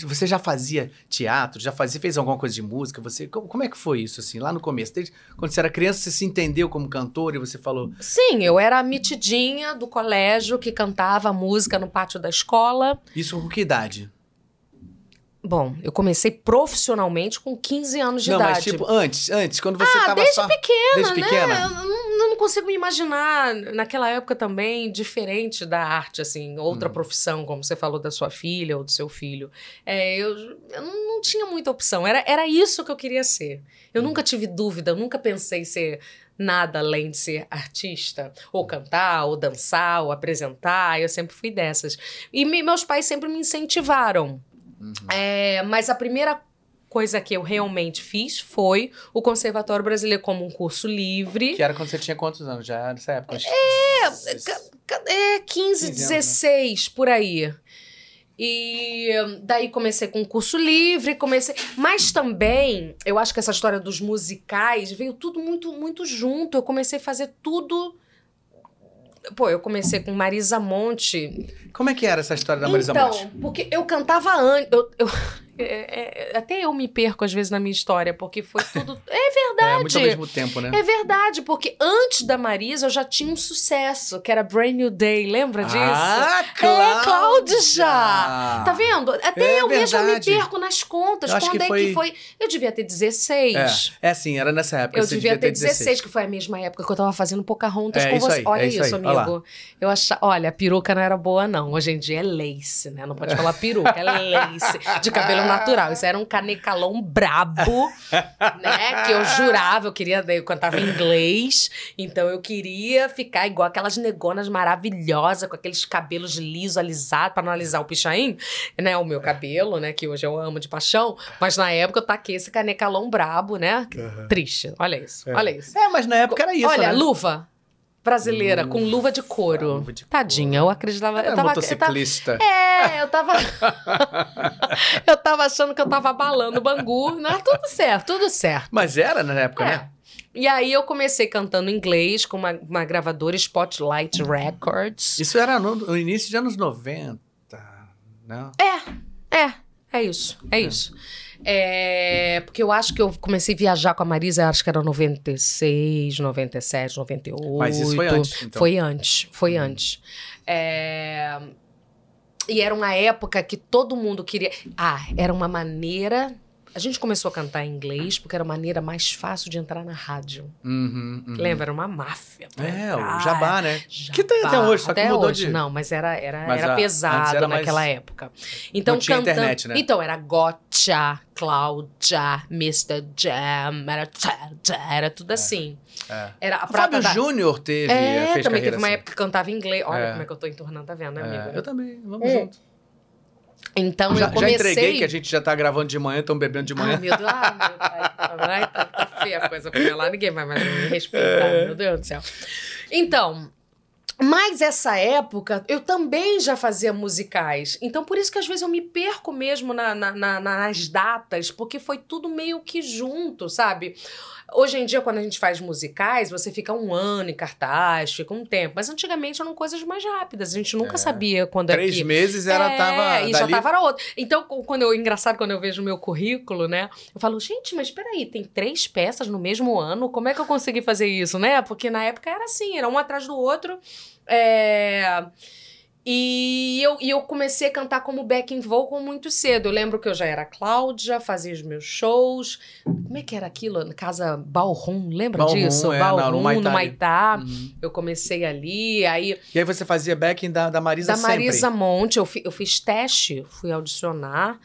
você já fazia teatro, já fazia, fez alguma coisa de música? Você, como, como é que foi isso, assim, lá no começo? Desde, quando você era criança, você se entendeu como cantor e você falou... Sim, eu era a mitidinha do colégio que cantava música no pátio da escola. Isso com que idade? Bom, eu comecei profissionalmente com 15 anos de não, idade. Não, mas tipo, antes, antes, quando você ah, tava desde só... pequena, desde né? pequena? Eu não, consigo me imaginar, naquela época também, diferente da arte, assim, outra hum. profissão, como você falou da sua filha ou do seu filho. É, eu, eu não tinha muita opção, era, era isso que eu queria ser. Eu hum. nunca tive dúvida, eu nunca pensei ser nada além de ser artista, ou cantar, ou dançar, ou apresentar, eu sempre fui dessas. E me, meus pais sempre me incentivaram Uhum. É, mas a primeira coisa que eu realmente fiz foi o Conservatório Brasileiro como um curso livre. Que era quando você tinha quantos anos? Já nessa época? É, é 15, 15 16, anos, né? por aí. E daí comecei com um curso livre, comecei. Mas também, eu acho que essa história dos musicais veio tudo muito, muito junto. Eu comecei a fazer tudo Pô, eu comecei com Marisa Monte. Como é que era essa história da Marisa então, Monte? Então, porque eu cantava antes. Eu, eu, é, é, até eu me perco às vezes na minha história, porque foi tudo. É verdade. É, muito ao mesmo tempo, né? É verdade, porque antes da Marisa eu já tinha um sucesso, que era Brand New Day, lembra disso? Ah, Cláudia! É, Cláudia já! Tá vendo? Até é eu mesma me perco nas contas. Eu Quando é foi... que foi? Eu devia ter 16. É, é sim, era nessa época. Eu devia, devia, ter 16, 16, que foi a mesma época que eu tava fazendo Pocahontas é, com você. Aí, olha é isso, isso amigo. Eu achava. Olha, a peruca não era boa, não. Hoje em dia é lace, né? Não pode falar peruca, é lace. De cabelo natural. Isso era um canecalão brabo, né? Que eu jurava, eu queria, eu cantava em inglês, então eu queria ficar igual aquelas negonas maravilhosas, com aqueles cabelos lisos, alisados, para não alisar o pichain, né? O meu cabelo, né? Que hoje eu amo de paixão, mas na época eu taquei esse canecalão brabo, né? Uhum. Triste. Olha isso, É. olha isso. É, mas na época era isso, Olha, né? luva brasileira, com luva de couro. luva de Tadinha, eu acreditava. Era eu tava, eu tava, motociclista. é, eu tava. eu tava achando que eu tava abalando o Bangu. Não, tudo certo, tudo certo. Mas era na época, É. né? E aí eu comecei cantando inglês com uma, uma gravadora Spotlight Records. Isso era no, no início de anos 90, né? É, é isso, é isso. É, porque eu acho que eu comecei a viajar com a Marisa, acho que era 96, 97, 98. Mas isso foi antes, então. Foi antes, foi antes. É, E era uma época que todo mundo queria. Ah, era uma maneira. A gente começou a cantar em inglês porque era a maneira mais fácil de entrar na rádio. Uhum, uhum. Lembra? Era uma máfia. É, entrar. o Jabá, né? Jabá. Que tem até hoje, só que Até mudou hoje, de- Não, mas era, era, Mas era a- pesado era mais- naquela época. Então, Não tinha cantando... internet, né? Então, era Gotcha, Cláudia, Mr. Jam, era, tchá, tchá, era tudo assim. É. Era a O Fábio da... Júnior teve, É, fez também teve uma assim. época que cantava em inglês. Olha É. como é que eu tô entornando, tá vendo, né, É, amigo? eu também, vamos É. junto. Então, já, eu já comecei... entreguei que a gente já tá gravando de manhã, estão bebendo de manhã. meu Deus, ah, meu pai. Ai, tá, tá feia a coisa pra lá, ninguém vai mais me respeitar, É. meu Deus do céu. Então, mas essa época eu também já fazia musicais. Então, por isso que às vezes eu me perco mesmo na- na- na- nas datas, porque foi tudo meio que junto, sabe? Hoje em dia, quando a gente faz musicais, você fica um ano em cartaz, fica um tempo. Mas antigamente eram coisas mais rápidas. A gente nunca É. sabia quando é Três que... meses era, É, tava e dali... já tava era outro. Então, quando eu, engraçado quando eu vejo o meu currículo, né? Eu falo, gente, mas peraí, tem três peças no mesmo ano? Como é que eu consegui fazer isso, né? Porque na época era assim, era um atrás do outro. É, E eu, e eu comecei a cantar como backing vocal muito cedo. Eu lembro que eu já era Cláudia, fazia os meus shows. Como é que era aquilo? Na casa Balrum, lembra Ballroom, disso? é, no Balrum, Maitá no. Maitá. Uhum. Eu comecei ali, aí E aí você fazia backing da, da Marisa da sempre. Marisa Monte, eu, fi- eu fiz teste, fui audicionar,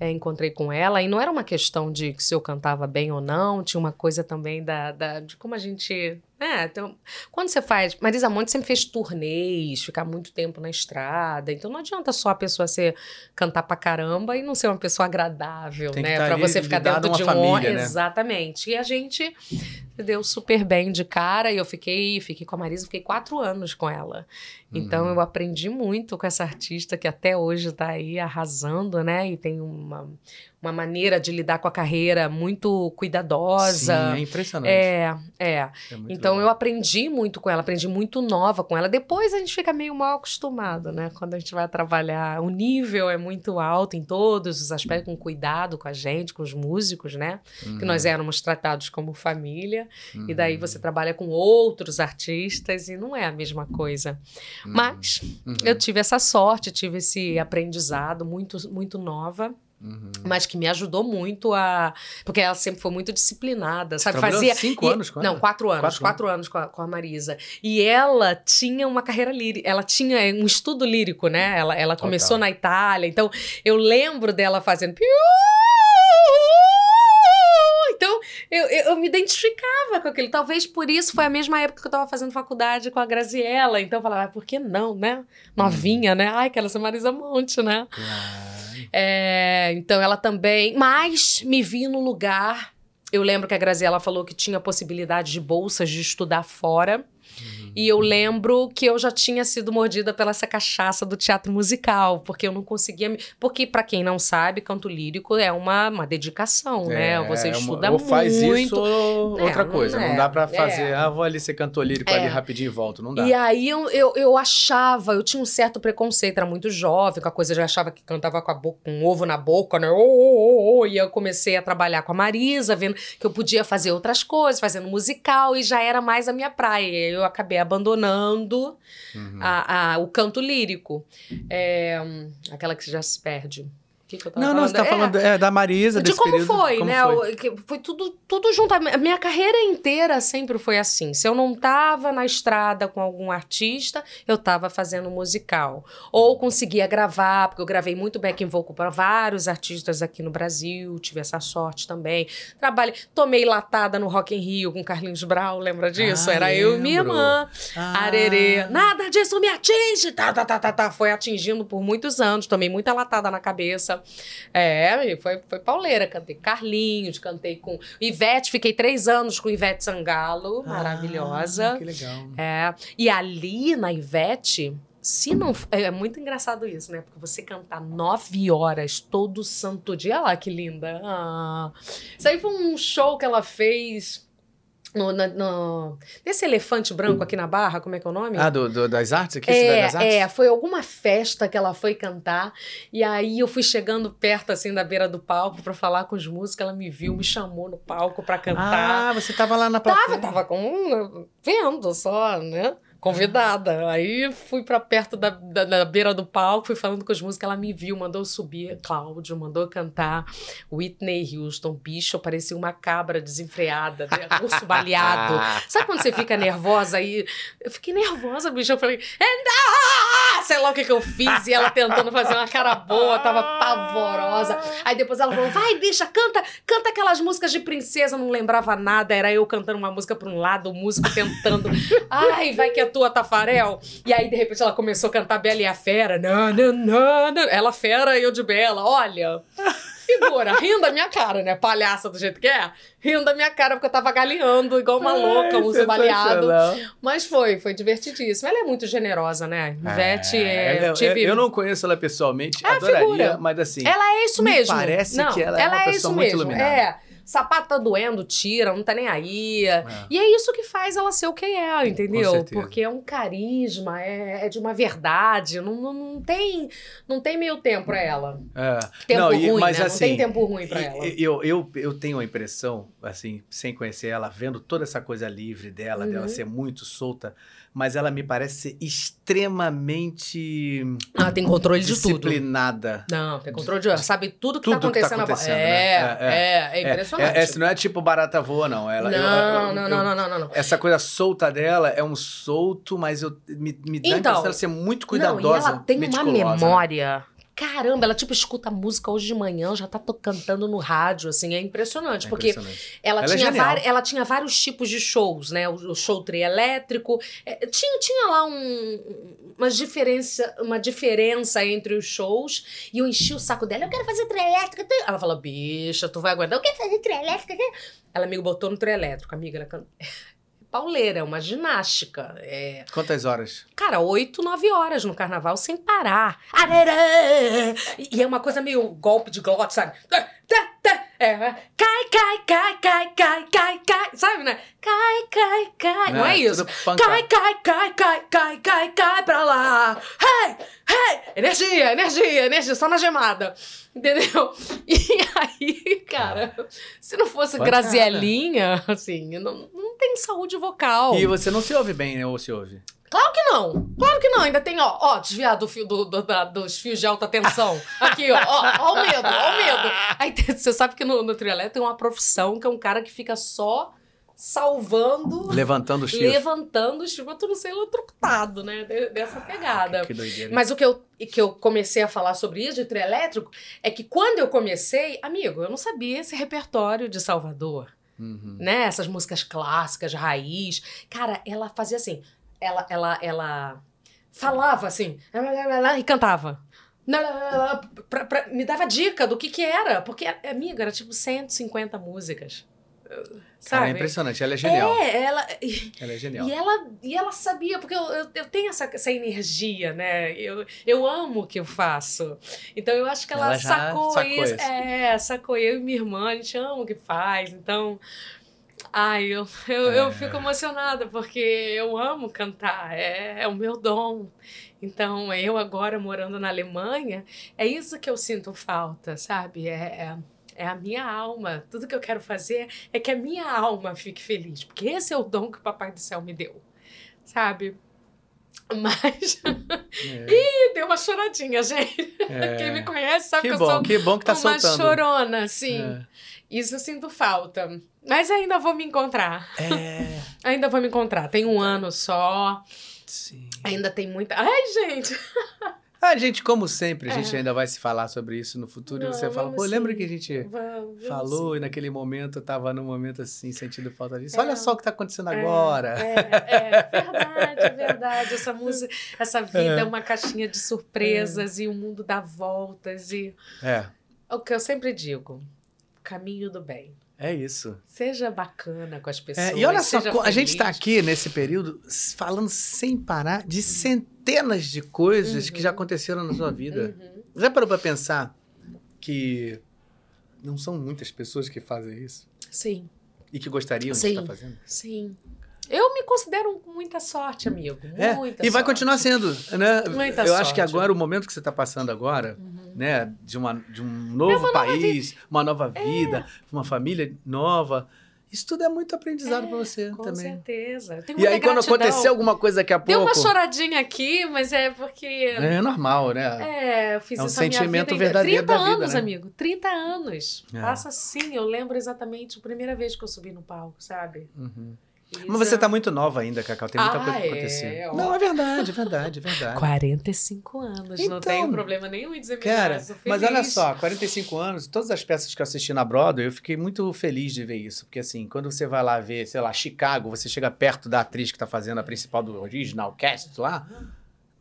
é, encontrei com ela, e não era uma questão de se eu cantava bem ou não, tinha uma coisa também da, da- de como a gente. É, então, quando você faz. Marisa Monte sempre fez turnês, ficar muito tempo na estrada, então não adianta só a pessoa ser cantar pra caramba e não ser uma pessoa agradável, Tem né? tá Pra você ficar dentro de uma um. família, né? Exatamente. E a gente deu super bem de cara, e eu fiquei, fiquei com a Marisa, fiquei quatro anos com ela. Então Uhum. eu aprendi muito com essa artista que até hoje está aí arrasando, né? E tem uma, uma maneira de lidar com a carreira muito cuidadosa. Sim, é impressionante. É, é. É Então eu legal. aprendi muito com ela, aprendi muito nova com ela. Depois a gente fica meio mal acostumado, né? Quando a gente vai trabalhar, o nível é muito alto em todos os aspectos, com cuidado com a gente, com os músicos, né? Que nós éramos tratados como família. E daí Uhum. você trabalha com outros artistas e não é a mesma coisa. Uhum. Mas Uhum. eu tive essa sorte, tive esse aprendizado muito, muito nova, Uhum. mas que me ajudou muito a. Porque ela sempre foi muito disciplinada, sabe? trabalhou Fazia. cinco e- anos com ela? Não, quatro anos. Quatro Quatro, anos com a, com a Marisa. E ela tinha uma carreira lírica, ela tinha um estudo lírico, né? Ela, ela começou na Itália, então eu lembro dela fazendo. Então, eu, eu, eu me identificava com aquilo. Talvez por isso foi a mesma época que eu tava fazendo faculdade com a Graziella. Então eu falava, ah, por que não, né? Novinha, né? Ai, quero ser Marisa Monte, né? Claro. É, então ela também. Mas me vi no lugar. Eu lembro que a Graziella falou que tinha possibilidade de bolsas de estudar fora. E eu lembro que eu já tinha sido mordida pela essa cachaça do teatro musical, porque eu não conseguia. Me... Porque, pra quem não sabe, canto lírico é uma, uma dedicação, né? Você É, uma- estuda ou faz muito. isso ou É, outra não coisa. Não é. dá pra fazer, É. ah, vou ali ser cantor lírico É. ali rapidinho e volto. Não dá. E aí eu, eu, eu achava, eu tinha um certo preconceito, era muito jovem, com a coisa, eu já achava que cantava com, a boca, com um ovo na boca, né? Oh, oh, oh, e eu comecei a trabalhar com a Marisa, vendo que eu podia fazer outras coisas, fazendo musical, e já era mais a minha praia. Eu acabei abandonando Uhum. a, a- o canto lírico. É, hum, aquela que já se perde. Que, que eu tava Não, não, falando? você tá É, falando é, da Marisa, de como período. foi, como né? foi? Foi tudo, tudo junto. A minha carreira inteira sempre foi assim. Se eu não tava na estrada com algum artista, eu tava fazendo musical. Ou conseguia gravar, porque eu gravei muito back vocal para vários artistas aqui no Brasil, tive essa sorte também. Trabalhei, tomei latada no Rock in Rio com Carlinhos Brau, lembra disso? Ah, Era eu e minha lembro. irmã. Ah. Arerê. Nada disso me atinge. Tá, tá, tá, tá, tá. Foi atingindo por muitos anos. Tomei muita latada na cabeça. É, foi, foi pauleira. Cantei Carlinhos, cantei com Ivete. Fiquei três anos com Ivete Sangalo. Maravilhosa. Ah, que legal. É. E ali na Ivete. Se não. f- É muito engraçado isso, né? Porque você cantar nove horas todo santo dia. Olha lá que linda. Ah. Isso aí foi um show que ela fez. No, na- no- nesse elefante branco aqui na Barra, como é que é o nome? Ah, do, do- das artes aqui? Cidade das Artes? É, é, foi alguma festa que ela foi cantar. E aí eu fui chegando perto, assim, da beira do palco pra falar com os músicos. Ela me viu, me chamou no palco pra cantar. Ah, você tava lá na plateia. tava, tava com. vendo só, né? Convidada. Aí fui pra perto da, da, da beira do palco, fui falando com os músicos. Ela me viu, mandou subir. Cláudio mandou cantar. Whitney Houston, bicho, parecia uma cabra desenfreada, né? urso baleado. Sabe quando você fica nervosa aí? Eu fiquei nervosa, bicho. Eu falei, Enda! Sei lá o que, que eu fiz. E ela tentando fazer uma cara boa, tava pavorosa. Aí depois ela falou: vai, bicha, canta, canta aquelas músicas de princesa. Eu não lembrava nada. Era eu cantando uma música pra um lado, o músico tentando. Ai, vai que é tua, Tafarel. E aí, de repente, ela começou a cantar Bela e a Fera. Não, não, não, não. Ela fera e eu de Bela. Olha. Figura, rindo da minha cara, né? Palhaça do jeito que é. Rindo da minha cara, porque eu tava galeando igual uma louca, um baleado. Mas foi, foi divertidíssimo. Ela é muito generosa, né? Ivete, é, ela- eu tive... eu não conheço ela pessoalmente, É adoraria, figura. mas assim. Ela é isso me mesmo. parece não, que ela é uma pessoa isso muito mesmo. iluminada. É. Sapato tá doendo, tira, não tá nem aí. E é isso que faz ela ser o que é, entendeu? Porque é um carisma, é, é de uma verdade. Não, não, não tem, não tem meio tempo pra ela. É. Tempo Não, e- ruim, mas né? assim, não tem tempo ruim pra E- ela. Eu, eu, eu tenho a impressão, assim, sem conhecer ela, vendo toda essa coisa livre dela, Uhum. dela ser muito solta, mas ela me parece extremamente Ela tem controle de tudo. disciplinada. Não, tem controle de. Sabe tudo que Tudo tá que tá acontecendo. na- acontecendo, é, né? É, é, é, impressionante. É, essa não é tipo barata voa, não. Ela, não, não, não, não, não, não, não. Essa coisa solta dela é um solto, mas eu, me, me dá a Então, impressão dela ser muito Não, cuidadosa. e ela tem uma né? memória. Caramba, ela tipo escuta música hoje de manhã, já tá cantando no rádio, assim, é impressionante, É porque impressionante. ela, Ela é tinha vari- ela tinha vários tipos de shows, né? O, o show trielétrico, é, tinha, tinha lá um, uma, diferença, uma diferença entre os shows, e eu enchi o saco dela, eu quero fazer trielétrica. tu-" Ela falou, bicha, tu vai aguardar, eu quero fazer trielétrica. Ela me botou no trielétrico, amiga, ela can... Pauleira, é uma ginástica, é... Quantas horas? Cara, oito, nove horas no carnaval sem parar. Arerê! E é uma coisa meio golpe de glote, sabe? Tá, tá, tá. É, cai, cai, cai, cai, cai, cai, cai. Sabe, né? Cai, cai, cai. Não é isso? tudo pancada. Cai, cai, cai, cai, cai, cai, cai pra lá. Hey, hey. Energia, energia, energia, só na gemada. Entendeu? E aí, cara, se não fosse Pancada. Gracielinha, assim, não, não tem saúde vocal. E você não se ouve bem, né? Ou se ouve? Claro que não. Claro que não. Ainda tem, ó, ó, desviar do fio, do, do- da- dos fios de alta tensão. Aqui, ó, ó, ó o medo, ó o medo. Aí tem- você sabe que no, no triolé tem uma profissão que é um cara que fica só salvando, Levantando os fios. levantando os fios, pra tu não ser eletrocutado, né? de- Dessa pegada. Que doideira. Mas o que eu, que eu comecei a falar sobre isso de trio elétrico é que quando eu comecei, amigo, eu não sabia esse repertório de Salvador Uhum. né? Essas músicas clássicas, raiz. Cara, ela fazia assim. Ela, ela, ela falava assim e cantava. Pra- pra- me dava dica do que que era. Porque, amiga, era tipo 150 músicas. Cara, Sabe? é impressionante. Ela é genial. É, ela. Ela é genial. E ela, e ela sabia, porque eu, eu, eu tenho essa, essa energia, né? Eu, eu amo o que eu faço. Então eu acho que ela, Ela sacou, sacou isso. isso. É, sacou. Eu e minha irmã, a gente ama o que faz. Então. Ai, eu, eu, É. eu fico emocionada, porque eu amo cantar, é, é o meu dom. Então, eu agora morando na Alemanha, é isso que eu sinto falta, sabe? É, é, é a minha alma. Tudo que eu quero fazer é que a minha alma fique feliz, porque esse é o dom que o Papai do Céu me deu, sabe? Mas. É. Ih, deu uma choradinha, gente. É. Quem me conhece sabe que, que bom, eu sou que bom que tá uma soltando. chorona, sim. É. Isso eu sinto falta. Mas ainda vou me encontrar. É. ainda vou me encontrar. Tem um ano só. Sim. Ainda tem muita. Ai, gente! A gente, como sempre, a gente é. ainda vai se falar sobre isso no futuro. Não, e você fala, pô, sim. lembra que a gente vamos, falou e naquele momento eu tava num momento assim, sentindo falta disso. É. Olha só o que tá acontecendo é, agora. É, é, verdade, é verdade. Essa música, essa vida é, é uma caixinha de surpresas e o mundo dá voltas e... É. O que eu sempre digo, caminho do bem. É isso. Seja bacana com as pessoas. É, e olha só, a gente está aqui nesse período falando sem parar de centenas de coisas uhum. que já aconteceram na sua vida. Uhum. Já parou para pensar que não são muitas pessoas que fazem isso? Sim. E que gostariam Sim. de estar fazendo? Sim. Eu me considero muita sorte, amigo. É, muita e vai sorte. continuar sendo, né? Muita Eu sorte. acho que agora, o momento que você está passando agora, uhum. né? De, uma, de um novo uma país, nova uma nova vida, é. uma família nova. Isso tudo é muito aprendizado é, para você com também. certeza. E aí, quando acontecer alguma coisa daqui a pouco. Deu uma choradinha aqui, mas é porque. É normal, né? É, eu fiz é um isso na minha sentimento vida. verdadeiro 30 da vida, anos, né? amigo. 30 anos. É. Passa assim, eu lembro exatamente a primeira vez que eu subi no palco, sabe? Uhum. Isso Mas você está muito nova ainda, Cacau. Tem muita Ah, coisa pra é, acontecer. Não, é verdade, é verdade, é verdade. 45 anos, não Então, tenho problema nenhum em dizer Cara, mas olha só, 45 anos, todas as peças que eu assisti na Broadway, eu fiquei muito feliz de ver isso. Porque assim, quando você vai lá ver, sei lá, Chicago, você chega perto da atriz que tá fazendo a principal do original cast lá,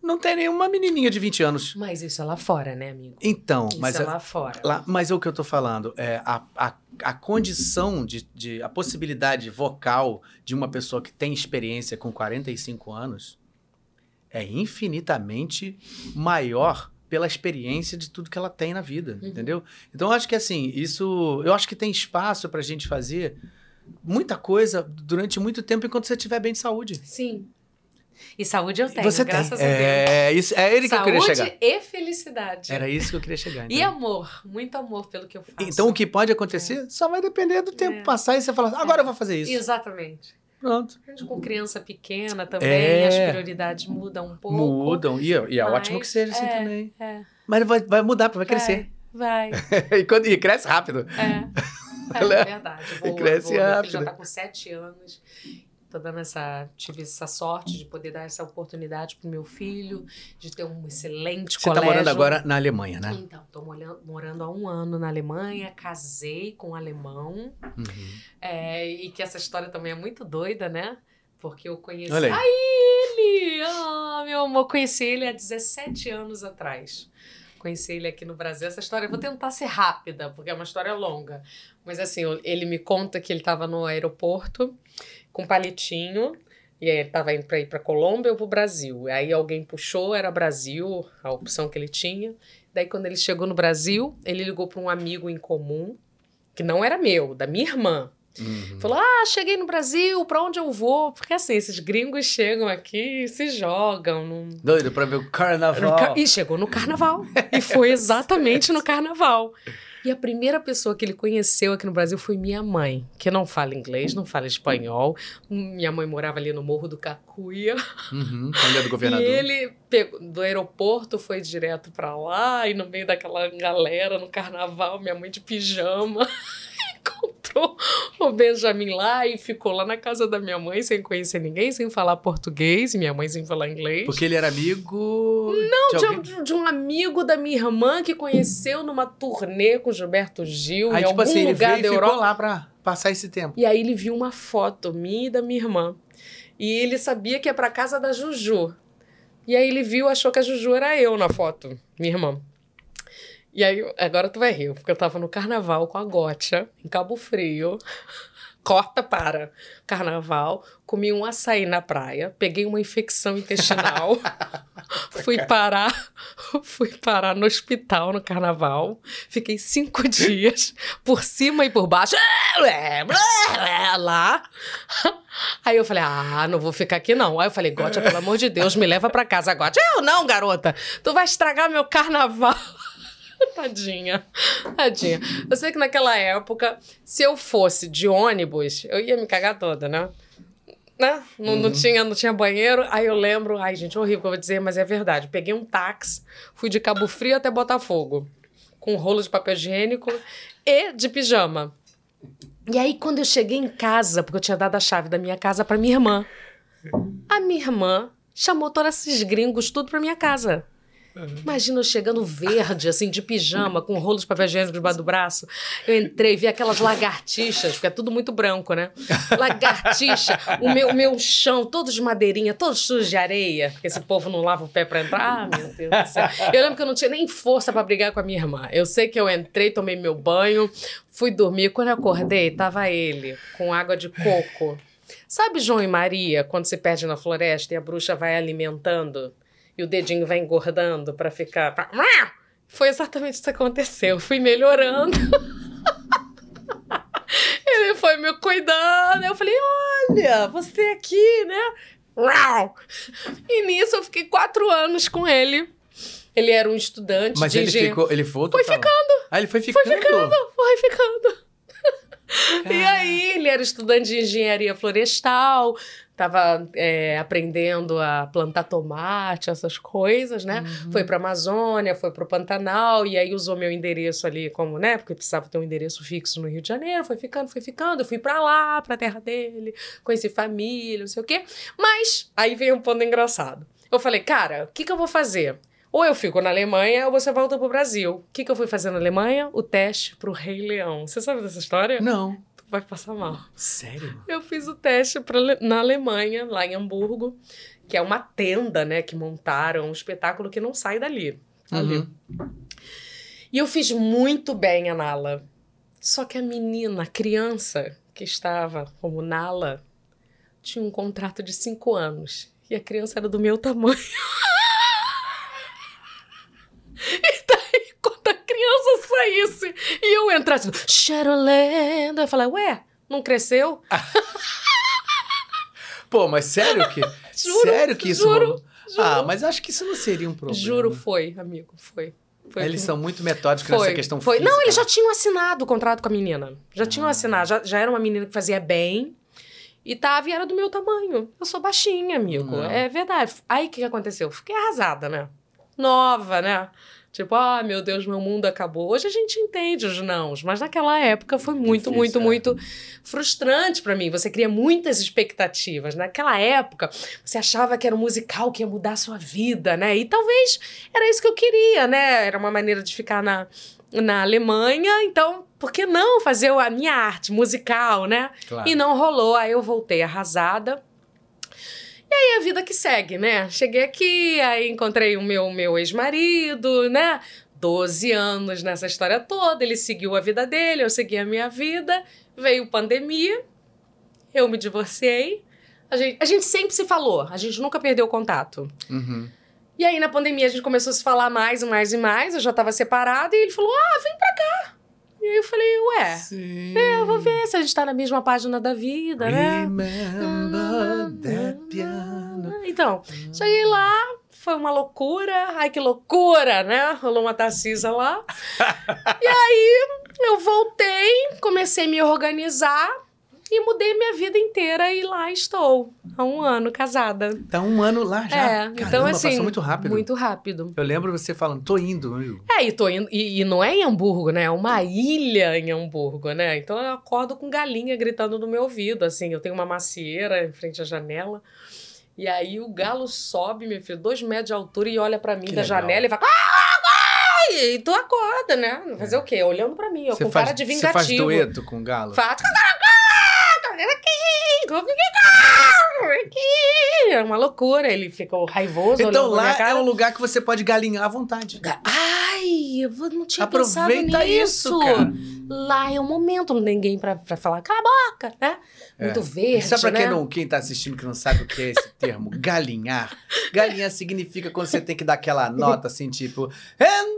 não tem nenhuma menininha de 20 anos. Mas isso é lá fora, né, amigo? Então, Isso mas é é- lá fora. Lá, mas é o que eu tô falando, é a, a, a condição de, de. a possibilidade vocal de uma pessoa que tem experiência com 45 anos é infinitamente maior pela experiência de tudo que ela tem na vida, Uhum. entendeu? Então eu acho que assim, isso. Eu acho que tem espaço pra gente fazer muita coisa durante muito tempo enquanto você estiver bem de saúde. Sim. E saúde eu tenho, você graças tem. a Deus. É, isso, é ele que eu queria Saúde chegar. e felicidade. Era isso que eu queria chegar. E então. amor, muito amor pelo que eu faço. Então o que pode acontecer só vai depender do tempo É. passar e você falar, agora eu vou fazer isso. Exatamente. Pronto. Com criança pequena também, É. as prioridades mudam um pouco. Mudam. E, é- e é Mas, ótimo que seja assim é, também. É. Mas vai, vai mudar, vai crescer. Vai. e, quando, e cresce rápido. É. É, Ela- verdade. Vou, cresce filho rápido. já tá com sete anos. Tô dando essa. Tive essa sorte de poder dar essa oportunidade pro meu filho, de ter um excelente Você colégio. tá morando agora na Alemanha, né? Então, tô molhando- morando há um ano na Alemanha, casei com um alemão. Uhum. É, e que essa história também é muito doida, né? Porque eu conheci. Olha aí. Ai, ele! Ah, meu amor, conheci ele há 17 anos atrás. Conheci ele aqui no Brasil. Essa história, eu vou tentar ser rápida, porque é uma história longa. Mas assim, ele me conta que ele estava no aeroporto com palitinho. E aí ele estava indo para ir para Colômbia ou para o Brasil. E aí alguém puxou, era Brasil, a opção que ele tinha. Daí quando ele chegou no Brasil, ele ligou para um amigo em comum, que não era meu, da minha irmã. Uhum. Falou: Ah, cheguei no Brasil, pra onde eu vou? Porque assim, esses gringos chegam aqui e se jogam. Num... Doido pra ver o carnaval. E chegou no carnaval. e foi exatamente no carnaval. E a primeira pessoa que ele conheceu aqui no Brasil foi minha mãe, que não fala inglês, não fala espanhol. Minha mãe morava ali no Morro do Cacuia. Uhum. Família do governador. E ele pegou, do aeroporto foi direto pra lá, e no meio daquela galera no carnaval, minha mãe de pijama. Encontrou o Benjamin lá e ficou lá na casa da minha mãe sem conhecer ninguém, sem falar português, e minha mãe sem falar inglês. Porque ele era amigo. Não, de de, um- de um amigo da minha irmã que conheceu numa turnê com Gilberto Gil Aí, em tipo algum assim, ele lugar veio da e ficou Europa. lá pra passar esse tempo. E aí ele viu uma foto minha e da minha irmã. E ele sabia que é pra casa da Juju. E aí ele viu, achou que a Juju era eu na foto, minha irmã. E aí, agora tu vai rir, porque eu tava no carnaval com a Gotcha, em Cabo Frio. Corta para carnaval, comi um açaí na praia, peguei uma infecção intestinal, fui parar, fui parar no hospital no carnaval, fiquei cinco dias por cima e por baixo, lá. Aí eu falei, ah, não vou ficar aqui não. Aí eu falei, Gotia, pelo amor de Deus, me leva pra casa, Gotia. Eu não, garota, tu vai estragar meu carnaval. Tadinha, tadinha. Eu sei que naquela época, se eu fosse de ônibus, eu ia me cagar toda, né? né? Não, não, tinha, não tinha banheiro. Aí eu lembro, ai, gente, horrível que eu vou dizer, mas é verdade. Peguei um táxi, fui de Cabo Frio até Botafogo, com um rolo de papel higiênico e de pijama. E aí, quando eu cheguei em casa, porque eu tinha dado a chave da minha casa para minha irmã, a minha irmã chamou todos esses gringos tudo pra minha casa. Imagina eu chegando verde, assim, de pijama, com rolos de papel higiênico debaixo do braço. Eu entrei, vi aquelas lagartixas, porque é tudo muito branco, né? Lagartixa, o meu, meu chão, todo de madeirinha, todo sujo de areia, porque esse povo não lava o pé pra entrar. Ah, meu Deus do céu. Eu lembro que eu não tinha nem força para brigar com a minha irmã. Eu sei que eu entrei, tomei meu banho, fui dormir. Quando eu acordei, tava ele, com água de coco. Sabe João e Maria, quando se perde na floresta e a bruxa vai alimentando? E o dedinho vai engordando para ficar. Foi exatamente isso que aconteceu. Fui melhorando. Ele foi me cuidando. Eu falei: olha, você aqui, né? E nisso eu fiquei quatro anos com ele. Ele era um estudante. Mas ele ficou. Ele foi, foi ficando. Ah, ele foi ficando. Foi ficando, foi ficando. E aí, ele era estudante de engenharia florestal, estava é, aprendendo a plantar tomate, essas coisas, né? Uhum. Foi para Amazônia, foi para o Pantanal e aí usou meu endereço ali como, né? Porque precisava ter um endereço fixo no Rio de Janeiro. Foi ficando, foi ficando. Eu fui para lá, para a terra dele, conheci família, não sei o quê. Mas aí veio um ponto engraçado. Eu falei, cara, o que, que eu vou fazer? Ou eu fico na Alemanha ou você volta pro Brasil. O que, que eu fui fazer na Alemanha? O teste pro Rei Leão. Você sabe dessa história? Não vai passar mal. Sério? Eu fiz o teste pra, na Alemanha, lá em Hamburgo, que é uma tenda, né, que montaram, um espetáculo que não sai dali. Ali. Uhum. E eu fiz muito bem a Nala. Só que a menina, a criança que estava como Nala, tinha um contrato de cinco anos. E a criança era do meu tamanho. saísse e eu entrasse, Shadowland. Eu falei, ué, não cresceu? Pô, mas sério que. juro, sério que isso juro, rolou? Juro. Ah, mas acho que isso não seria um problema. Juro, foi, amigo, foi. foi Eles são muito metódicos foi, nessa questão foi. física. Não, eles já tinham assinado o contrato com a menina. Já tinham ah. assinado. Já, já era uma menina que fazia bem. E tava e era do meu tamanho. Eu sou baixinha, amigo. Não. É verdade. Aí o que aconteceu? Fiquei arrasada, né? Nova, né? Tipo, ah, meu Deus, meu mundo acabou. Hoje a gente entende os nãos, mas naquela época foi muito, Difícil, muito, é. muito frustrante para mim. Você cria muitas expectativas. Naquela época, você achava que era um musical que ia mudar a sua vida, né? E talvez era isso que eu queria, né? Era uma maneira de ficar na, na Alemanha, então por que não fazer a minha arte musical, né? Claro. E não rolou, aí eu voltei arrasada. E aí a vida que segue, né? Cheguei aqui, aí encontrei o meu, meu ex-marido, né? 12 anos nessa história toda, ele seguiu a vida dele, eu segui a minha vida, veio pandemia, eu me divorciei. A gente, a gente sempre se falou, a gente nunca perdeu o contato. Uhum. E aí na pandemia a gente começou a se falar mais e mais e mais, eu já tava separada, e ele falou: ah, vem pra cá. E aí eu falei, ué, Sim. é, eu vou ver se a gente tá na mesma página da vida, né? Remember that piano. Então, cheguei lá, foi uma loucura. Ai, que loucura, né? Rolou uma tacisa lá. e aí eu voltei, comecei a me organizar e mudei minha vida inteira e lá estou, há um ano casada. Tá um ano lá já? É, Caramba, então assim... passou muito rápido. Muito rápido. Eu lembro você falando, tô indo. Amigo. É, e tô indo, e, e, não é em Hamburgo, né? É uma ilha em Hamburgo, né? Então eu acordo com galinha gritando no meu ouvido, assim. Eu tenho uma macieira em frente à janela. E aí o galo sobe, meu filho, dois metros de altura e olha para mim que da legal. janela e vai... E tu acorda, né? Fazer é. o quê? Olhando para mim, ó, com faz, cara de vingativo. Você faz dueto com o galo? Faz é uma loucura. Ele ficou raivoso. Então lá é um lugar que você pode galinhar à vontade. Ai, eu não tinha Aproveita pensado nisso. isso, cara. Lá é o momento, não tem ninguém pra, pra falar, cala a boca, né? É. Muito verde, Sabe pra né? quem, não, quem tá assistindo que não sabe o que é esse termo? Galinhar. Galinhar significa quando você tem que dar aquela nota assim, tipo... And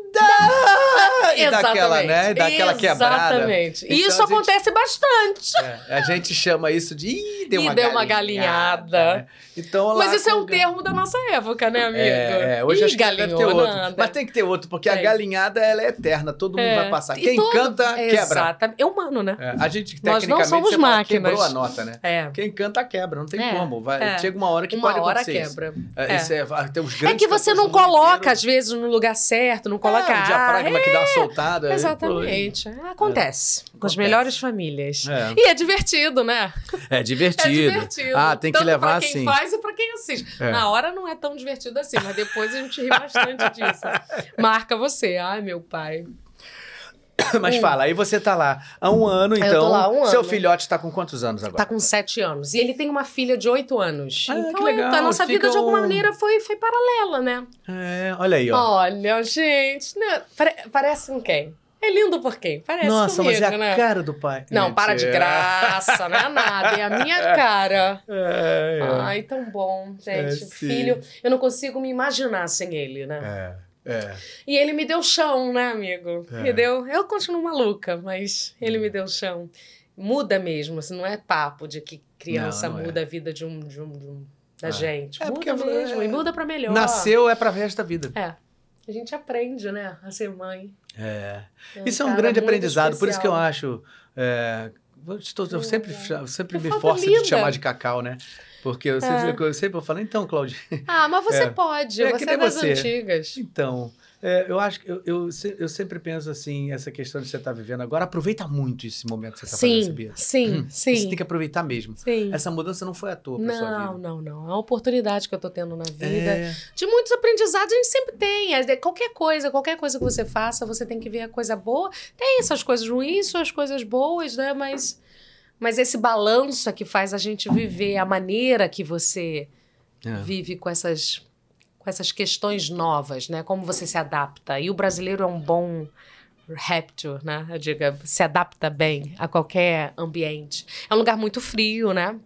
e daquela, né? E daquela quebrada. Exatamente. Então, e isso gente- acontece bastante. É, a gente chama isso de Ih, deu Ih, uma deu uma galinhada. galinhada. né? Então, lá Mas isso é um termo da nossa época, né, amigo? É, é, hoje Ih, acho que deve ter outro. Mas tem que ter outro, porque a galinhada ela é eterna, todo mundo É. vai passar. E Quem todo- canta, quebra. Exatamente. É humano, né? É, a gente, Nós não tecnicamente, somos máquinas. quebrou a nota, né? É. Quem canta, quebra, não tem É, como. Vai, é. Chega uma hora que Uma pode hora acontecer quebra. É, É. isso é, os É grandes que você não coloca, inteiro. às vezes, no lugar certo, não coloca é, ar. diafragma que dá uma soltada. aí, Exatamente. Acontece. Com as melhores famílias. É. E é divertido, né? É divertido. É divertido. Ah, tem que Tanto levar pra quem assim. faz e pra quem assiste. É. Na hora não é tão divertido assim, mas depois a gente ri bastante disso. Marca você. Ai, meu pai. Mas fala, aí você tá lá há um ano, então. lá há um Seu ano. filhote tá com quantos anos agora? Tá com sete anos. E ele tem uma filha de oito anos. Ah, então que legal. a nossa vida, de alguma maneira, foi, foi paralela, né? É, olha aí, ó. Olha, gente, né? Pare- parece com quem? É lindo por quem? Parece Nossa, comigo, mas é a né? cara do pai. Não, para de Mentira. graça, não é nada, é a minha cara. É, é. Ai, tão bom, É, gente. sim. Filho, eu não consigo me imaginar sem ele, né? É, é. E ele me deu chão, né, amigo? É. Me deu. Eu continuo maluca, mas ele me deu chão. Muda mesmo, assim, não é papo de que criança Não, não é. muda a vida de um, de um, de um- da É. gente. É, muda porque mesmo, é- e muda pra melhor. Nasceu é pra resto da vida. É. A gente aprende, né, a ser mãe. É. É Isso é um grande aprendizado, por isso que eu especial. acho. é, eu, estou- eu sempre, sempre me forço de linda. te chamar de cacau, né? Porque eu sempre, É. eu sempre eu falo, então, Claudio, Ah, mas você É. pode, É, você é das você. antigas. então. é, eu acho que eu, eu, eu sempre penso assim, essa questão de você estar vivendo agora, aproveita muito esse momento que você está fazendo, Sim, sabia? sim, Hum, Você sim. tem que aproveitar mesmo. Sim. Essa mudança não foi à toa pra sua Não, vida. não, não. É uma oportunidade que eu tô tendo na vida. É, De muitos aprendizados a gente sempre tem. É, Qualquer coisa, qualquer coisa que você faça, você tem que ver a coisa boa. Tem essas coisas ruins, suas coisas boas, né? Mas, mas esse balanço é que faz a gente viver a maneira que você é. vive com essas, com essas questões novas, né? Como você se adapta. E o brasileiro é um bom réptil, né? Eu digo, se adapta bem a qualquer ambiente. É um lugar muito frio, né?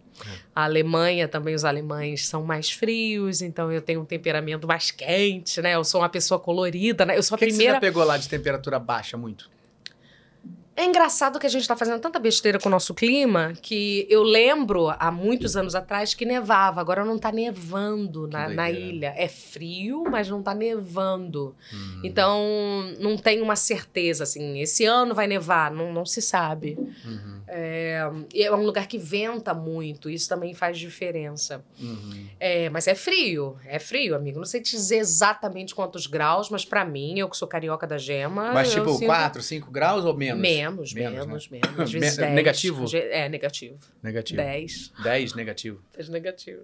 A Alemanha também, os alemães são mais frios, então eu tenho um temperamento mais quente, né? Eu sou uma pessoa colorida, né? Eu sou a que, que você primeira. já pegou lá de temperatura baixa muito? É engraçado que a gente tá fazendo tanta besteira com o nosso clima que eu lembro há muitos anos atrás que nevava. Agora não tá nevando na, na ilha. É frio, mas não tá nevando. Hum. Então não tem uma certeza assim. Esse ano vai nevar, não, não se sabe. Uhum, É, é um lugar que venta muito, isso também faz diferença. uhum. É, mas é frio, é frio, amigo. Não sei te dizer exatamente quantos graus, mas pra mim, eu que sou carioca da gema. Mas tipo, sinto- 4, 5 graus ou menos? Menos, Menos, menos, né? menos. Às vezes Me- 10. negativo? É, negativo. Negativo. 10. 10 negativo. 10 negativo.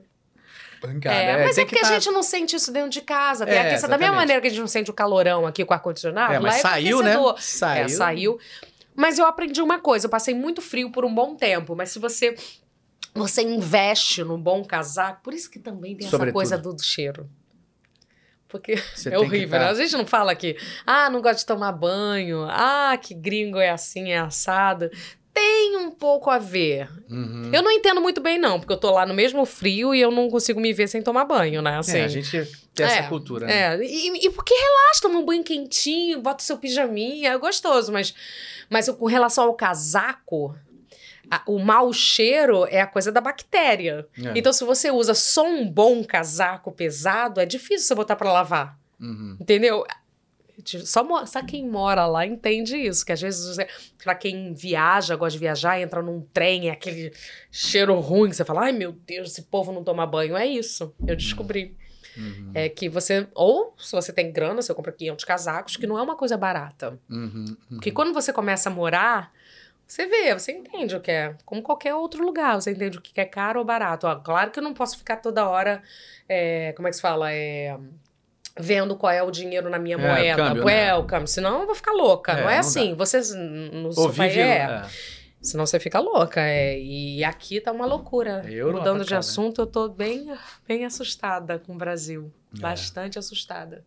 Pancada. é, mas é porque que a tá- gente não sente isso dentro de casa. Tem É, a questão- da mesma maneira que a gente não sente o calorão aqui com o ar-condicionado, É, lá mas é com saiu, né? aquecedor. Saiu. É, saiu. Mas eu aprendi uma coisa, eu passei muito frio por um bom tempo, mas se você você investe no bom casaco, por isso que também tem essa Sobretudo. coisa do, do cheiro. Porque Você é horrível, tá- né? A gente não fala aqui, ah, não gosta de tomar banho, ah, que gringo é assim, é assado. Tem um pouco a ver. Uhum. Eu não entendo muito bem, não, porque eu tô lá no mesmo frio e eu não consigo me ver sem tomar banho, né? Assim, É, a gente tem essa É, cultura, né? é, e, e porque relaxa, toma um banho quentinho, bota o seu pijaminha, é gostoso, mas, mas com relação ao casaco, a- o mau cheiro é a coisa da bactéria. É. Então, se você usa só um bom casaco pesado, é difícil você botar pra lavar, Uhum. entendeu? Só, só quem mora lá entende isso, que às vezes, pra quem viaja, gosta de viajar, entra num trem, é aquele cheiro ruim, que você fala, ai meu Deus, esse povo não toma banho. É isso, eu descobri. Uhum. É que você, ou se você tem grana, você compra 500 casacos, que não é uma coisa barata. Uhum. Uhum. Porque quando você começa a morar, você vê, você entende o que é, como qualquer outro lugar, você entende o que é caro ou barato. Ó, claro que eu não posso ficar toda hora, é, como é que se fala, é, vendo qual é o dinheiro na minha É, moeda, câmbio, né? welcome, senão eu vou ficar louca, É, não não é dá. assim, você no seu país vive... é, é. senão você fica louca, é, e aqui tá uma loucura. É Europa, Mudando de cara. assunto, eu tô bem, bem assustada com o Brasil, É. bastante assustada.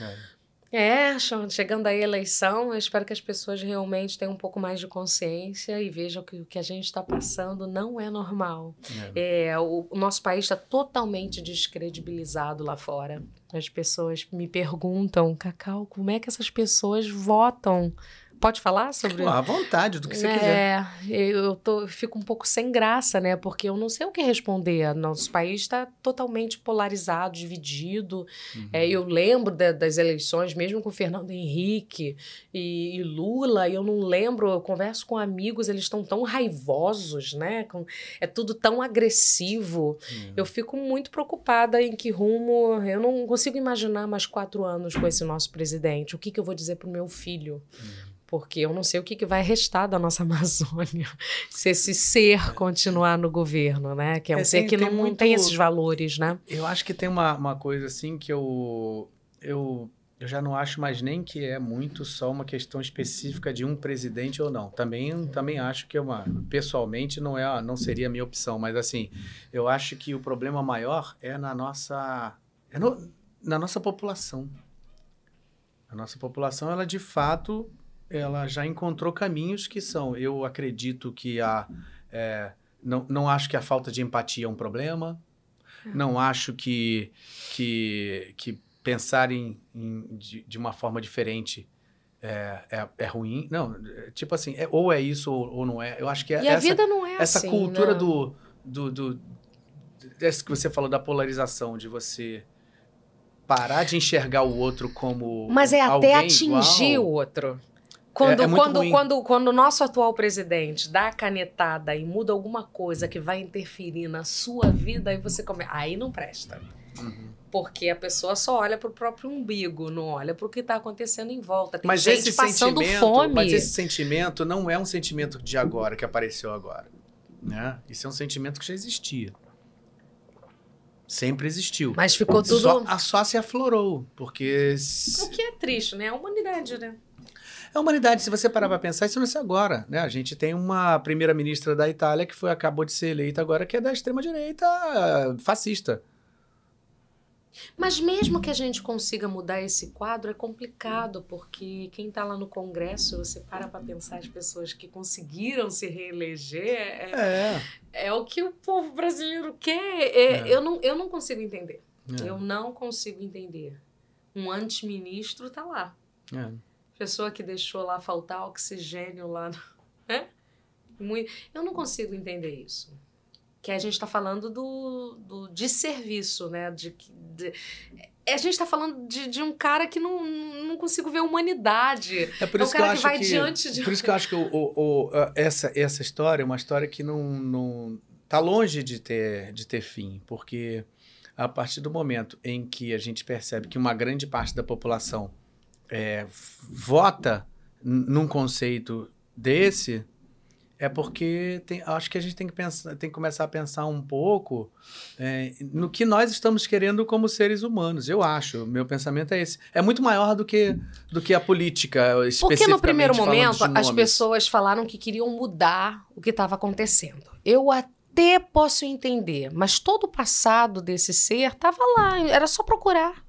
É. É, chegando aí a eleição, eu espero que as pessoas realmente tenham um pouco mais de consciência e vejam que o que a gente está passando não é normal. É. É, o, o nosso país está totalmente descredibilizado lá fora. As pessoas me perguntam, Cacau, como é que essas pessoas votam? Pode falar sobre? À vontade, do que você é, quiser. Eu, tô, fico um pouco sem graça, né? Porque eu não sei o que responder. Nosso país está totalmente polarizado, dividido. Uhum. É, eu lembro de, das eleições, mesmo com Fernando Henrique e, e, Lula, e eu não lembro, eu converso com amigos, eles estão tão raivosos, né? Com, é tudo tão agressivo. Uhum. Eu fico muito preocupada em que rumo. Eu não consigo imaginar mais quatro anos com esse nosso presidente. O que, que eu vou dizer para o meu filho? Uhum porque eu não sei o que, que vai restar da nossa Amazônia se esse ser continuar no governo, né? Que é um é, ser tem, que não tem, muito... tem esses valores, né? Eu acho que tem uma, uma coisa assim que eu, eu, eu já não acho mais nem que é muito só uma questão específica de um presidente ou não. Também, também acho que é uma, pessoalmente não é, não seria a minha opção, mas assim, eu acho que o problema maior é na nossa, é no, na nossa população. A nossa população, ela de fato ela já encontrou caminhos que são, eu acredito que a, é, não, não acho que a falta de empatia é um problema, não acho que, que, que pensar em, em de, de, uma forma diferente é, é, é, ruim. Não, tipo assim, é, ou é isso ou, ou, não é. Eu acho que é e essa, a vida não é essa assim, cultura do, do, do, desse que você falou da polarização, de você parar de enxergar o outro como Mas é até atingir igual. o outro. Quando, é, é quando, quando, quando o nosso atual presidente dá a canetada e muda alguma coisa que vai interferir na sua vida, aí você come... aí não presta. Uhum. Porque a pessoa só olha para o próprio umbigo, não olha para o que está acontecendo em volta. Tem mas gente esse passando sentimento, fome. Mas esse sentimento não é um sentimento de agora, que apareceu agora. Né? Isso é um sentimento que já existia. Sempre existiu. Mas ficou tudo. Só, só se aflorou. Porque. O que é triste, né? A humanidade, né? A humanidade, se você parar para pensar, isso não é agora, né? A gente tem uma primeira-ministra da Itália que foi acabou de ser eleita agora, que é da extrema-direita fascista. Mas mesmo que a gente consiga mudar esse quadro, é complicado, porque quem está lá no Congresso, você para para pensar as pessoas que conseguiram se reeleger, é, é. é o que o povo brasileiro quer. É, é. Eu, não, eu não consigo entender. É. Eu não consigo entender. Um antiministro está lá. É. Pessoa que deixou lá faltar oxigênio lá. Né? Muito, eu não consigo entender isso. Que a gente está falando do, do de serviço, né? De, de, a gente está falando de, de um cara que não, não consigo ver humanidade. É por isso é um cara que, eu acho que vai que, diante de. Por isso que eu acho que o, o, o, essa, essa história é uma história que não, não tá longe de ter, de ter fim, porque a partir do momento em que a gente percebe que uma grande parte da população é, vota num conceito desse, é porque tem, acho que a gente tem que, pensar, tem que começar a pensar um pouco é, no que nós estamos querendo como seres humanos. Eu acho, meu pensamento é esse. É muito maior do que, do que a política, Porque no primeiro momento as pessoas falaram que queriam mudar o que estava acontecendo. Eu até posso entender, mas todo o passado desse ser estava lá, era só procurar.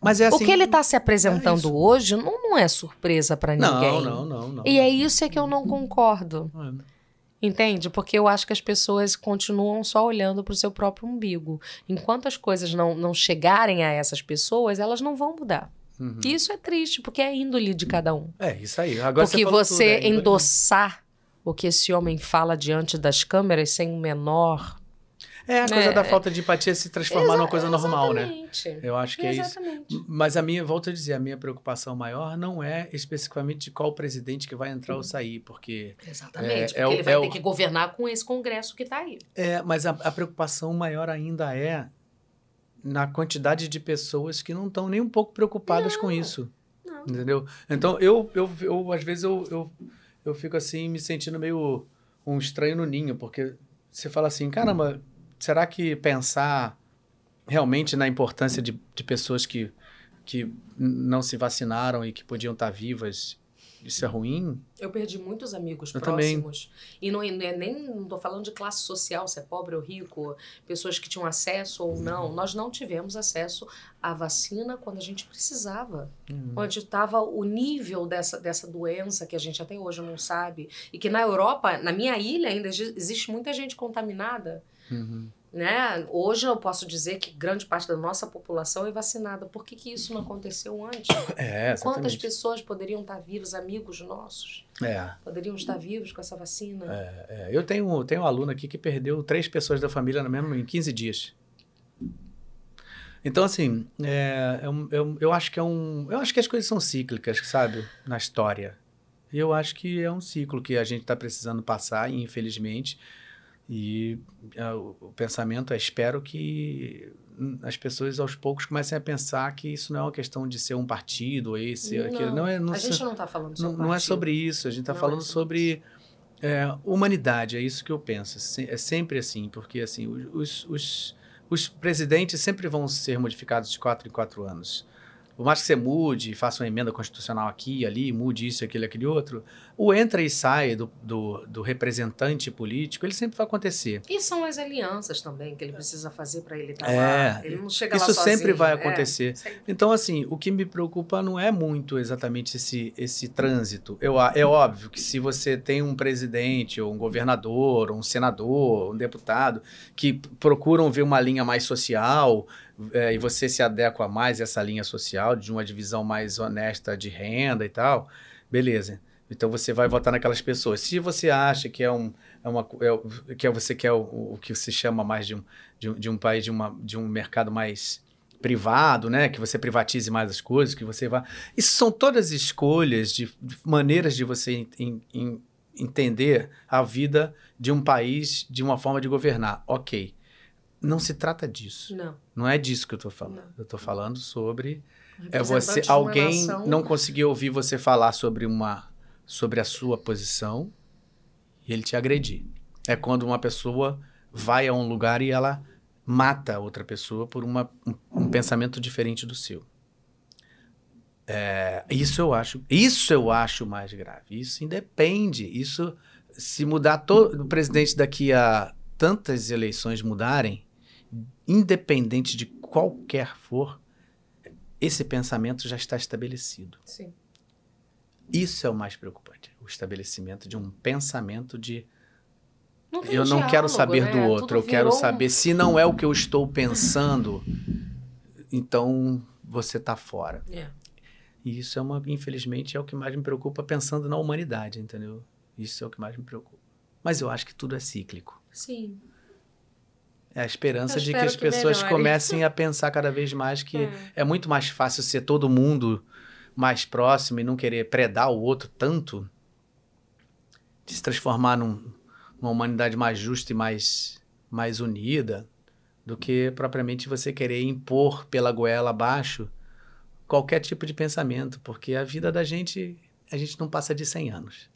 Mas é assim, o que assim, ele está se apresentando é hoje não, não é surpresa para ninguém. Não, não, não, não. E é isso é que eu não concordo. É. Entende? Porque eu acho que as pessoas continuam só olhando para o seu próprio umbigo. Enquanto as coisas não, não chegarem a essas pessoas, elas não vão mudar. Uhum. E isso é triste, porque é índole de cada um. É, isso aí. Agora porque você, você tudo, é endossar o que esse homem fala diante das câmeras sem o menor é a coisa é, da falta de empatia se transformar numa coisa normal, né? Eu acho que exatamente. é isso. Mas a minha, volto a dizer, a minha preocupação maior não é especificamente de qual presidente que vai entrar ou sair, porque. Exatamente, é, porque é, ele vai é ter o... que governar com esse Congresso que está aí. É, mas a, a preocupação maior ainda é na quantidade de pessoas que não estão nem um pouco preocupadas não, com isso. Não. Entendeu? Então, eu, eu, eu às vezes, eu, eu, eu fico assim, me sentindo meio um estranho no ninho, porque você fala assim, caramba, será que pensar realmente na importância de, de pessoas que, que não se vacinaram e que podiam estar vivas isso é ruim. Eu perdi muitos amigos Eu próximos. Também. E não, é nem. Não tô falando de classe social, se é pobre ou rico, pessoas que tinham acesso ou não. Nós não tivemos acesso à vacina quando a gente precisava. Uhum. Onde estava o nível dessa, dessa doença que a gente até hoje não sabe. E que na Europa, na minha ilha, ainda existe muita gente contaminada. Uhum. Né? Hoje eu posso dizer que grande parte da nossa população é vacinada. Por que, que isso não aconteceu antes? É, Quantas pessoas poderiam estar vivas, amigos nossos? É. Poderiam estar vivos com essa vacina? É, é. Eu tenho, tenho um aluno aqui que perdeu três pessoas da família no mesmo, em 15 dias. Então, assim, é, eu, eu, eu acho que é um. Eu acho que as coisas são cíclicas, sabe? Na história. E eu acho que é um ciclo que a gente está precisando passar, e infelizmente e uh, o pensamento é: espero que as pessoas aos poucos comecem a pensar que isso não é uma questão de ser um partido, ou esse, não, aquilo. Não é, não a gente não está falando sobre não, não é sobre isso, a gente está falando é sobre é, humanidade, é isso que eu penso. É sempre assim, porque assim os, os, os presidentes sempre vão ser modificados de quatro em quatro anos por mais que você mude, faça uma emenda constitucional aqui, ali, mude isso, aquilo, aquele outro, o entra e sai do, do, do, representante político, ele sempre vai acontecer. E são as alianças também que ele precisa fazer para ele estar tá é, lá. Ele não chega isso lá sempre vai é, acontecer. É, então, assim, o que me preocupa não é muito exatamente esse, esse trânsito. Eu, é óbvio que se você tem um presidente, ou um governador, ou um senador, um deputado, que procuram ver uma linha mais social, é, e você se adequa mais a essa linha social, de uma divisão mais honesta de renda e tal, beleza. Então você vai votar naquelas pessoas. Se você acha que é um, é uma, é, que é, você quer o, o, que se chama mais de um, de um, de um país, de, uma, de um mercado mais privado, né? Que você privatize mais as coisas, que você vá. Isso são todas escolhas de, de maneiras de você in, in, entender a vida de um país de uma forma de governar. Ok. Não se trata disso. Não. Não é disso que eu estou falando. Não. Eu estou falando sobre é você alguém nação... não conseguir ouvir você falar sobre uma sobre a sua posição e ele te agredir. É quando uma pessoa vai a um lugar e ela mata outra pessoa por uma, um, um pensamento diferente do seu. É, isso eu acho, isso eu acho mais grave. Isso independe. Isso se mudar todo o presidente daqui a tantas eleições mudarem, independente de qualquer for, esse pensamento já está estabelecido. Sim. Isso é o mais preocupante, o estabelecimento de um pensamento de não eu não diálogo, quero saber né? do outro, Tudo eu quero saber se não é o que eu estou pensando, então você está fora. É. E isso é uma, infelizmente, é o que mais me preocupa pensando na humanidade, entendeu? Isso é o que mais me preocupa. Mas eu acho que tudo é cíclico. Sim. É a esperança de que as pessoas comecem a pensar cada vez mais que é. é. muito mais fácil ser todo mundo mais próximo e não querer predar o outro tanto, de se transformar num, numa humanidade mais justa e mais, mais unida, do que propriamente você querer impor pela goela abaixo qualquer tipo de pensamento, porque a vida da gente, a gente não passa de 100 anos.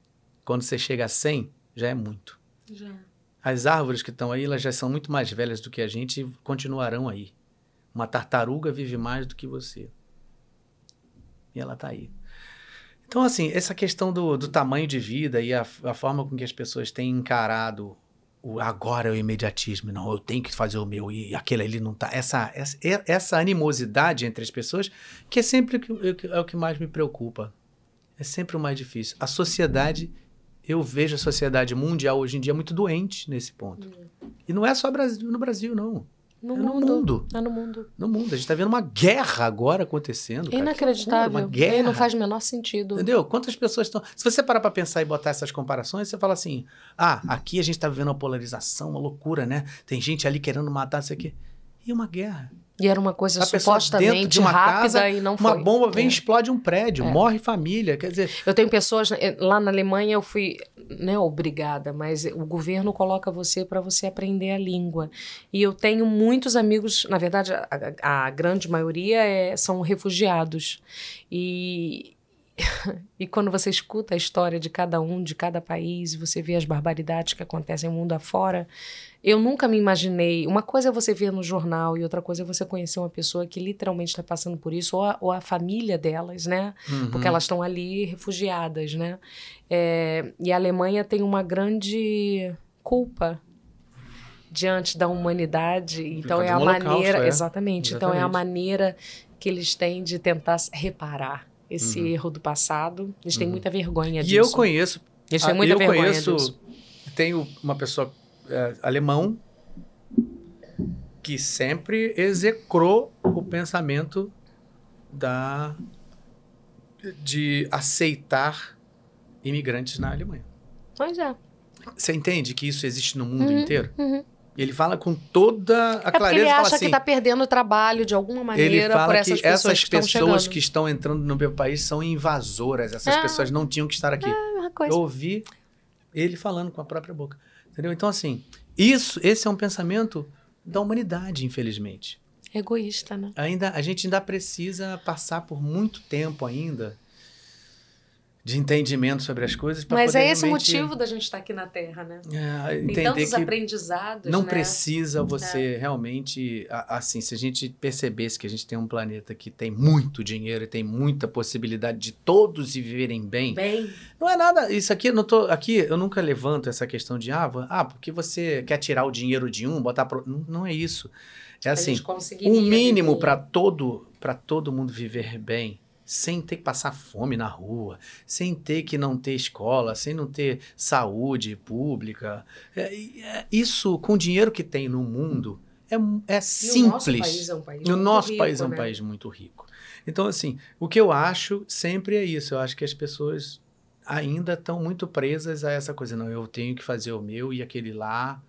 Quando você chega a 100, já é muito. Já. As árvores que estão aí, elas já são muito mais velhas do que a gente e continuarão aí. Uma tartaruga vive mais do que você. E ela está aí. Então, assim, essa questão do, do tamanho de vida e a, a, forma com que as pessoas têm encarado o agora é o imediatismo, não, eu tenho que fazer o meu e aquele ali não tá. Essa, essa, essa animosidade entre as pessoas, que é sempre é o que mais me preocupa. É sempre o mais difícil. A sociedade eu vejo a sociedade mundial hoje em dia muito doente nesse ponto. Hum. E não é só no Brasil, não. No é mundo. no mundo. É no mundo. No mundo. A gente está vendo uma guerra agora acontecendo. É inacreditável. Uma guerra. Não faz o menor sentido. Entendeu? Quantas pessoas estão. Se você parar para pensar e botar essas comparações, você fala assim: ah, aqui a gente está vivendo uma polarização, uma loucura, né? Tem gente ali querendo matar isso aqui. E uma guerra. E era uma coisa a supostamente de uma rápida casa, e não foi. Uma bomba vem e é. explode um prédio, é. morre família, quer dizer... Eu tenho pessoas... Eh, lá na Alemanha eu fui, não é obrigada, mas o governo coloca você para você aprender a língua. E eu tenho muitos amigos, na verdade a, a grande maioria é, são refugiados. E e quando você escuta a história de cada um, de cada país, você vê as barbaridades que acontecem no mundo afora, eu nunca me imaginei. Uma coisa é você ver no jornal e outra coisa é você conhecer uma pessoa que literalmente está passando por isso, ou a, ou a família delas, né? Uhum. Porque elas estão ali refugiadas, né? É, e a Alemanha tem uma grande culpa diante da humanidade. Então é a maneira. é. Exatamente. Então é a Exatamente. maneira que eles têm de tentar reparar esse erro do passado. Eles têm muita vergonha Uhum. E disso. eu conheço. Eles têm muita eu vergonha conheço. disso. Tenho uma pessoa é, alemão que sempre execrou o pensamento da de aceitar imigrantes na Alemanha. Pois é. Você entende que isso existe no mundo Uhum, inteiro? uhum. Ele fala com toda a É clareza ele acha assim, que está perdendo o trabalho de alguma ele maneira fala por essas que pessoas essas que pessoas que estão entrando no meu país são invasoras. Essas Ah. pessoas não tinham que estar aqui. É a mesma coisa. Eu ouvi ele falando com a própria boca. Entendeu? Então, assim, isso, esse é um pensamento da humanidade, infelizmente. Egoísta, né? Ainda, a gente ainda precisa passar por muito tempo ainda de entendimento sobre as coisas. Mas é esse o realmente, motivo da gente estar aqui na Terra, né? é, Tem entender tantos que aprendizados, não né? precisa você realmente, a- assim, se a gente percebesse que a gente tem um planeta que tem muito dinheiro e tem muita possibilidade de todos viverem bem, Bem, não é nada, isso aqui, eu não tô, aqui eu nunca levanto essa questão de, ah, ah porque você quer tirar o dinheiro de um, botar pro... não, não é isso. É assim, conseguiria um mínimo para todo, para todo mundo viver bem, sem ter que passar fome na rua, sem ter que não ter escola, sem não ter saúde pública. É, é, isso, com o dinheiro que tem no mundo, é, é E o simples. nosso país é um país o muito nosso rico, país é um né? país muito rico. Então, assim, o que eu acho sempre é isso. Eu acho que as pessoas ainda estão muito presas a essa coisa. Não, eu tenho que fazer o meu e aquele lá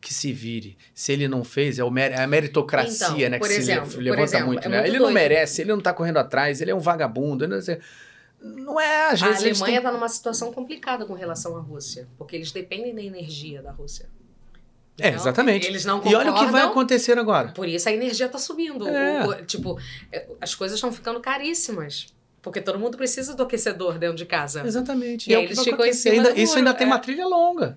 que se vire. Se ele não fez, é, o mer- é a meritocracia, Então, né? Que exemplo, se levanta exemplo, muito, é né? muito ele não doido. merece, ele não tá correndo atrás, ele é um vagabundo. Não, não é, às A vezes. eles Alemanha está numa situação complicada com relação à Rússia, porque eles dependem da energia da Rússia. É, Então, exatamente. Eles não E olha o que vai acontecer agora. Por isso a energia está subindo. É. O- o- tipo, é, as coisas estão ficando caríssimas. Porque todo mundo precisa do aquecedor dentro de casa. Exatamente. E é aí o que eles ficam em cima Ainda- isso ainda tem é. uma trilha longa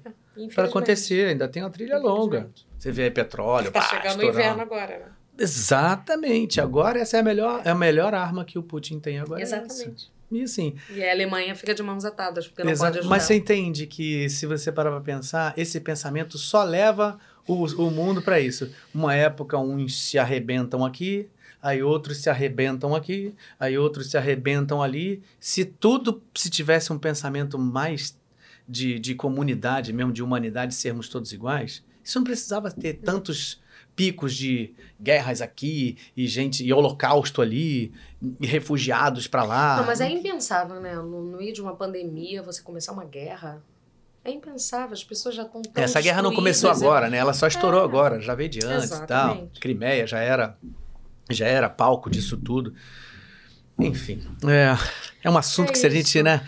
para acontecer, ainda tem uma trilha longa. Você vê aí petróleo, Tá pá, chegando o inverno agora, né? Exatamente. Agora essa é a melhor, é a melhor arma que o Putin tem agora. é. Exatamente. E assim, E a Alemanha fica de mãos atadas, porque não pode ajudar. mas você entende que se você parar para pensar, esse pensamento só leva o, o mundo para isso. Uma época uns se arrebentam aqui, aí outros se arrebentam aqui, aí outros se arrebentam ali. Se tudo se tivesse um pensamento mais de, de comunidade mesmo, de humanidade, sermos todos iguais, isso não precisava ter tantos picos de guerras aqui e gente e holocausto ali e refugiados para lá. Não, mas é impensável, né? No, no meio de uma pandemia, você começar uma guerra. É impensável, as pessoas já estão tão Essa guerra não começou agora, né? Ela só estourou É. agora, já veio de antes e tal. Crimeia já era, já era palco disso tudo. Enfim, é, é um assunto É que se a gente, né,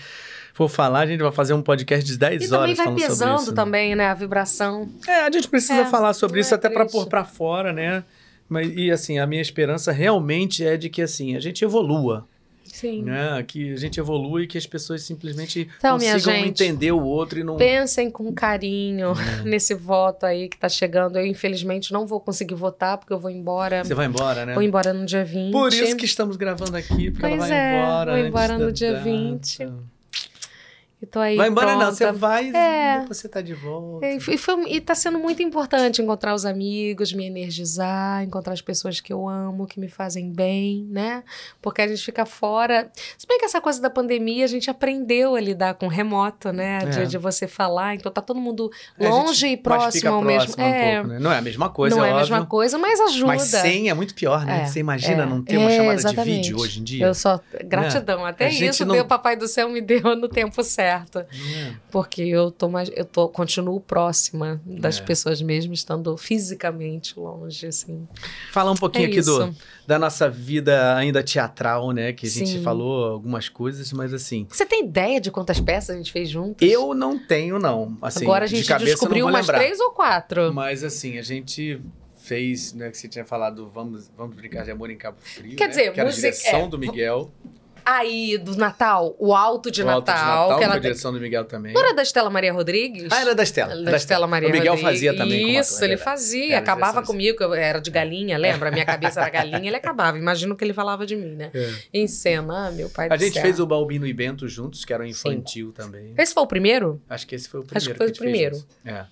for falar, a gente vai fazer um podcast de 10 E também horas vai falando sobre pesando isso. né? também, né? A vibração. É, a gente precisa É, falar sobre isso é até para pôr para fora, né? Mas, e assim, a minha esperança realmente é de que assim, a gente evolua, Sim. né? Que a gente evolua e que as pessoas simplesmente Então, consigam gente, entender o outro e não Pensem com carinho É. nesse voto aí que tá chegando. Eu, infelizmente, não vou conseguir votar, porque eu vou embora. Você vai embora, né? Vou embora no dia 20. Por isso que estamos gravando aqui, porque ela Pois vai é, embora. vou embora no dia data. 20. E tô aí. Vai embora não, pronta. você vai É. e você tá de volta. E, e, foi, e tá sendo muito importante encontrar os amigos, me energizar, encontrar as pessoas que eu amo, que me fazem bem, né? Porque a gente fica fora. Se bem que essa coisa da pandemia, a gente aprendeu a lidar com remoto, né? É. De, de você falar, então tá todo mundo É, longe e próximo ao mesmo. um é, pouco, né? Não é a mesma coisa, não é a óbvio, mesma coisa, mas ajuda. Mas sem é muito pior, né? É, você imagina é. não ter uma É, chamada de exatamente. vídeo hoje em dia? Eu só. Gratidão. Até isso não- Papai do Céu me deu no tempo certo. Não é? Porque eu tô mais, eu tô, continuo próxima das É. pessoas mesmo, estando fisicamente longe, assim. Falar um pouquinho É aqui do, da nossa vida ainda teatral, né? Que a gente Sim. falou algumas coisas, mas assim. Você tem ideia de quantas peças a gente fez juntas? Eu não tenho, não. Assim, Agora a de gente cabeça eu descobriu umas lembrar. três ou quatro. Mas assim, a gente fez, né, que você tinha falado, vamos, vamos brincar de amor em Cabo Frio, Quer né, dizer, que era a música- direção é, do Miguel. Aí, do Natal, o Alto de O Alto Natal. de Natal, que ela direção do Miguel também. Não era da Estela Maria Rodrigues? Ah, era da Estela. Da Estela Maria O Miguel Rodrigues. fazia também Isso, ele fazia. Acabava comigo, que eu era de galinha, lembra? Minha cabeça era galinha, ele acabava. Imagino que ele falava de mim, né? É. Em cena, ah, meu pai A gente céu. fez o Balbino e Bento juntos, que era um infantil também. Esse foi o primeiro? Acho que esse foi o Acho primeiro. que foi a o primeiro. É.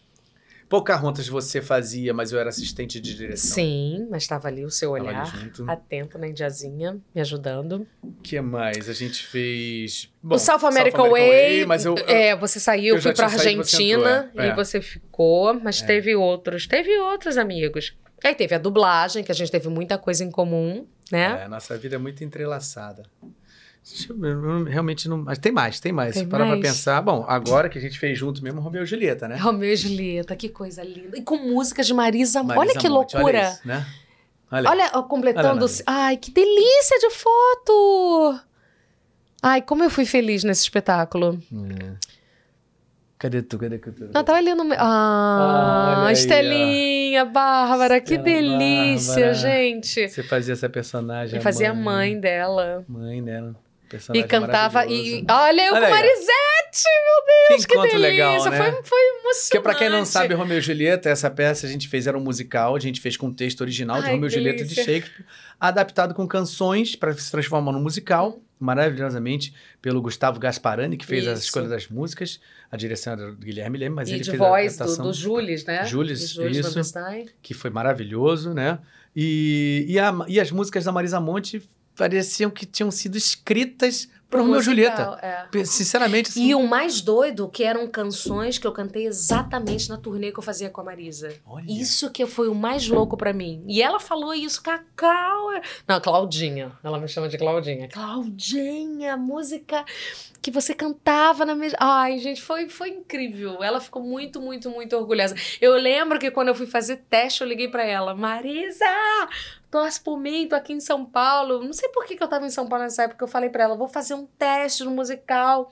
Pocahontas você fazia, mas eu era assistente de direção. Sim, mas estava ali o seu olhar. Atento na indiazinha, me ajudando. O que mais? A gente fez. Bom, o South American Way, mas eu. é, você saiu, eu fui tinha saído, você Argentina entrou, é. e É. você ficou, mas teve outros, teve outros amigos. Aí teve a dublagem, que a gente teve muita coisa em comum, né? É, nossa vida é muito entrelaçada. Eu- realmente não. Mas tem mais, tem mais. Tem Se parar pra mais? pensar. Bom, agora que a gente fez junto mesmo, Romeu e Julieta, né? Romeu e Julieta, que coisa linda. E com músicas de Marisa, Marisa olha que Monte, loucura. Olha, isso, né? Olha. Olha, completando. Olha, Ai, que delícia de foto! Ai, como eu fui feliz nesse espetáculo. É. Cadê tu? Cadê tu? Não, tava ali no. me- Ah, Olha aí. Estelinha, Bárbara, que Estela delícia, Bárbara. gente. Você fazia essa personagem. Eu fazia a mãe dela. Mãe dela. E Personagem cantava. maravilhoso. E, olha, eu Olha com. Marisete, meu Deus, que, encontro delícia. legal, né? Foi, foi emocionante. Porque pra quem não sabe, Romeu e Julieta, essa peça a gente fez, era um musical, a gente fez com o texto original de Ai, Romeu e que Julieta de. Shakespeare, adaptado com canções para se transformar num musical, maravilhosamente, pelo Gustavo Gasparani, que fez a Isso. escolha das músicas, a direção era do Guilherme Leme, mas e ele de fez voz a do, adaptação, do Jules, né? Jules, De Jules isso. Que foi maravilhoso, né? E, e, a- e as músicas da Marisa Monte pareciam que tinham sido escritas para Romeu e musical, Julieta. é. Sinceramente, assim, E o mais doido que eram canções que eu cantei exatamente na turnê que eu fazia com a Marisa. olha, Isso que foi o mais louco pra mim. E ela falou isso, Cacau. é- Não, Claudinha. Ela me chama de Claudinha. Claudinha, música que você cantava na mesma. Ai, gente, foi, foi incrível. Ela ficou muito, muito, muito orgulhosa. Eu lembro que quando eu fui fazer teste, eu liguei pra ela: Marisa, torce por mim, tô aqui em São Paulo. Não sei por que, que eu tava em São Paulo nessa época. Eu falei pra ela: vou fazer um teste no musical.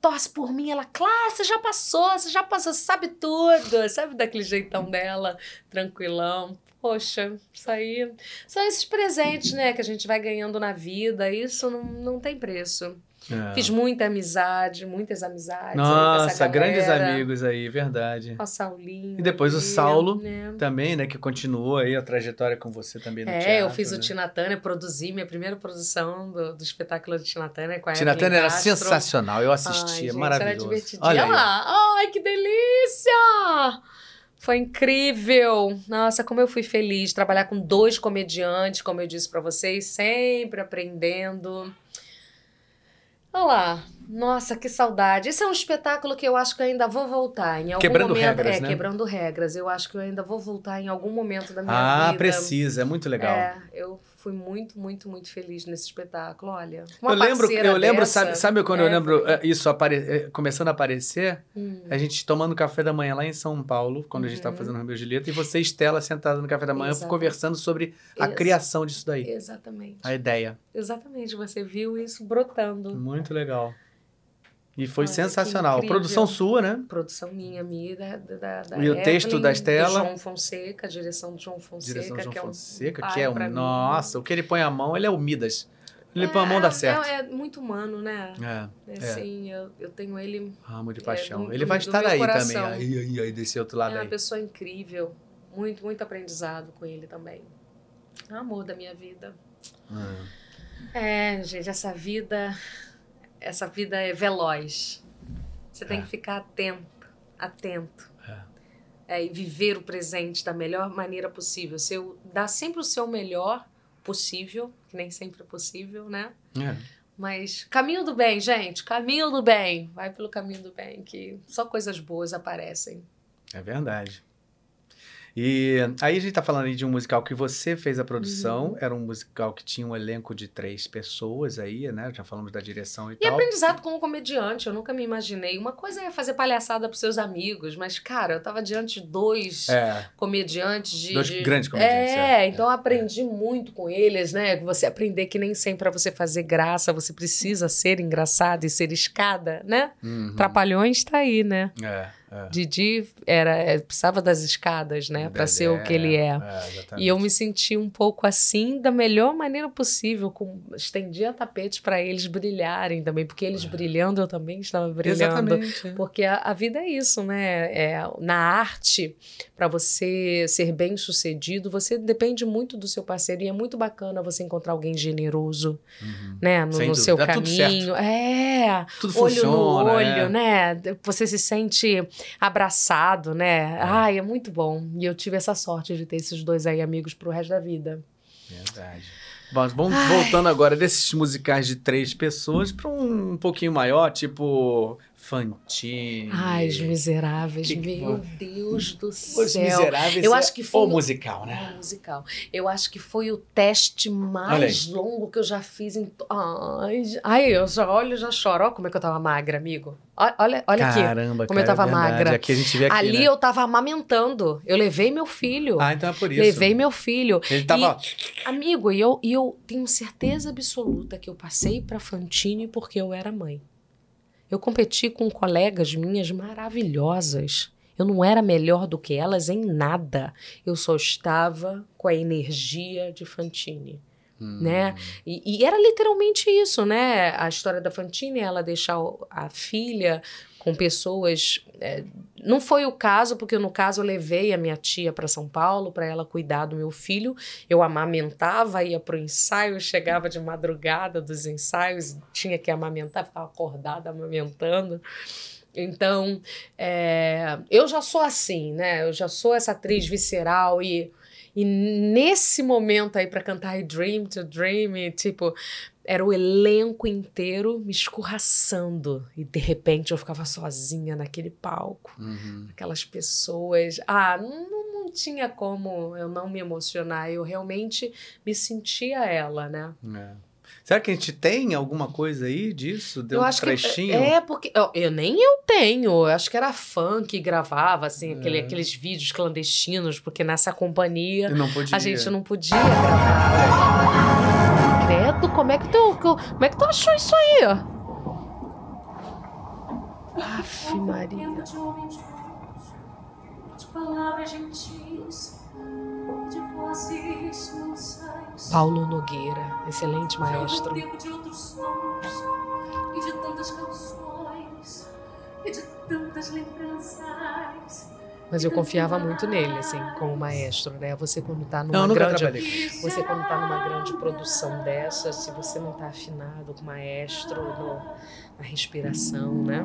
Torce por mim. Ela, claro, você já passou, você já passou, você sabe tudo. Sabe daquele jeitão dela, tranquilão. Poxa, isso aí. São esses presentes, né, que a gente vai ganhando na vida. Isso não, não tem preço. É. Fiz muita amizade, muitas amizades. Nossa, grandes amigos aí, verdade. Com a Saulinho. E depois o Saulo né? Também, né, que continuou aí a trajetória com você também no É, teatro. eu fiz né? o Tina Turner, produzi minha primeira produção do, do espetáculo de Tina Turner com a Tina Evelyn Turner era Castro. sensacional, eu assistia, maravilhoso. Era divertidinho. Olha Olha lá. Ai, que delícia! Foi incrível. Nossa, como eu fui feliz trabalhar com dois comediantes, como eu disse pra vocês, sempre aprendendo. Olha lá. Nossa, que saudade. Esse é um espetáculo que eu acho que eu ainda vou voltar em algum Quebrando momento. regras, é, né? quebrando regras. Eu acho que eu ainda vou voltar em algum momento da minha Ah, vida. precisa, é muito legal. É, eu fui muito, muito, muito feliz nesse espetáculo. Olha, uma eu lembro, eu lembro, dessa, sabe, sabe quando eu é, lembro foi- é, isso apare- é, começando a aparecer? Hum. A gente tomando café da manhã lá em São Paulo, quando a gente estava Uhum. fazendo Romeu e Julieta, e você, Estela, sentada no café da manhã, Exato. conversando sobre a Ex- criação disso daí, Exatamente. a ideia. Exatamente, você viu isso brotando. Muito legal. E foi Olha, sensacional. Produção sua, né? Produção minha, minha, da, da, da E o texto Evelyn, da Estela? João Fonseca, direção do João Fonseca. Direção de João que é um Fonseca, que é um. mim. Nossa, o que ele põe a mão, ele é o Midas. Ele É, põe a mão, dá é- certo. É, é muito humano, né? É. É, É. Assim, eu, eu tenho ele. Amo de É, paixão. do- ele vai estar aí coração. também. Aí, aí, aí, desse outro lado é uma aí. pessoa incrível. Muito, muito aprendizado com ele também. É amor da minha vida. Ah. É, gente, essa vida. Essa vida é veloz. Você tem É. que ficar atento, atento. É. É, e viver o presente da melhor maneira possível. Seu, dar sempre o seu melhor possível, que nem sempre é possível, né? É. Mas caminho do bem, gente, caminho do bem. Vai pelo caminho do bem, que só coisas boas aparecem. É verdade. E aí a gente tá falando aí de um musical que você fez a produção. Uhum. Era um musical que tinha um elenco de três pessoas aí, né? Já falamos da direção e, E tal. aprendizado como comediante, eu nunca me imaginei. Uma coisa é fazer palhaçada pros seus amigos, mas, cara, eu tava diante de dois É, comediantes de. Dois de- grandes comediantes, É, é. então eu aprendi muito com eles, né? Você aprender que nem sempre pra você fazer graça, você precisa ser engraçado e ser escada, né? uhum. Trapalhões tá aí, né? É, É. Didi era, é, precisava das escadas, né, para ser o que ele é. é e eu me senti um pouco assim da melhor maneira possível, com estendia tapetes para eles brilharem também, porque eles é. brilhando eu também estava brilhando. Exatamente. Porque a, a, vida é isso, né? É, na arte, para você ser bem sucedido, você depende muito do seu parceiro e é muito bacana você encontrar alguém generoso, uhum. né, no, no seu caminho. É, tudo olho funciona, no olho, né? Você se sente abraçado, né? É. Ai, é muito bom. E eu tive essa sorte de ter esses dois aí amigos pro resto da vida. Verdade. Bom, vamos Ai. voltando agora desses musicais de três pessoas para um, um pouquinho maior, tipo Fantine. Ai, os miseráveis. Que, meu Deus do céu. Os miseráveis. Eu acho que foi o musical, né? O musical. Eu acho que foi o teste mais longo que eu já fiz em. Ai, ai, eu já olho já choro. Olha como é que eu tava magra, amigo. Olha, olha aqui. Caramba, como cara, eu tava é magra. Aqui a gente vê aqui, Ali né? eu tava amamentando. Eu levei meu filho. Ah, então é por isso. Levei meu filho. Ele tava. E, amigo, e eu, e eu tenho certeza absoluta que eu passei pra Fantine porque eu era mãe. Eu competi com colegas minhas maravilhosas. Eu não era melhor do que elas em nada. Eu só estava com a energia de Fantine. Hum. Né? E, e, era literalmente isso, né? A história da Fantine, ela deixar a filha com pessoas. É, não foi o caso, porque no caso eu levei a minha tia para São Paulo para ela cuidar do meu filho. Eu amamentava, ia para o ensaio, chegava de madrugada dos ensaios, tinha que amamentar, ficava acordada amamentando. Então, é, eu já sou assim, né? Eu já sou essa atriz visceral e. E nesse momento aí para cantar I Dream to Dream, tipo, era o elenco inteiro me escorraçando. E de repente eu ficava sozinha naquele palco. Uhum. Aquelas pessoas. Ah, não, não tinha como eu não me emocionar. Eu realmente me sentia ela, né? É. Será que a gente tem alguma coisa aí disso? Deu eu um trechinho? É, porque. Eu, eu, nem eu tenho. Eu acho que era fã que gravava, assim, é. aquele, aqueles vídeos clandestinos, porque nessa companhia a gente não podia gravar. Credo, como é que tu, como é que tu achou isso aí? Aff, Maria. Paulo Nogueira, excelente maestro. E de tantas canções, e de tantas lembranças. Mas eu confiava muito nele, assim, como maestro, né? Você quando tá numa não, grande. Você quando tá numa grande produção dessa, se você não tá afinado com o maestro no, na respiração, né?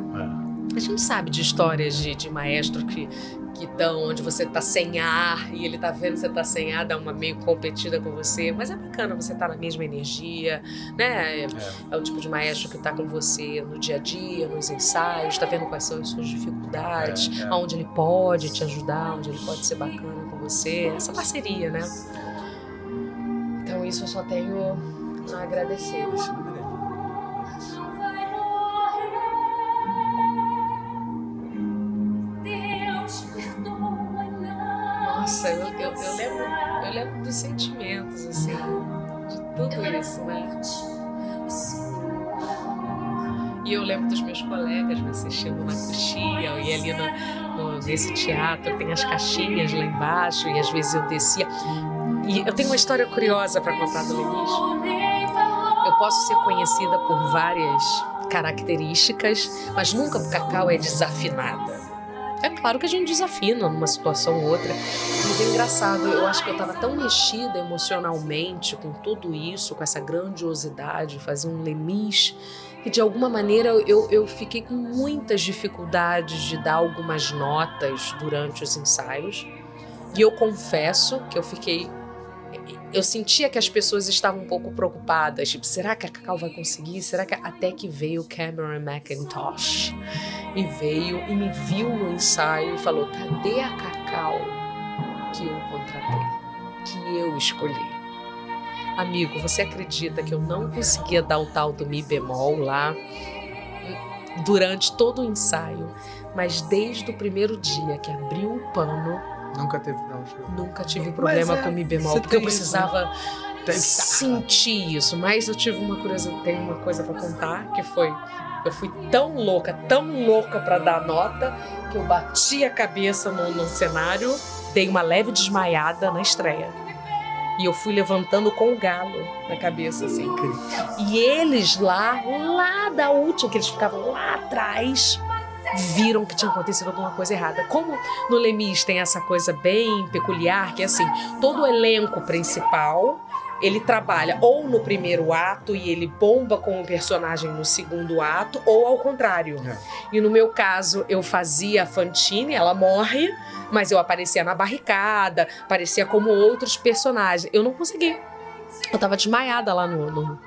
É. A gente sabe de histórias de, de maestro que que estão onde você tá sem ar e ele tá vendo que você tá sem ar, dá uma meio competida com você, mas é bacana você tá na mesma energia, né? É, é o tipo de maestro que tá com você no dia a dia, nos ensaios, tá vendo quais são as suas dificuldades, é, é. onde ele pode te ajudar, onde ele pode ser bacana com você, essa parceria, né? Então isso eu só tenho a agradecer. Nossa, eu, eu, eu, lembro, eu lembro dos sentimentos, assim, de tudo isso, né? E eu lembro dos meus colegas me assistindo na eu ia ali no, no, nesse teatro, tem as caixinhas lá embaixo, e às vezes eu descia. E eu tenho uma história curiosa para contar do Lenis. Eu posso ser conhecida por várias características, mas nunca Cacau é desafinada. É claro que a gente desafina numa situação ou outra, mas é engraçado, eu acho que eu estava tão mexida emocionalmente com tudo isso, com essa grandiosidade, fazer um lemis, que de alguma maneira eu, eu fiquei com muitas dificuldades de dar algumas notas durante os ensaios. E eu confesso que eu fiquei eu sentia que as pessoas estavam um pouco preocupadas, tipo, será que a Cacau vai conseguir? Será que até que veio Cameron McIntosh e veio e me viu no ensaio e falou: "Cadê a Cacau que eu contratei, que eu escolhi?" Amigo, você acredita que eu não conseguia dar o tal do mi bemol lá durante todo o ensaio, mas desde o primeiro dia que abriu o pano Nunca teve problema. Nunca tive problema é, com mi bemol, porque eu precisava sentir isso. Mas eu tive uma curiosidade, tem uma coisa para contar, que foi Eu fui tão louca, tão louca para dar nota, que eu bati a cabeça no, no cenário, dei uma leve desmaiada na estreia. E eu fui levantando com o galo na cabeça, assim. E eles lá, lá da última, que eles ficavam lá atrás, viram que tinha acontecido alguma coisa errada. Como no Lemis tem essa coisa bem peculiar, que é assim, todo o elenco principal ele trabalha ou no primeiro ato e ele bomba com o personagem no segundo ato, ou ao contrário. É. E no meu caso, eu fazia a Fantine, ela morre, mas eu aparecia na barricada, aparecia como outros personagens. Eu não consegui. Eu tava desmaiada lá no, no,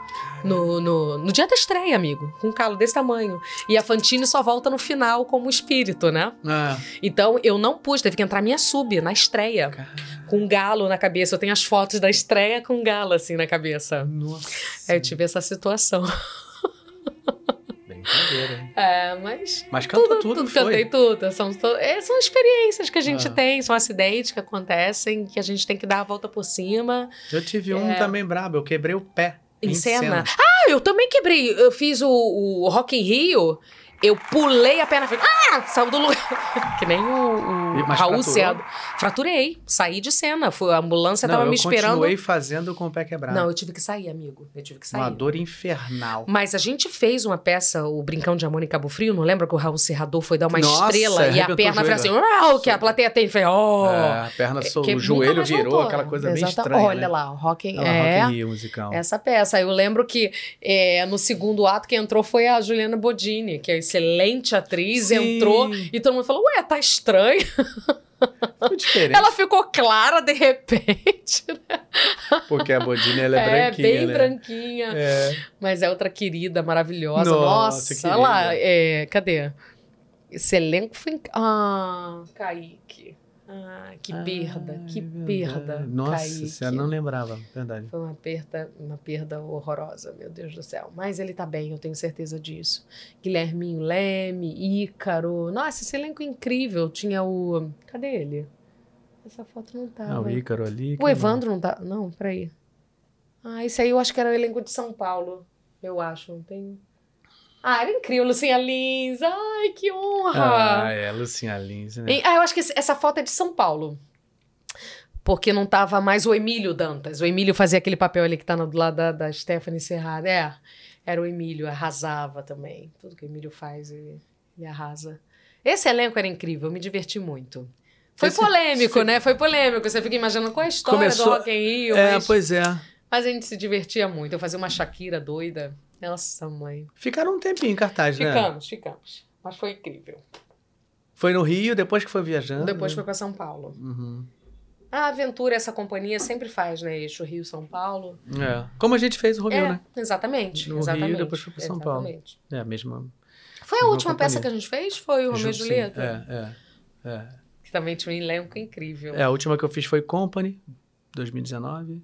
no, no, no, dia da estreia, amigo, com um calo desse tamanho. E a Fantine só volta no final como espírito, né? É. Então eu não pude, teve que entrar minha sub na estreia. Caramba. Com um galo na cabeça. Eu tenho as fotos da estreia com um galo assim na cabeça. Nossa. Aí eu tive essa situação. Brincadeira. É, mas. Mas cantou tudo, tudo, tudo Cantei tudo. São, é, são experiências que a gente ah. tem, são acidentes que acontecem, que a gente tem que dar a volta por cima. Eu tive um é... também brabo, eu quebrei o pé. Em, em cena. cena. Ah, eu também quebrei. Eu fiz o, o Rock in Rio. Eu pulei a perna, falei, ah, saiu do lugar. que nem o, o Raul Cedo. Fraturei, saí de cena. Foi, a ambulância não, tava me esperando. Eu continuei fazendo com o pé quebrado. Não, eu tive que sair, amigo. Eu tive que sair. Uma dor infernal. Mas a gente fez uma peça, o Brincão de Amor em Cabo Frio, não lembra que o Raul Serrador foi dar uma Nossa, estrela e a perna foi assim, o que a plateia tem, foi, oh. É, a perna, é, o joelho virou, voltou. aquela coisa Exato. bem estranha. Olha né? lá, o Rock, é, rock Rio musical. Essa peça. Eu lembro que é, no segundo ato, quem entrou foi a Juliana Bodini, que é excelente atriz Sim. entrou e todo mundo falou: Ué, tá estranho. Diferente. Ela ficou clara de repente, né? Porque a Bodine ela é, é branquinha. Bem né? branquinha. É. Mas é outra querida, maravilhosa. Nossa, Nossa olha lá. É, cadê? Esse elenco foi. Ah, Kaique. Ah, que perda, que perda. Nossa, você não lembrava, verdade. Foi uma perda, uma perda horrorosa, meu Deus do céu. Mas ele tá bem, eu tenho certeza disso. Guilherminho Leme, Ícaro. Nossa, esse elenco incrível. Tinha o. Cadê ele? Essa foto não tá. Ah, o Ícaro ali. O Evandro não tá. Não, peraí. Ah, esse aí eu acho que era o elenco de São Paulo. Eu acho, não tem. Ah, era incrível, Lucinha Lins. Ai, que honra! Ah, é, Lucinha Lins, né? E, ah, eu acho que essa foto é de São Paulo. Porque não tava mais o Emílio Dantas. O Emílio fazia aquele papel ali que tá do lado da, da Stephanie Serrada. É, era o Emílio, arrasava também. Tudo que o Emílio faz, ele, ele arrasa. Esse elenco era incrível, eu me diverti muito. Foi Esse, polêmico, né? Foi polêmico. Você fica imaginando qual é a história Começou... do Rock in Rio. É, mas... pois é. Mas a gente se divertia muito. Eu fazia uma Shakira doida. Nossa, mãe. Ficaram um tempinho em cartaz, ficamos, né? Ficamos, ficamos. Mas foi incrível. Foi no Rio, depois que foi viajando? Depois foi para São Paulo. Uhum. A Aventura, essa companhia sempre faz, né? Eixo Rio-São Paulo. É. Como a gente fez o Romeu, é, né? Exatamente. No exatamente, Rio, depois foi para São exatamente. Paulo. É, a mesma. Foi a última companhia. peça que a gente fez? Foi o Romeu e Julieta? É, é, é. Que também tinha um elenco incrível. É, a última que eu fiz foi Company, 2019.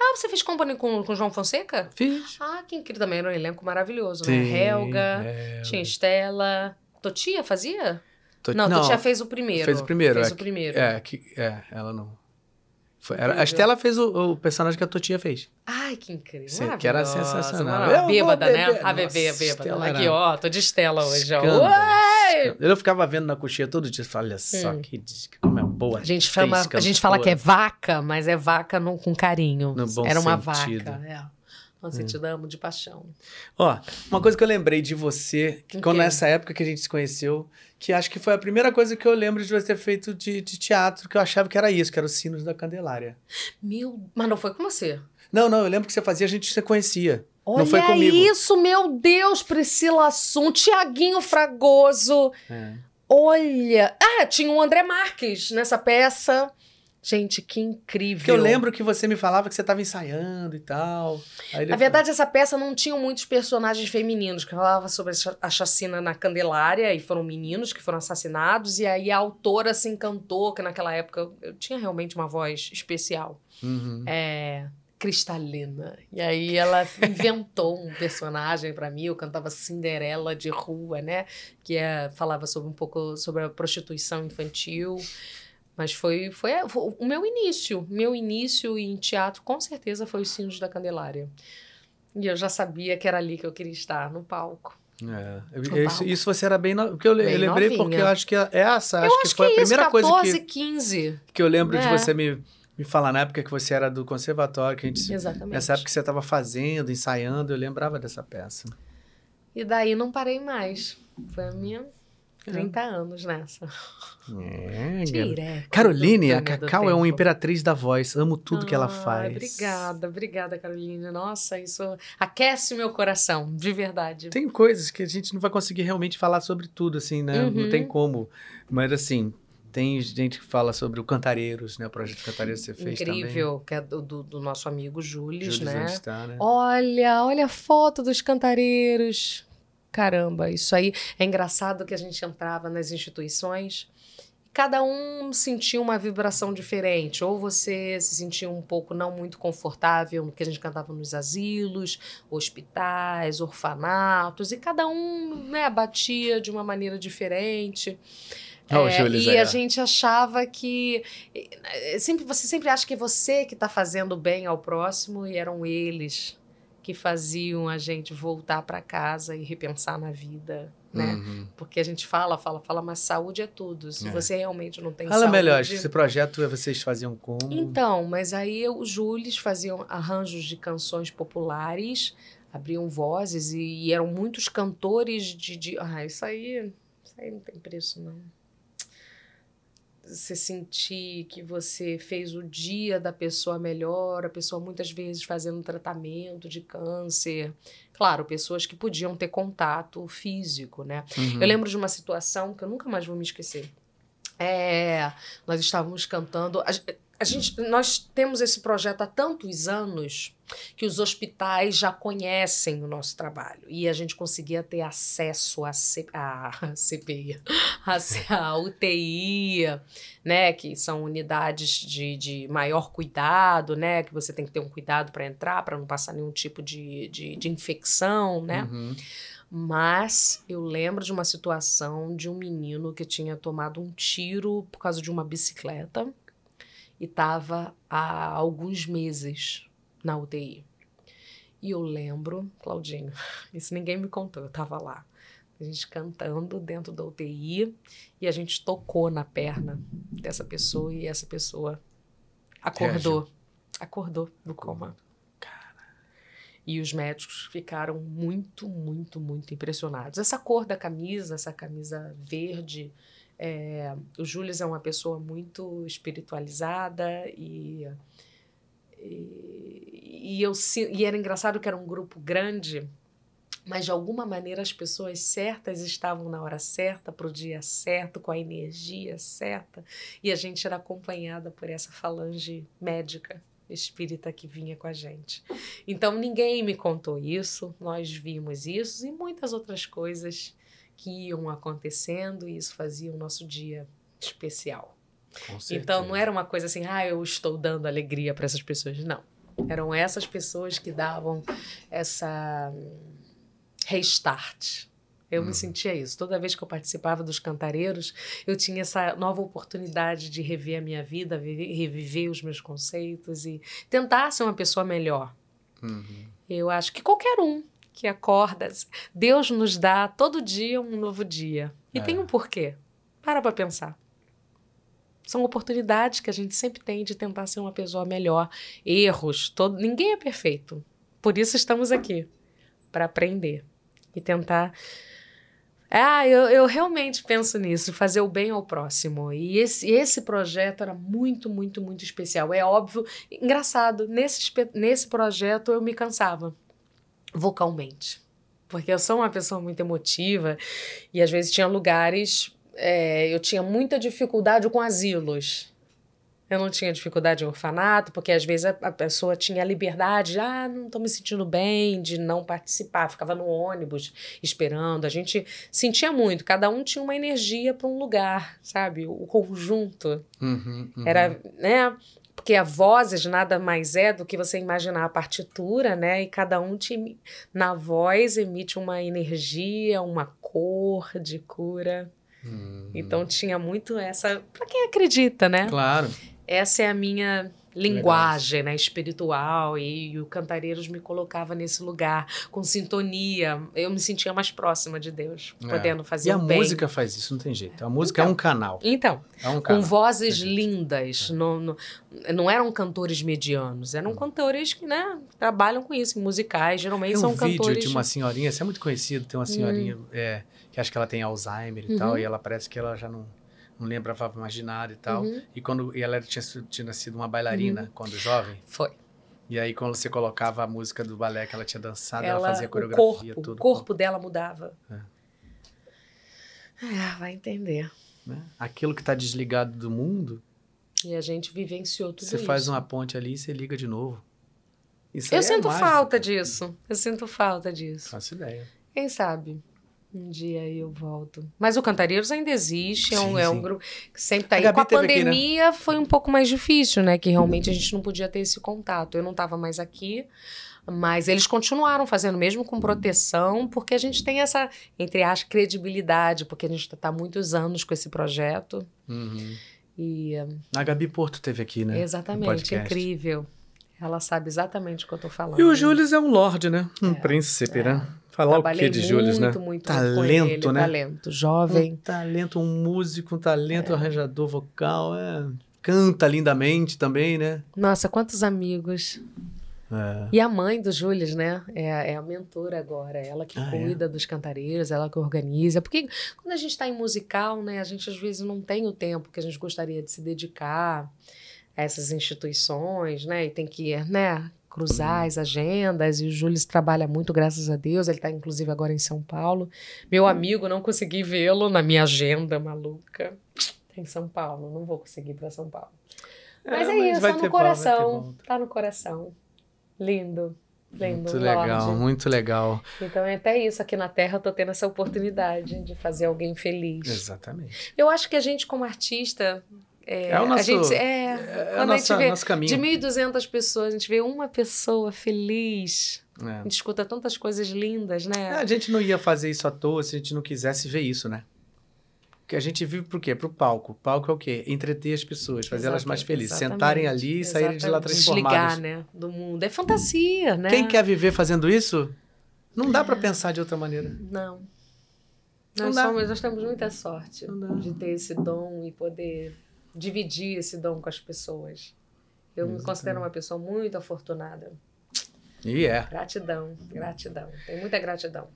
Ah, você fez companhia com o João Fonseca? Fiz. Ah, que incrível. Também era um elenco maravilhoso, né? Sim, né? Helga, é... tinha Estela. Totia fazia? Tot... Não, não, Totia fez o primeiro. Fez o primeiro. Fez é, o primeiro. É, que, é ela não. Era, a Estela fez o, o, personagem que a Totia fez. Ai, que incrível. Que era sensacional. Eu bêbada, né? A bebê, a bêbada. Aqui, ó, tô de Estela hoje. Eu ficava vendo na coxinha todo dia. Olha só hum. que como é boa. A gente, chama, a gente fala que é vaca, mas é vaca com carinho. No bom Era uma sentido. vaca. É. Nossa, hum. te amo de paixão. Ó, uma coisa que eu lembrei de você, que quando nessa época que a gente se conheceu, que acho que foi a primeira coisa que eu lembro de você ter feito de, de teatro, que eu achava que era isso, que era os sinos da Candelária. Meu, mas não foi com você? Não, não, eu lembro que você fazia, a gente se conhecia. Olha não foi comigo. isso, meu Deus, Priscila Assum, Tiaguinho Fragoso. É. Olha, ah, tinha o André Marques nessa peça. Gente, que incrível. Que eu lembro que você me falava que você estava ensaiando e tal. Aí Na verdade, essa peça não tinha muitos personagens femininos, que falava sobre a chacina na Candelária, e foram meninos que foram assassinados, e aí a autora se encantou, que naquela época eu tinha realmente uma voz especial. Uhum. É cristalina. E aí ela inventou um personagem para mim, eu cantava Cinderela de rua, né? Que é, falava sobre um pouco sobre a prostituição infantil. Mas foi, foi, foi o meu início. Meu início em teatro, com certeza, foi os Sinos da Candelária. E eu já sabia que era ali que eu queria estar, no palco. É. Isso, isso, você era bem. No... Porque eu, bem eu lembrei novinha. porque eu acho que é essa. Acho, acho que foi que a primeira isso, 14, coisa que. 15. Que eu lembro é. de você me, me falar na época que você era do conservatório, que a gente. Exatamente. Nessa época que você estava fazendo, ensaiando, eu lembrava dessa peça. E daí não parei mais. Foi a minha 30 é. anos nessa. É, Direto, Caroline, a Cacau é uma imperatriz da voz. Amo tudo ah, que ela ah, faz. Obrigada, obrigada, Caroline. Nossa, isso aquece meu coração, de verdade. Tem coisas que a gente não vai conseguir realmente falar sobre tudo, assim, né? Uhum. Não tem como. Mas, assim, tem gente que fala sobre o Cantareiros, né? O projeto Cantareiros que você fez Incrível, também. Incrível, que é do, do, nosso amigo Júlio, né? Está, né? Olha, olha a foto dos Cantareiros caramba, isso aí é engraçado que a gente entrava nas instituições cada um sentia uma vibração diferente. Ou você se sentia um pouco não muito confortável no que a gente cantava nos asilos, hospitais, orfanatos, e cada um né, batia de uma maneira diferente. Oh, é, e a gente achava que sempre você sempre acha que é você que está fazendo bem ao próximo e eram eles que faziam a gente voltar para casa e repensar na vida, né? Uhum. Porque a gente fala, fala, fala, mas saúde é tudo. Se é. você realmente não tem fala saúde... melhor, esse projeto vocês faziam como? Então, mas aí os Júlios faziam arranjos de canções populares, abriam vozes e, e eram muitos cantores de, de... Ah, isso aí, isso aí não tem preço, não você sentir que você fez o dia da pessoa melhor, a pessoa muitas vezes fazendo tratamento de câncer. Claro, pessoas que podiam ter contato físico, né? Uhum. Eu lembro de uma situação que eu nunca mais vou me esquecer. É, nós estávamos cantando. A, a gente, nós temos esse projeto há tantos anos que os hospitais já conhecem o nosso trabalho e a gente conseguia ter acesso à C, a CPI, a, a UTI, né, que são unidades de, de maior cuidado, né, que você tem que ter um cuidado para entrar, para não passar nenhum tipo de, de, de infecção, né. Uhum. Mas eu lembro de uma situação de um menino que tinha tomado um tiro por causa de uma bicicleta e estava há alguns meses na UTI. E eu lembro, Claudinho, isso ninguém me contou, eu estava lá. A gente cantando dentro da UTI e a gente tocou na perna dessa pessoa e essa pessoa acordou. Acordou do coma. E os médicos ficaram muito, muito, muito impressionados. Essa cor da camisa, essa camisa verde, é, o Júlio é uma pessoa muito espiritualizada e, e, e, eu, e era engraçado que era um grupo grande, mas de alguma maneira as pessoas certas estavam na hora certa, para o dia certo, com a energia certa, e a gente era acompanhada por essa falange médica espírita que vinha com a gente. Então ninguém me contou isso, nós vimos isso e muitas outras coisas que iam acontecendo e isso fazia o nosso dia especial. Então não era uma coisa assim, ah, eu estou dando alegria para essas pessoas. Não. Eram essas pessoas que davam essa restart. Eu hum. me sentia isso. Toda vez que eu participava dos cantareiros, eu tinha essa nova oportunidade de rever a minha vida, reviver os meus conceitos e tentar ser uma pessoa melhor. Uhum. Eu acho que qualquer um que acorda. Deus nos dá todo dia um novo dia. E é. tem um porquê. Para para pensar. São oportunidades que a gente sempre tem de tentar ser uma pessoa melhor. Erros, todo, ninguém é perfeito. Por isso estamos aqui para aprender e tentar. Ah, eu, eu realmente penso nisso, fazer o bem ao próximo. E esse, esse projeto era muito, muito, muito especial. É óbvio, engraçado, nesse, nesse projeto eu me cansava vocalmente. Porque eu sou uma pessoa muito emotiva e às vezes tinha lugares. É, eu tinha muita dificuldade com asilos. Eu não tinha dificuldade em orfanato, porque às vezes a, a pessoa tinha a liberdade, de, ah, não estou me sentindo bem, de não participar. Ficava no ônibus esperando. A gente sentia muito, cada um tinha uma energia para um lugar, sabe? O, o conjunto. Uhum, uhum. Era, né? Porque a voz nada mais é do que você imaginar a partitura, né? E cada um te, na voz emite uma energia, uma cor de cura. Uhum. Então tinha muito essa, para quem acredita, né? Claro. essa é a minha linguagem né, espiritual e, e, o Cantareiros me colocava nesse lugar com sintonia. Eu me sentia mais próxima de Deus, é. podendo fazer E a bem. música faz isso, não tem jeito. A música então, é um canal. Então, é um canal. com vozes lindas. É. Não, não, não, eram cantores medianos, eram cantores que né, trabalham com isso, musicais. Geralmente tem um são vídeo cantores. de uma senhorinha, isso é muito conhecido, tem uma senhorinha hum. é, que acho que ela tem Alzheimer e uhum. tal, e ela parece que ela já não não lembrava mais de nada e tal. Uhum. E quando e ela tinha, tinha sido uma bailarina uhum. quando jovem. Foi. E aí, quando você colocava a música do balé que ela tinha dançado, ela, ela fazia coreografia, o corpo, tudo. O corpo dela mudava. É. é vai entender. Né? Aquilo que está desligado do mundo. E a gente vivenciou tudo você isso. Você faz uma ponte ali e você liga de novo. Isso Eu é sinto mágico. falta disso. Eu sinto falta disso. Faço ideia. Quem sabe? Um dia eu volto. Mas o Cantareiros ainda existe, é um, sim, é um grupo que sempre tá aí. A Com a pandemia aqui, né? foi um pouco mais difícil, né? Que realmente a gente não podia ter esse contato. Eu não estava mais aqui, mas eles continuaram fazendo, mesmo com proteção, porque a gente tem essa, entre aspas, credibilidade, porque a gente está há muitos anos com esse projeto. Uhum. E, a Gabi Porto teve aqui, né? Exatamente, incrível. Ela sabe exatamente o que eu tô falando. E o Júlio é um lorde, né? Um é, príncipe, é. né? Falar o que de Júlio, né? Muito, muito talento, ele, né? Talento, jovem. Um talento, um músico, um talento, é. arranjador vocal, é. Canta lindamente também, né? Nossa, quantos amigos. É. E a mãe do Júlio, né? É, é, a mentora agora, ela que ah, é? cuida dos cantareiros, ela que organiza. Porque quando a gente está em musical, né? A gente às vezes não tem o tempo que a gente gostaria de se dedicar a essas instituições, né? E tem que, né? Cruzar as agendas, e o Júlio trabalha muito, graças a Deus. Ele está, inclusive, agora em São Paulo. Meu amigo, não consegui vê-lo na minha agenda maluca. Em São Paulo, não vou conseguir para São Paulo. É, mas é, é isso, tá no coração. Tá no coração. Lindo. Lindo, muito legal, Lorde. muito legal. Então é até isso, aqui na Terra eu tô tendo essa oportunidade de fazer alguém feliz. Exatamente. Eu acho que a gente, como artista, é, é, o nosso, a gente, é, é quando nossa, a gente vê nosso caminho. de 1.200 pessoas, a gente vê uma pessoa feliz. É. A gente escuta tantas coisas lindas, né? É, a gente não ia fazer isso à toa se a gente não quisesse ver isso, né? Porque a gente vive pro quê? Pro palco. O palco é o quê? Entreter as pessoas, fazer elas mais felizes. Exatamente, Sentarem ali e saírem de lá transformadas. Desligar, né? Do mundo. É fantasia, né? Quem quer viver fazendo isso, não dá para pensar de outra maneira. Não. Nós, não somos, nós temos muita sorte de ter esse dom e poder dividir esse dom com as pessoas. Eu Exatamente. me considero uma pessoa muito afortunada. E é. Gratidão, gratidão. Tem muita gratidão.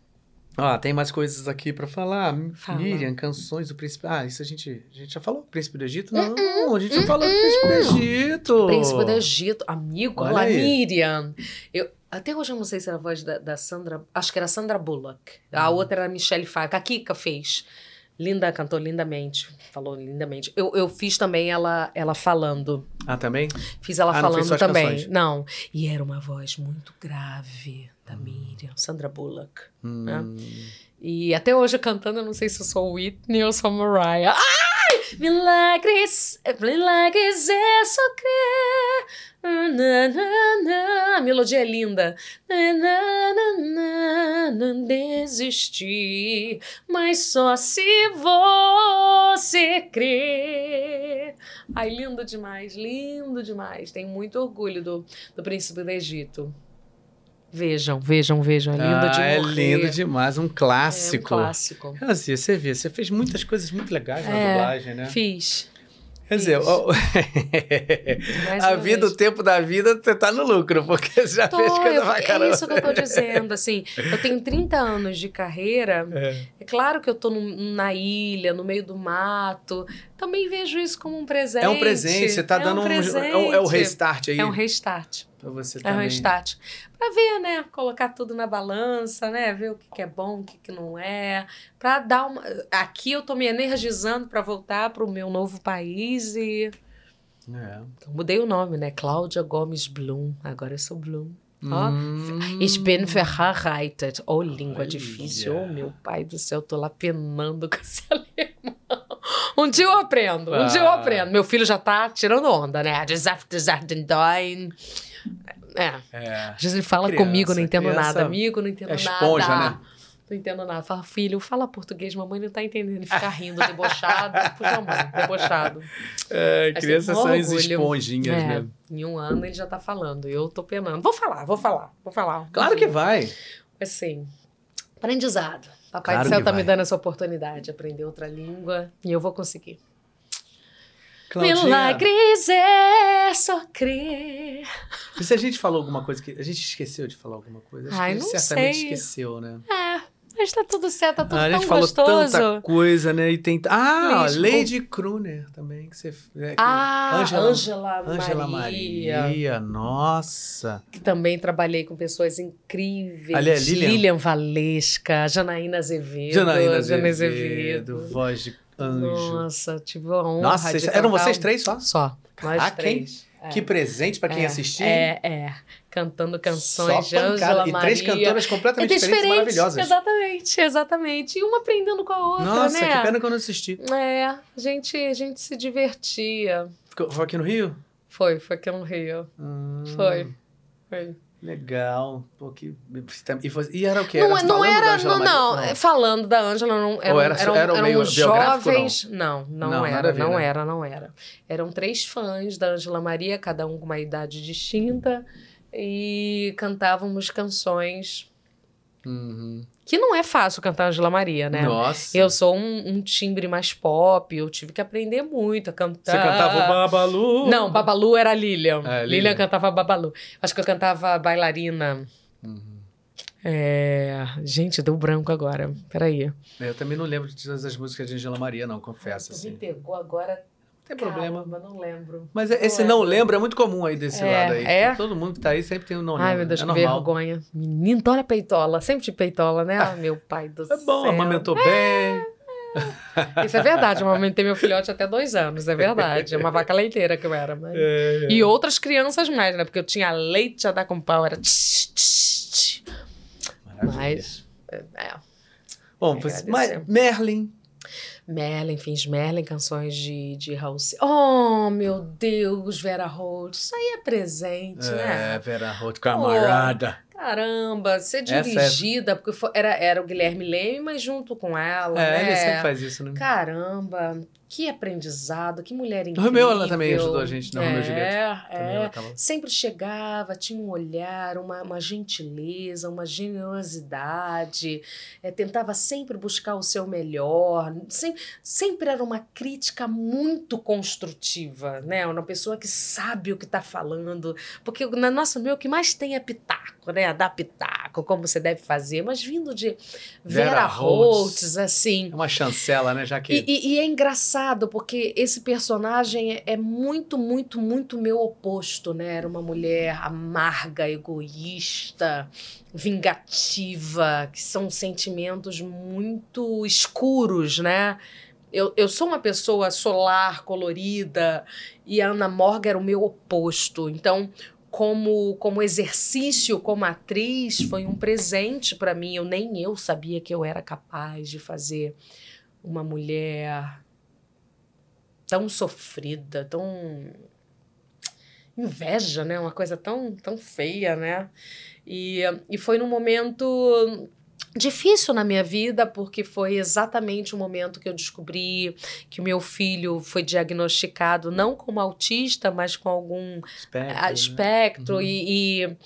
Ah, tem mais coisas aqui para falar. Fala. Miriam, canções do príncipe. Ah, isso a gente, a gente já falou? Príncipe do Egito? Não, uh -uh, a gente já falou do príncipe do Egito. Príncipe do Egito, amigo. Olha, Miriam. Eu, até hoje eu não sei se era a voz da, da Sandra. Acho que era Sandra Bullock. A hum. outra era a Michelle Pfeiffer. A Kika fez. Linda, cantou lindamente. Falou lindamente. Eu, eu fiz também ela, ela falando. Ah, também? Fiz ela ah, falando também. Canções. Não. E era uma voz muito grave da Miriam, Sandra Bullock. Hum. Né? E até hoje cantando, eu não sei se eu sou Whitney ou sou Mariah. Ai! Milagres, milagres é só crer. A melodia é linda. Não desistir, mas só se você crer. Ai, lindo demais, lindo demais. Tenho muito orgulho do, do príncipe do Egito. Vejam, vejam, vejam. É lindo ah, de É lindo demais, um clássico. É um clássico. Assim, você vê, você fez muitas coisas muito legais na é, dublagem, né? Fiz. Quer dizer, a vida, vez. o tempo da vida, você tá no lucro, porque você já tô, fez coisa eu, pra caramba. É isso que eu tô dizendo, assim. Eu tenho 30 anos de carreira. É, é claro que eu tô num, na ilha, no meio do mato. Também vejo isso como um presente. É um presente, você tá é dando um, um, é, um, é o restart aí. É um restart. Pra você é também. restart. Pra ver, né? Colocar tudo na balança, né? Ver o que, que é bom, o que, que não é. Pra dar uma. Aqui eu tô me energizando para voltar pro meu novo país e. É. Então, mudei o nome, né? Cláudia Gomes Blum. Agora eu sou Blum. Hum. Oh, ich bin verheiratet. Oh, língua Olha. difícil. Oh, meu pai do céu, eu tô lá penando com esse alemão. Um dia eu aprendo, um ah. dia eu aprendo. Meu filho já tá tirando onda, né? É. é. Às vezes ele fala criança, comigo, não entendo nada. Amigo, não entendo é esponja, nada. né? Não entendo nada. Fala, filho, fala português, mamãe não tá entendendo. Ele fica rindo, debochado. Puxa, mãe, debochado. É, crianças são as esponjinhas, É, né? Em um ano ele já tá falando. Eu tô penando. Vou falar, vou falar, vou falar. Claro que vai. Assim, aprendizado. Papai Claro do céu tá vai. me dando essa oportunidade de aprender outra língua e eu vou conseguir. Claudinha, Milagres é só crer. e se a gente falou alguma coisa que... A gente esqueceu de falar alguma coisa? Acho Ai, que a gente não certamente sei. esqueceu, né? É, mas tá tudo certo, tá tudo Ah, a gente tão falou gostoso. tanta coisa, né? E tem... Ah. Lady Kruner também, que você... é, que- Ah, Angela- Angela, Angela Maria, Maria. nossa. Que também trabalhei com pessoas incríveis. Ali é Lilian? Valesca, Janaína Azevedo. Janaína Jana Azevedo, voz de anjo. Nossa, tive a honra Nossa, de eram vocês um- três só? Só, nós Caraca, hein? três. É. Que presente pra quem É, assistir. É, é. Cantando canções de. Angela E Maria. três cantoras completamente É diferentes, e diferente, maravilhosas. Exatamente, exatamente. E uma aprendendo com a outra, Nossa, né? que pena que eu não assisti. É, a gente, a gente se divertia. Ficou- Foi aqui no Rio? Foi, foi aqui no Rio. Hum, Foi. Foi. Legal. Pô, que... E, foi- e era o quê? Não, Era não falando da era, Angela não, não, é, falando da Ângela, não eram, era- eram, era eram jovens. Não, não, Não, era, a ver, não né? era, não era. Eram três fãs da Ângela Maria, cada um com uma idade distinta, e cantávamos canções Uhum. Que não é fácil cantar Ângela Maria, né? Nossa. Eu sou um, um timbre mais pop, eu tive que aprender muito a cantar. Você cantava o Babalu? Não, Babalu era a Lilian. É, Lilian. Lilian. cantava Babalu. Acho que eu cantava bailarina. Uhum. É... Gente, deu branco agora. Peraí. Eu também não lembro de todas as músicas de Angela Maria, não, confesso. Me Assim. Não pegou agora. Tem problema. Mas não lembro. Mas esse não lembra é muito comum aí desse É, lado aí. é? Todo mundo que tá aí sempre tem um não lembra. Ai, meu Deus, é que normal. vergonha. Menino, olha peitola. Sempre de peitola, né? Ah, meu pai do É bom, céu. amamentou bem. Isso é verdade. Eu amamentei meu filhote até dois anos, é verdade. É uma vaca leiteira que eu era. Mas... É. E outras crianças mais, né? Porque eu tinha leite a dar com pau, era... tch, tch, tch. Mas, é. Bom, É, agradecer. mas Merlin. Merlin, fiz Merlin, canções de, de Raul Seixas. Oh, meu Deus, Vera Holt. Isso aí é presente, É, né? Vera Roth, camarada. Caramba, ser é- dirigida, porque foi- era, era o Guilherme Leme, mas junto com ela, É, né? ele sempre faz isso, né? Caramba, que aprendizado, que mulher incrível. Romeu, ela também ajudou a gente, no é, Romeu Julieta. É, tava... Sempre chegava, tinha um olhar, uma, uma gentileza, uma generosidade, é, tentava sempre buscar o seu melhor, sempre, sempre era uma crítica muito construtiva, né? Uma pessoa que sabe o que está falando, porque na nossa meu o que mais tem é pitaco, né? Dar pitaco, como você deve fazer, mas vindo de Vera Vera Holtz. Holtz, assim. É uma chancela, né? Já que... E, e- e é engraçado, porque esse personagem é, é muito, muito, muito meu oposto, né? Era uma mulher amarga, egoísta, vingativa, que são sentimentos muito escuros, né? Eu, eu sou uma pessoa solar, colorida, e a Ana Morga era o meu oposto. Então, como, como exercício, como atriz, foi um presente para mim. Eu nem eu sabia que eu era capaz de fazer uma mulher tão sofrida, tão inveja, né? Uma coisa tão, tão feia, né? E, e foi num momento difícil na minha vida, porque foi exatamente o momento que eu descobri que o meu filho foi diagnosticado não como autista, mas com algum Espectro, a- né? espectro Uhum. e, e,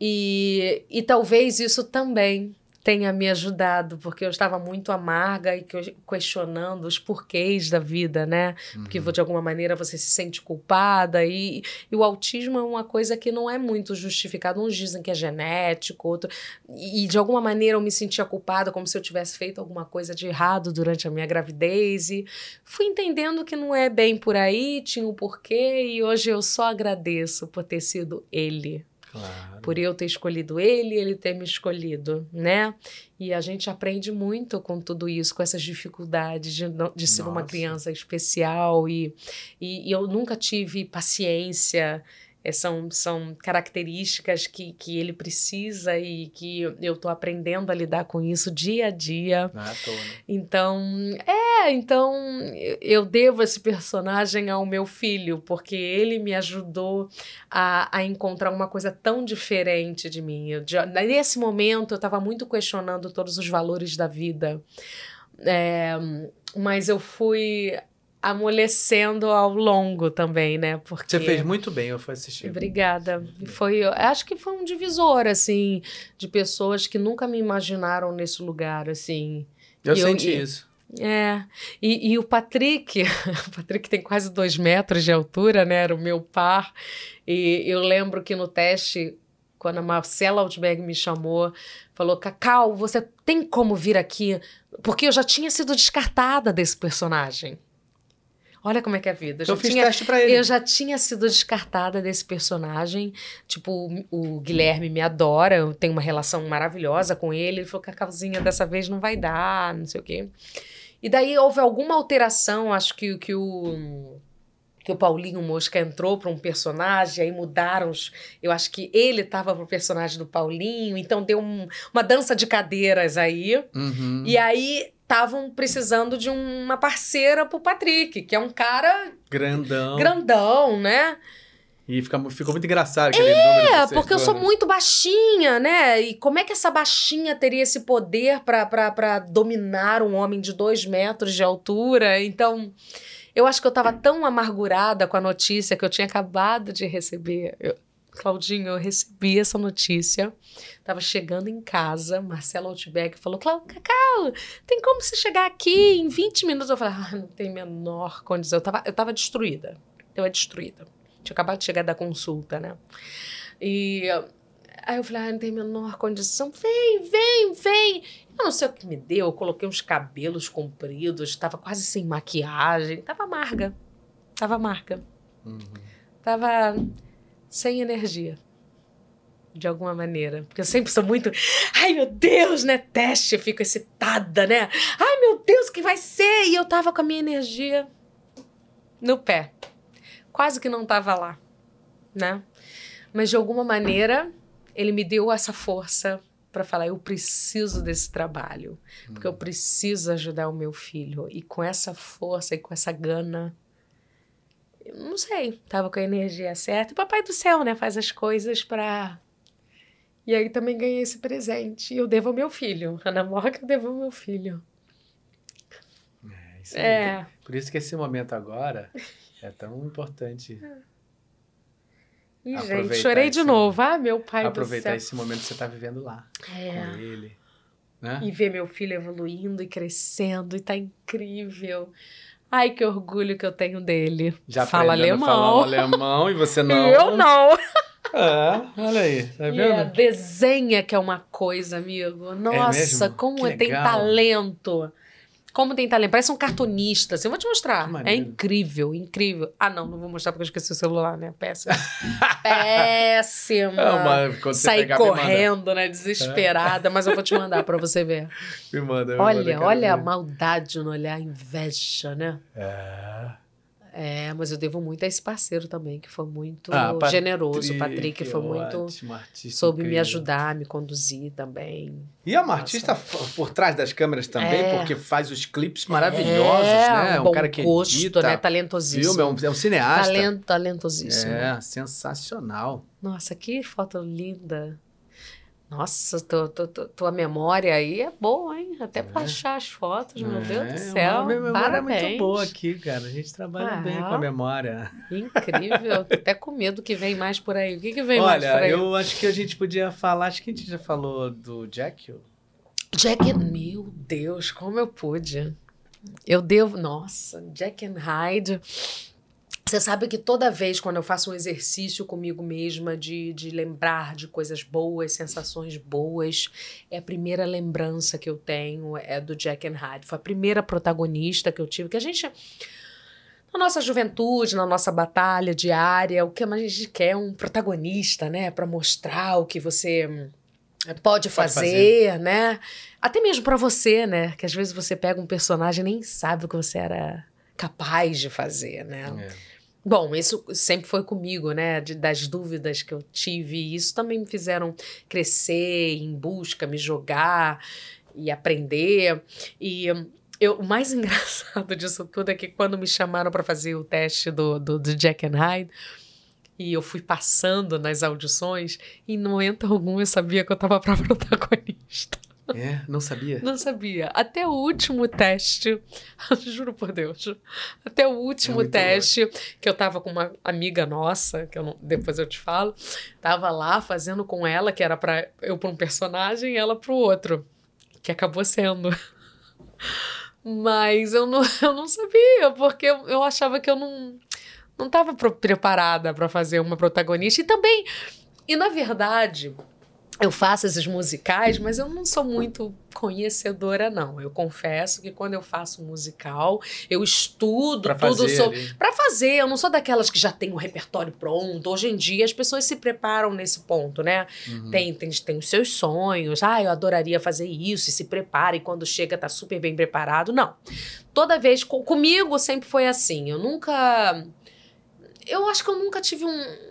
e, e talvez isso também tenha me ajudado, porque eu estava muito amarga e que- questionando os porquês da vida, né? Porque Uhum. de alguma maneira você se sente culpada e, e o autismo é uma coisa que não é muito justificada. Uns dizem que é genético, outro e de alguma maneira eu me sentia culpada, como se eu tivesse feito alguma coisa de errado durante a minha gravidez e fui entendendo que não é bem por aí, tinha um porquê e hoje eu só agradeço por ter sido ele, Claro. por eu ter escolhido ele ele ter me escolhido, né? E a gente aprende muito com tudo isso, com essas dificuldades de, de ser uma Nossa. criança especial e, e, e eu nunca tive paciência É, são, são características que, que ele precisa e que eu tô aprendendo a lidar com isso dia a dia. Ah, tô, né? Então, é, então eu devo esse personagem ao meu filho, porque ele me ajudou a, a encontrar uma coisa tão diferente de mim. Eu, de, nesse momento, eu estava muito questionando todos os valores da vida. É, mas eu fui amolecendo ao longo também, né? Porque... Você fez muito bem, eu fui assistir. Obrigada. Foi, acho que foi um divisor, assim, de pessoas que nunca me imaginaram nesse lugar, assim. Eu E senti e- isso. É, e, e o Patrick, o Patrick tem quase dois metros de altura, né? Era o meu par. E eu lembro que no teste, quando a Marcela Altberg me chamou, falou: Cacau, você tem como vir aqui? Porque eu já tinha sido descartada desse personagem. Olha como é que é a vida. Eu Então já eu fiz tinha, teste pra ele. eu já tinha sido descartada desse personagem. Tipo, o o Guilherme me adora, eu tenho uma relação maravilhosa com ele. Ele falou: Cacauzinha, dessa vez não vai dar, não sei o quê. E daí houve alguma alteração, acho que, que o. Que o Paulinho Mosca entrou para um personagem, aí mudaram os. Eu acho que ele estava pro personagem do Paulinho, então deu um- uma dança de cadeiras aí. Uhum. E aí estavam precisando de uma parceira pro Patrick, que é um cara Grandão. grandão, né? E fica, ficou muito engraçado aquele. É, porque eu sou falou. muito baixinha, né? E como é que essa baixinha teria esse poder pra dominar um homem de dois metros de altura? Então, eu acho que eu tava tão amargurada com a notícia que eu tinha acabado de receber. Eu- Claudinho, eu recebi essa notícia. Tava chegando em casa, Marcelo Outback falou: Clau, Cacau, tem como você chegar aqui em 20 minutos? Eu falei: ah, não tem menor condição. Eu tava, eu tava destruída. Eu era destruída. Tinha acabado de chegar da consulta, né? E aí eu falei, ah, não tem menor condição. Vem, vem, vem. Eu não sei o que me deu. Eu coloquei uns cabelos compridos, tava quase sem maquiagem. Tava amarga. Tava amarga. Uhum. Tava sem energia. De alguma maneira. Porque eu sempre sou muito. Ai, meu Deus, né? Teste, eu fico excitada, né? Ai, meu Deus, o que vai ser? E eu tava com a minha energia no pé. Quase que não tava lá, né? Mas de alguma maneira, ele me deu essa força para falar: eu preciso desse trabalho, porque eu preciso ajudar o meu filho. E com essa força e com essa gana, não sei, tava com a energia certa. E papai do céu, né, faz as coisas para E aí também ganhei esse presente. E eu devo ao meu filho. Ana Morga, eu devo ao meu filho. É, isso. É. Por isso que esse momento agora é tão importante. Ih, Aproveitar gente, chorei de esse- novo. Ah, meu pai Aproveitar do céu. esse momento que você está vivendo lá É. com ele. Né? E ver meu filho evoluindo e crescendo, e tá incrível. Ai, que orgulho que eu tenho dele. Já Fala aprendendo a falar alemão. alemão e você não. Eu não. É, olha aí, tá vendo? é, desenha que é uma coisa, amigo. Nossa, mesmo? como Que tem legal. talento. Como tem talento. Parece um cartunista. Assim, eu vou te mostrar. É incrível, incrível. Ah, não, não vou mostrar porque eu esqueci o celular, né? Péssimo. Péssima. É uma- quando você Saí pegar, manda. correndo, né? Desesperada, mas eu vou te mandar pra você ver. Me manda. me manda, Olha, quero olha a ver. maldade no olhar, a inveja, né? É. É, mas eu devo muito a esse parceiro também, que foi muito Ah, Patrick, generoso. O Patrick foi muito. ótimo, artista soube me incrível. ajudar, me conduzir também. E é uma artista f- por trás das câmeras também, É. porque faz os clipes maravilhosos, é, né? Um Um bom cara que gosto, edita né? Talentosíssimo. filme, é um, é um cineasta. Talento, talentosíssimo. É, sensacional. Nossa, que foto linda. Nossa, tu- tu- tu- tua memória aí é boa, hein? Até pra É. achar as fotos, meu Deus do É, céu. A memória é Parabéns. muito boa aqui, cara. A gente trabalha Ah. bem com a memória. Incrível. Tô Até com medo que vem mais por aí. O que, que vem mais por Olha, aí? eu acho que a gente podia falar, acho que a gente já falou do Jack. Jack. Meu Deus, como eu pude. Eu devo... Nossa, Jack and Hyde... Você sabe que toda vez quando eu faço um exercício comigo mesma de, de lembrar de coisas boas, sensações boas, é a primeira lembrança que eu tenho é do Jack and Hyde. Foi a primeira protagonista que eu tive, que a gente na nossa juventude, na nossa batalha diária, o que a gente quer é um protagonista, né, Pra mostrar o que você hum, pode fazer, né? Até mesmo pra você, né? Que às vezes você pega um personagem e nem sabe o que você era capaz de fazer, né? É. Bom, isso sempre foi comigo, né? De, das dúvidas que eu tive. Isso também me fizeram crescer em busca, me jogar e aprender. E eu, o mais engraçado disso tudo é que quando me chamaram para fazer o teste do, do, do Jack and Hyde, e eu fui passando nas audições, em momento algum eu sabia que eu estava para protagonista. É, não sabia? Não sabia. Até o último teste, juro por Deus, até o último é teste, bom. que eu tava com uma amiga nossa, que eu não, depois eu te falo, tava lá fazendo com ela, que era para eu para um personagem e ela para o outro, que acabou sendo. Mas eu não, eu não sabia, porque eu, eu achava que eu não não estava preparada para fazer uma protagonista. E também, e na verdade, eu faço esses musicais, mas eu não sou muito conhecedora, não. Eu confesso que quando eu faço musical, eu estudo pra tudo sobre. Para fazer, eu não sou daquelas que já tem o um repertório pronto. Hoje em dia as pessoas se preparam nesse ponto, né? Uhum. Tem, tem, tem os seus sonhos. Ah, eu adoraria fazer isso e se prepara, e quando chega tá super bem preparado. Não. Toda vez, com, comigo sempre foi assim. Eu nunca. Eu acho que eu nunca tive um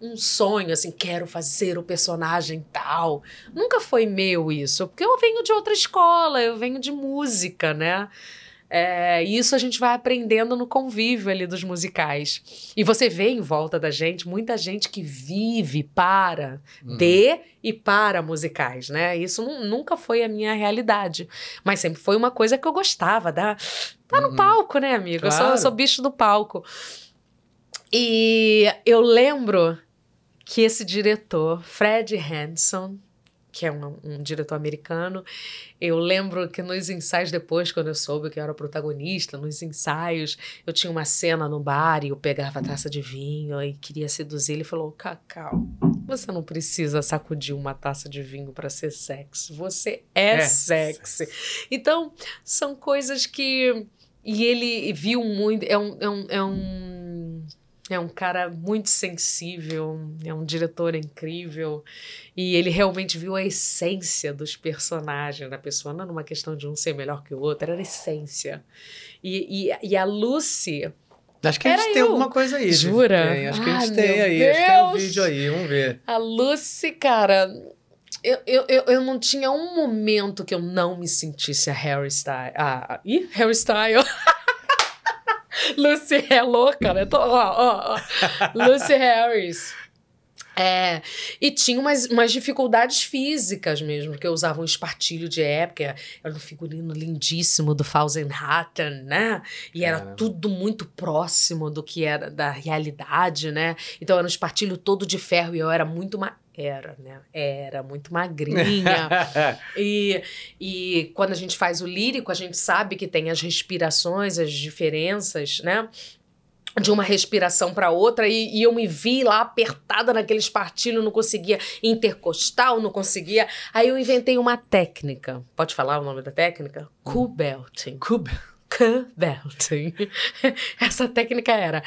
um sonho, assim, quero fazer o personagem tal. Nunca foi meu isso, porque eu venho de outra escola, eu venho de música, né? É, isso a gente vai aprendendo no convívio ali dos musicais. E você vê em volta da gente muita gente que vive para, uhum. de e para musicais, né? Isso nunca foi a minha realidade. Mas sempre foi uma coisa que eu gostava, da, tá no uhum. palco, né, amigo? Claro. Eu, sou, eu sou bicho do palco. E eu lembro que esse diretor, Fred Hanson, que é um, um, diretor americano. Eu lembro que nos ensaios depois, quando eu soube que eu era protagonista, nos ensaios, eu tinha uma cena no bar e eu pegava a taça de vinho e queria seduzir. Ele falou: Cacau, você não precisa sacudir uma taça de vinho para ser sexy. Você é, é sexy. Então, são coisas que. E ele viu muito. É um, é um, é um é um cara muito sensível, é um diretor incrível. E ele realmente viu a essência dos personagens da pessoa, não numa questão de um ser melhor que o outro, era a essência. E, e, e a Lucy. Acho que a gente tem alguma coisa aí. Jura? Tem, acho que a gente tem aí. Deus. Acho que tem um vídeo aí, vamos ver. A Lucy, cara. Eu, eu, eu, eu não tinha um momento que eu não me sentisse a Harry Styles. Ah, ih, Harry Styles. Lucy é louca, né? Tô, ó, ó, ó. Lucy Harris. É, e tinha umas, umas dificuldades físicas mesmo, porque eu usava um espartilho de época, era um figurino lindíssimo do Fausenhatten, né? E era tudo muito próximo do que era da realidade, né? Então era um espartilho todo de ferro e eu era muito ma era, né? Era muito magrinha. e, e quando a gente faz o lírico, a gente sabe que tem as respirações, as diferenças, né? de uma respiração para outra e, e, eu me vi lá apertada naquele espartilho, não conseguia intercostal, não conseguia. Aí eu inventei uma técnica. Pode falar o nome da técnica? Q-belting. Essa técnica era.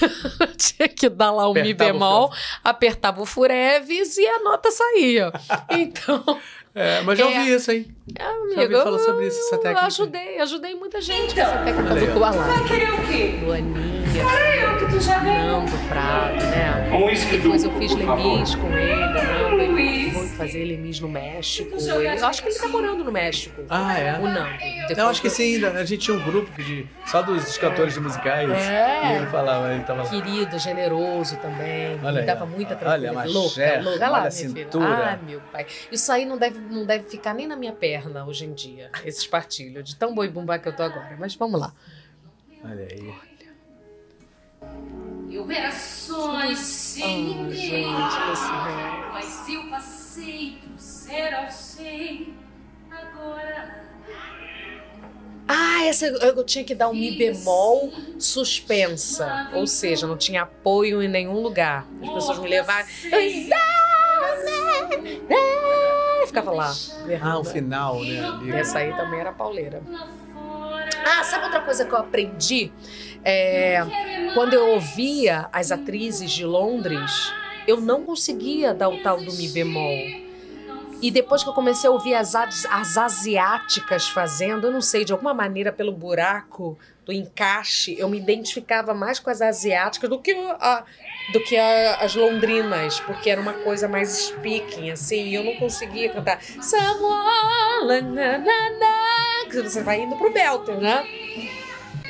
Tinha que dar lá um apertava Mi bemol, apertava o fureves e a nota saía. Então. É, mas já é, ouvi isso, hein? É, amigo, já ouvi falar sobre isso, essa técnica. Eu ajudei, ajudei muita gente com essa técnica do Koala. Vai querer o quê? Luaninha. Cara, eu que tu já ganhou. Nando Prado, né? Um Depois eu fiz Lemis com ele, Nando. Ele foi fazer Lemis no México. Eu acho que ele tá morando no México. Ah, é? Ou não? Depois eu acho que sim, a gente tinha um grupo de, só dos cantores de musicais. É. E ele falava, ele tava lá. Querido, generoso também. Olha ele dava muita tranquilidade. Olha, louca, louca. Olha lá, olha cintura. Ah, meu pai. Isso aí não deve, não deve ficar nem na minha perna hoje em dia, esse espartilho, de tão boi bumbá que eu tô agora. Mas vamos lá. Olha aí. Eu era só sem oh, gente, Mas eu passei por ser ao sem agora. Ah, essa eu tinha que dar um Mi bemol suspensa. Ou seja, não tinha apoio em nenhum lugar. As pessoas me levavam. Ficava lá. Ah, o final, né? Essa aí também era pauleira. Ah, sabe outra coisa que eu aprendi? É, quando eu ouvia as atrizes de Londres, eu não conseguia dar o tal do Mi bemol. E depois que eu comecei a ouvir as, as, as asiáticas fazendo, eu não sei, de alguma maneira, pelo buraco do encaixe, eu me identificava mais com as asiáticas do que, a, do que a- as londrinas, porque era uma coisa mais speaking, assim, e eu não conseguia cantar. Someone, na, na, na, que você vai indo pro belter, né?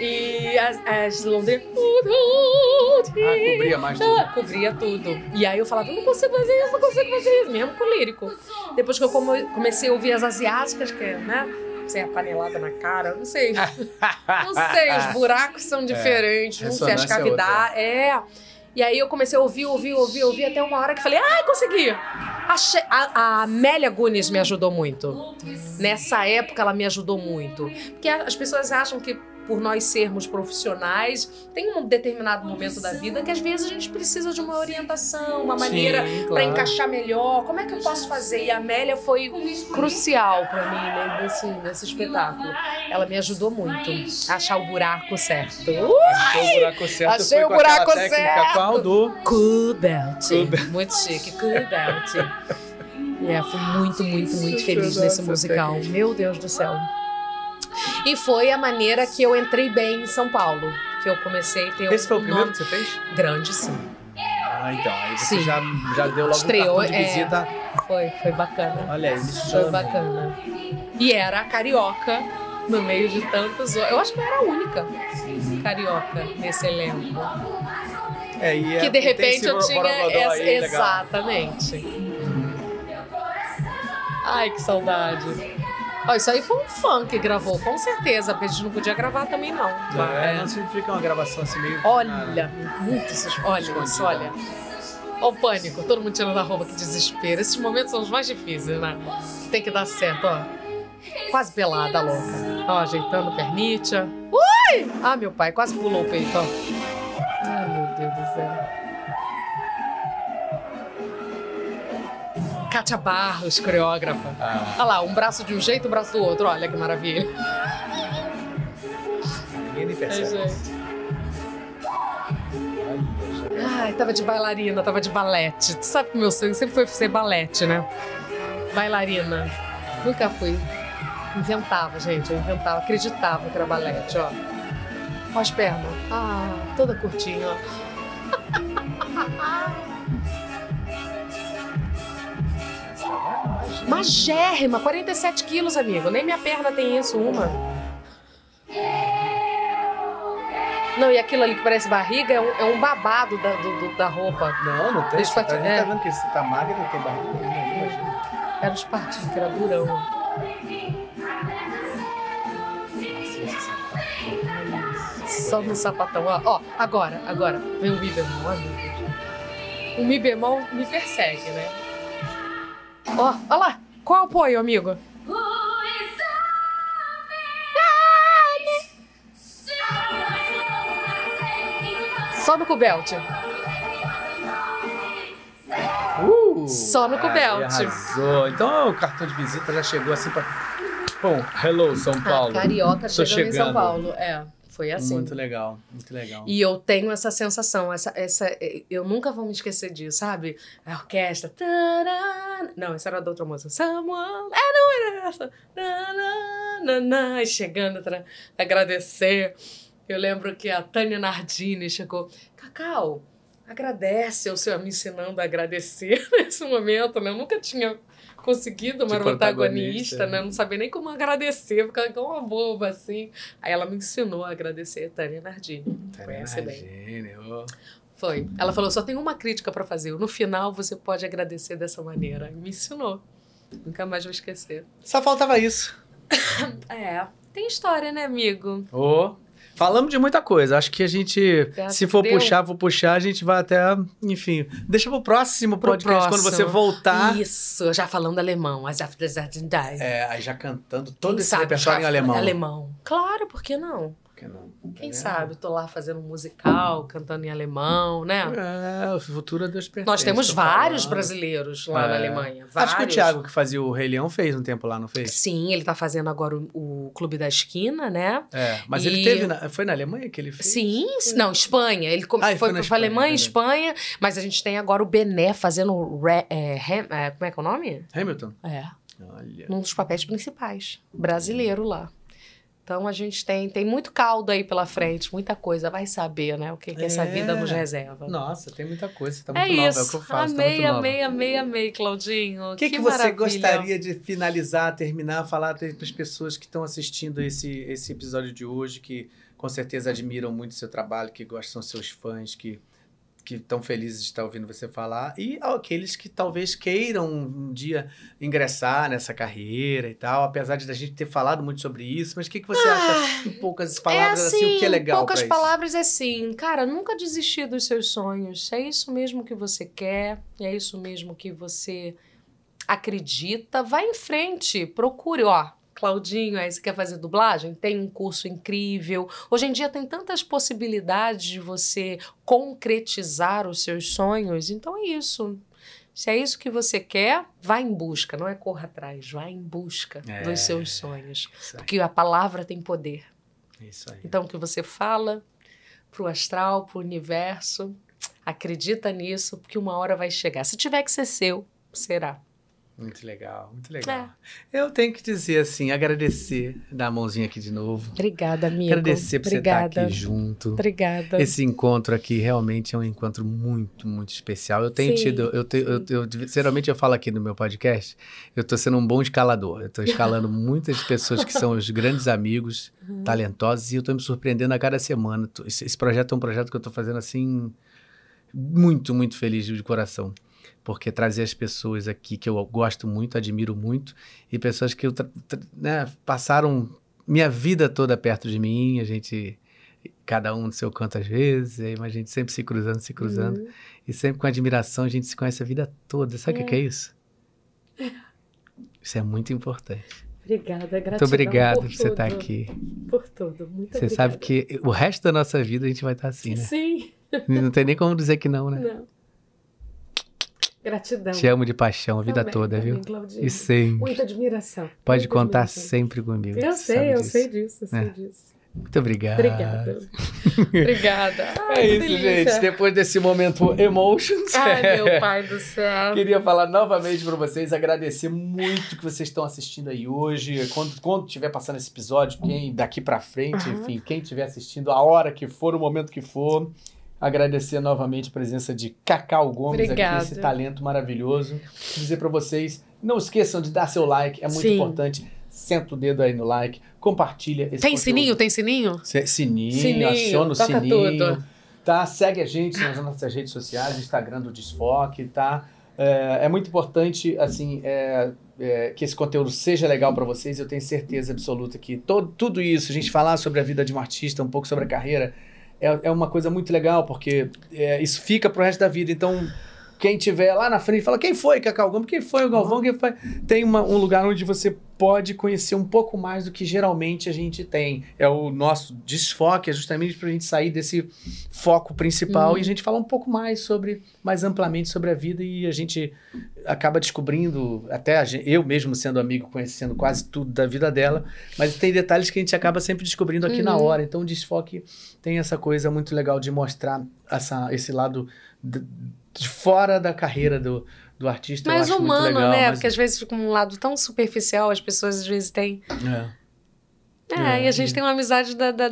E as, as londrinas. Ah, cobria mais tudo. Ah, cobria tudo. E aí eu falava, não consigo fazer isso, não consigo fazer isso, mesmo com lírico. Depois que eu come- comecei a ouvir as asiáticas, que é, né? Sem a panelada na cara, não sei. não sei, os buracos são diferentes, não sei, as é cavidades. É. E aí eu comecei a ouvir, ouvir, ouvir, ouvir, até uma hora que falei, ai, consegui! Achei- A, a Amélia Gunis me ajudou muito. Nessa época ela me ajudou muito. Porque as pessoas acham que por nós sermos profissionais, tem um determinado momento da vida que às vezes a gente precisa de uma orientação, uma maneira Sim, para claro. encaixar melhor. Como é que eu posso fazer? E a Amélia foi crucial para mim né, nesse, nesse espetáculo. Ela me ajudou muito a achar o buraco certo. Achei o buraco certo. Achei foi o buraco técnica certo. Qual do? Cool belt. Cool belt. Muito chique, cool belt. É, fui muito, muito, muito feliz nesse musical. Meu Deus do céu. E foi a maneira que eu entrei bem em São Paulo. Que eu comecei a ter Esse foi o um primeiro nome que você fez? grande, sim. Ah, então. Aí você Sim. já, já deu logo Estreou, um de é. visita. Foi, foi bacana. Olha me Foi bacana. E era a carioca no meio de tantos. Eu acho que eu era a única carioca nesse elenco. É, e é- que de repente eu tinha. essa- aí, legal. exatamente. Ai, que saudade. Ó, isso aí foi um fã que gravou, com certeza, porque a gente não podia gravar também, não. É, não significa uma gravação assim meio. Olha, muito sus- Olha isso, olha. Olha o pânico, todo mundo tirando a roupa, que desespero. Esses momentos são os mais difíceis, né? Tem que dar certo, ó. Quase pelada, louca. Ó, ajeitando pernitia. Ui! Ah, meu pai, quase pulou o peito, ó. Ai, meu Deus do céu. Kátia Barros, coreógrafa. Ah, Olha lá, um braço de um jeito, um braço do outro. Olha que maravilha. ninguém É, percebe. gente. Ai, tava de bailarina, tava de balete. Tu sabe que meu sonho sempre foi ser balete, né? Bailarina. Nunca fui. Inventava, gente. Eu inventava, acreditava que era balete, ó. Ó as pernas. Ah, toda curtinha, ó. Magérrima, 47 quilos, amigo. Nem minha perna tem isso, uma. Não, e aquilo ali que parece barriga é um, é um babado da, do- do- da roupa. Não, não tem. Você tá, partir- tá é. vendo que você tá magra, não tem barriga nenhuma, imagina. Era os partidos, que era durão. Só no sapatão. Ó, ó, agora, agora. Vem o Mi bemol. Deus. O Mi bemol me persegue, né? Ó, ó lá. Qual é o apoio, amigo? Só no cubelt. Uh, Só no cubelt. Arrasou. Então o cartão de visita já chegou assim pra. Bom, hello, São Paulo. A carioca Tô chegando, em São. Paulo. É, foi assim. Muito legal, muito legal. E eu tenho essa sensação, essa, essa, eu nunca vou me esquecer disso, sabe? A orquestra. tará, Não, essa era da outra música. Someone. É, não era essa. Tará, chegando para agradecer. Eu lembro que a Tânia Nardini chegou. Cacau, agradece o senhor me ensinando a agradecer nesse momento, né? Eu nunca tinha conseguido uma De protagonista, protagonista, né? Eu não sabia nem como agradecer, ficava igual uma boba, assim. Aí ela me ensinou a agradecer Tânia Nardini. Bem. Imagine, ô. Foi. Ela falou: só tem uma crítica pra fazer. No final você pode agradecer dessa maneira. E me ensinou. Nunca mais vou esquecer. Só faltava isso. É. Tem história, né, amigo? Ô. Falamos de muita coisa. Acho que a gente, acha se for deu? puxar, for puxar, a gente vai até, enfim. Deixa pro próximo Pro podcast, quando próximo. você voltar. Isso, já falando alemão. As after É, aí já cantando todo esse Sabe, repertório em já- alemão. Alemão. Claro, por que não? Que não? Quem Tá sabe? Tô lá fazendo um musical, cantando em alemão, né? É, o futuro é Deus pertence. Nós temos vários falando. brasileiros lá na É. Alemanha. Vários. Acho que o Thiago, que fazia o Rei Leão, fez um tempo lá, não fez? Sim, ele tá fazendo agora o, o Clube da Esquina, né? É, mas E- ele teve. na- foi na Alemanha que ele fez? Sim, não, Espanha. Ele Ah, foi foi na pra Alemanha, Espanha, Espanha, mas a gente tem agora o Bené fazendo. Re- é, Ham- é, como é que é o nome? Hamilton. É. Olha. Num dos papéis principais. Brasileiro lá. Então a gente tem, tem muito caldo aí pela frente, muita coisa. Vai saber, né? O que, que essa É. vida nos reserva. Nossa, tem muita coisa. Você tá é muito nova, isso. é o que eu faço. tá amei, nova. amei, amei, amei, Claudinho. O que, que, você gostaria de finalizar, terminar, falar para as pessoas que estão assistindo esse, esse episódio de hoje, que com certeza admiram muito o seu trabalho, que gostam, seus fãs, que que estão felizes de estar ouvindo você falar, e aqueles que talvez queiram um dia ingressar nessa carreira e tal, apesar de a gente ter falado muito sobre isso, mas o que, que você acha em poucas palavras, é assim, assim, o que é legal poucas pra isso? palavras é assim, cara, nunca desistir dos seus sonhos. Se é isso mesmo que você quer, é isso mesmo que você acredita, vai em frente, procure, ó. Claudinho, aí você quer fazer dublagem? Tem um curso incrível. Hoje em dia tem tantas possibilidades de você concretizar os seus sonhos. Então é isso. Se é isso que você quer, vá em busca, não é corra atrás, vá em busca É. dos seus sonhos. Porque a palavra tem poder. isso aí. Então, o que você fala pro astral, pro universo, acredita nisso, porque uma hora vai chegar. Se tiver que ser seu, será. Muito legal, muito legal. É. Eu tenho que dizer assim, agradecer, dar a mãozinha aqui de novo. Obrigada, amigo. Agradecer por você Obrigada. estar aqui junto. Obrigada. Esse encontro aqui realmente é um encontro muito, muito especial. Eu tenho Sim, tido, eu, te- eu, eu- geralmente eu falo aqui no meu podcast, eu tô sendo um bom escalador. Eu tô escalando muitas pessoas que são os grandes amigos, Uhum. talentosos, e eu tô me surpreendendo a cada semana. Esse, projeto é um projeto que eu tô fazendo assim, muito, muito feliz de coração. Porque trazer as pessoas aqui que eu gosto muito, admiro muito, e pessoas que né, passaram minha vida toda perto de mim, a gente cada um no seu canto às vezes, mas a gente sempre se cruzando, se cruzando. Uhum. E sempre com admiração, a gente se conhece a vida toda. Sabe o que que é isso? Isso é muito importante. Obrigada, gratidão Muito obrigado por por você estar aqui. Por tudo. Muito Você sabe que o resto da nossa vida a gente vai estar assim, né? Sim. Não tem nem como dizer que não, né? Não. Gratidão. Te amo de paixão a vida Também, toda, também, viu? Claudinho. E sempre. Muita admiração. Pode Muita contar admiração. sempre comigo. Eu sei, eu disso. sei disso, eu sei É. disso. Muito obrigado. Obrigada. Obrigada. Ai, É isso, delícia. gente. Depois desse momento emotions. Ai, meu pai do céu. Queria falar novamente para vocês, agradecer muito que vocês estão assistindo aí hoje. Quando, quando estiver passando esse episódio, quem daqui para frente, Aham. enfim, quem estiver assistindo, a hora que for, o momento que for. Agradecer novamente a presença de Cacau Gomes Obrigada. aqui, esse talento maravilhoso. Dizer para vocês, não esqueçam de dar seu like, é muito Sim. importante. Senta o dedo aí no like, compartilha esse Tem conteúdo. sininho? Tem sininho? Se- Sininho, Sininho, aciona o sininho. tudo. Tá? Segue a gente nas nossas redes sociais, Instagram do Desfoque, tá? É, é muito importante, assim, é, é, que esse conteúdo seja legal para vocês. Eu tenho certeza absoluta que todo, tudo isso, a gente falar sobre a vida de um artista, um pouco sobre a carreira, é, é uma coisa muito legal, porque é, isso fica pro resto da vida. Então, quem tiver lá na frente fala, quem foi Cacau Gomes? Quem foi o Galvão? Quem foi? Tem uma- um lugar onde você pode conhecer um pouco mais do que geralmente a gente tem. É o nosso desfoque, é justamente pra gente sair desse foco principal Uhum. e a gente falar um pouco mais sobre, mais amplamente sobre a vida e a gente acaba descobrindo, até a gen- eu mesmo sendo amigo, conhecendo quase tudo da vida dela, mas tem detalhes que a gente acaba sempre descobrindo aqui na Uhum. hora. Então o desfoque tem essa coisa muito legal de mostrar essa, esse lado de, de fora da carreira do, do artista. eu Mais acho muito humano, legal, né? mais- Porque às vezes fica um lado tão superficial, as pessoas às vezes têm. É. É, É, e a gente e- tem uma amizade da, da-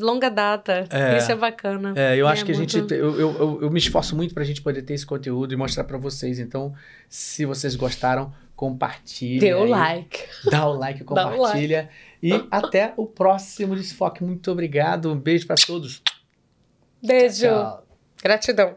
longa data. É. Isso é bacana. É, eu É, acho que a gente. muito- Eu, eu, eu, eu me esforço muito pra gente poder ter esse conteúdo e mostrar pra vocês. Então, se vocês gostaram, compartilhe. Dê o like. Dá o like, Dá o compartilha. E até o próximo Desfoque. Muito obrigado. Um beijo pra todos. Beijo. Tchau. Gratidão.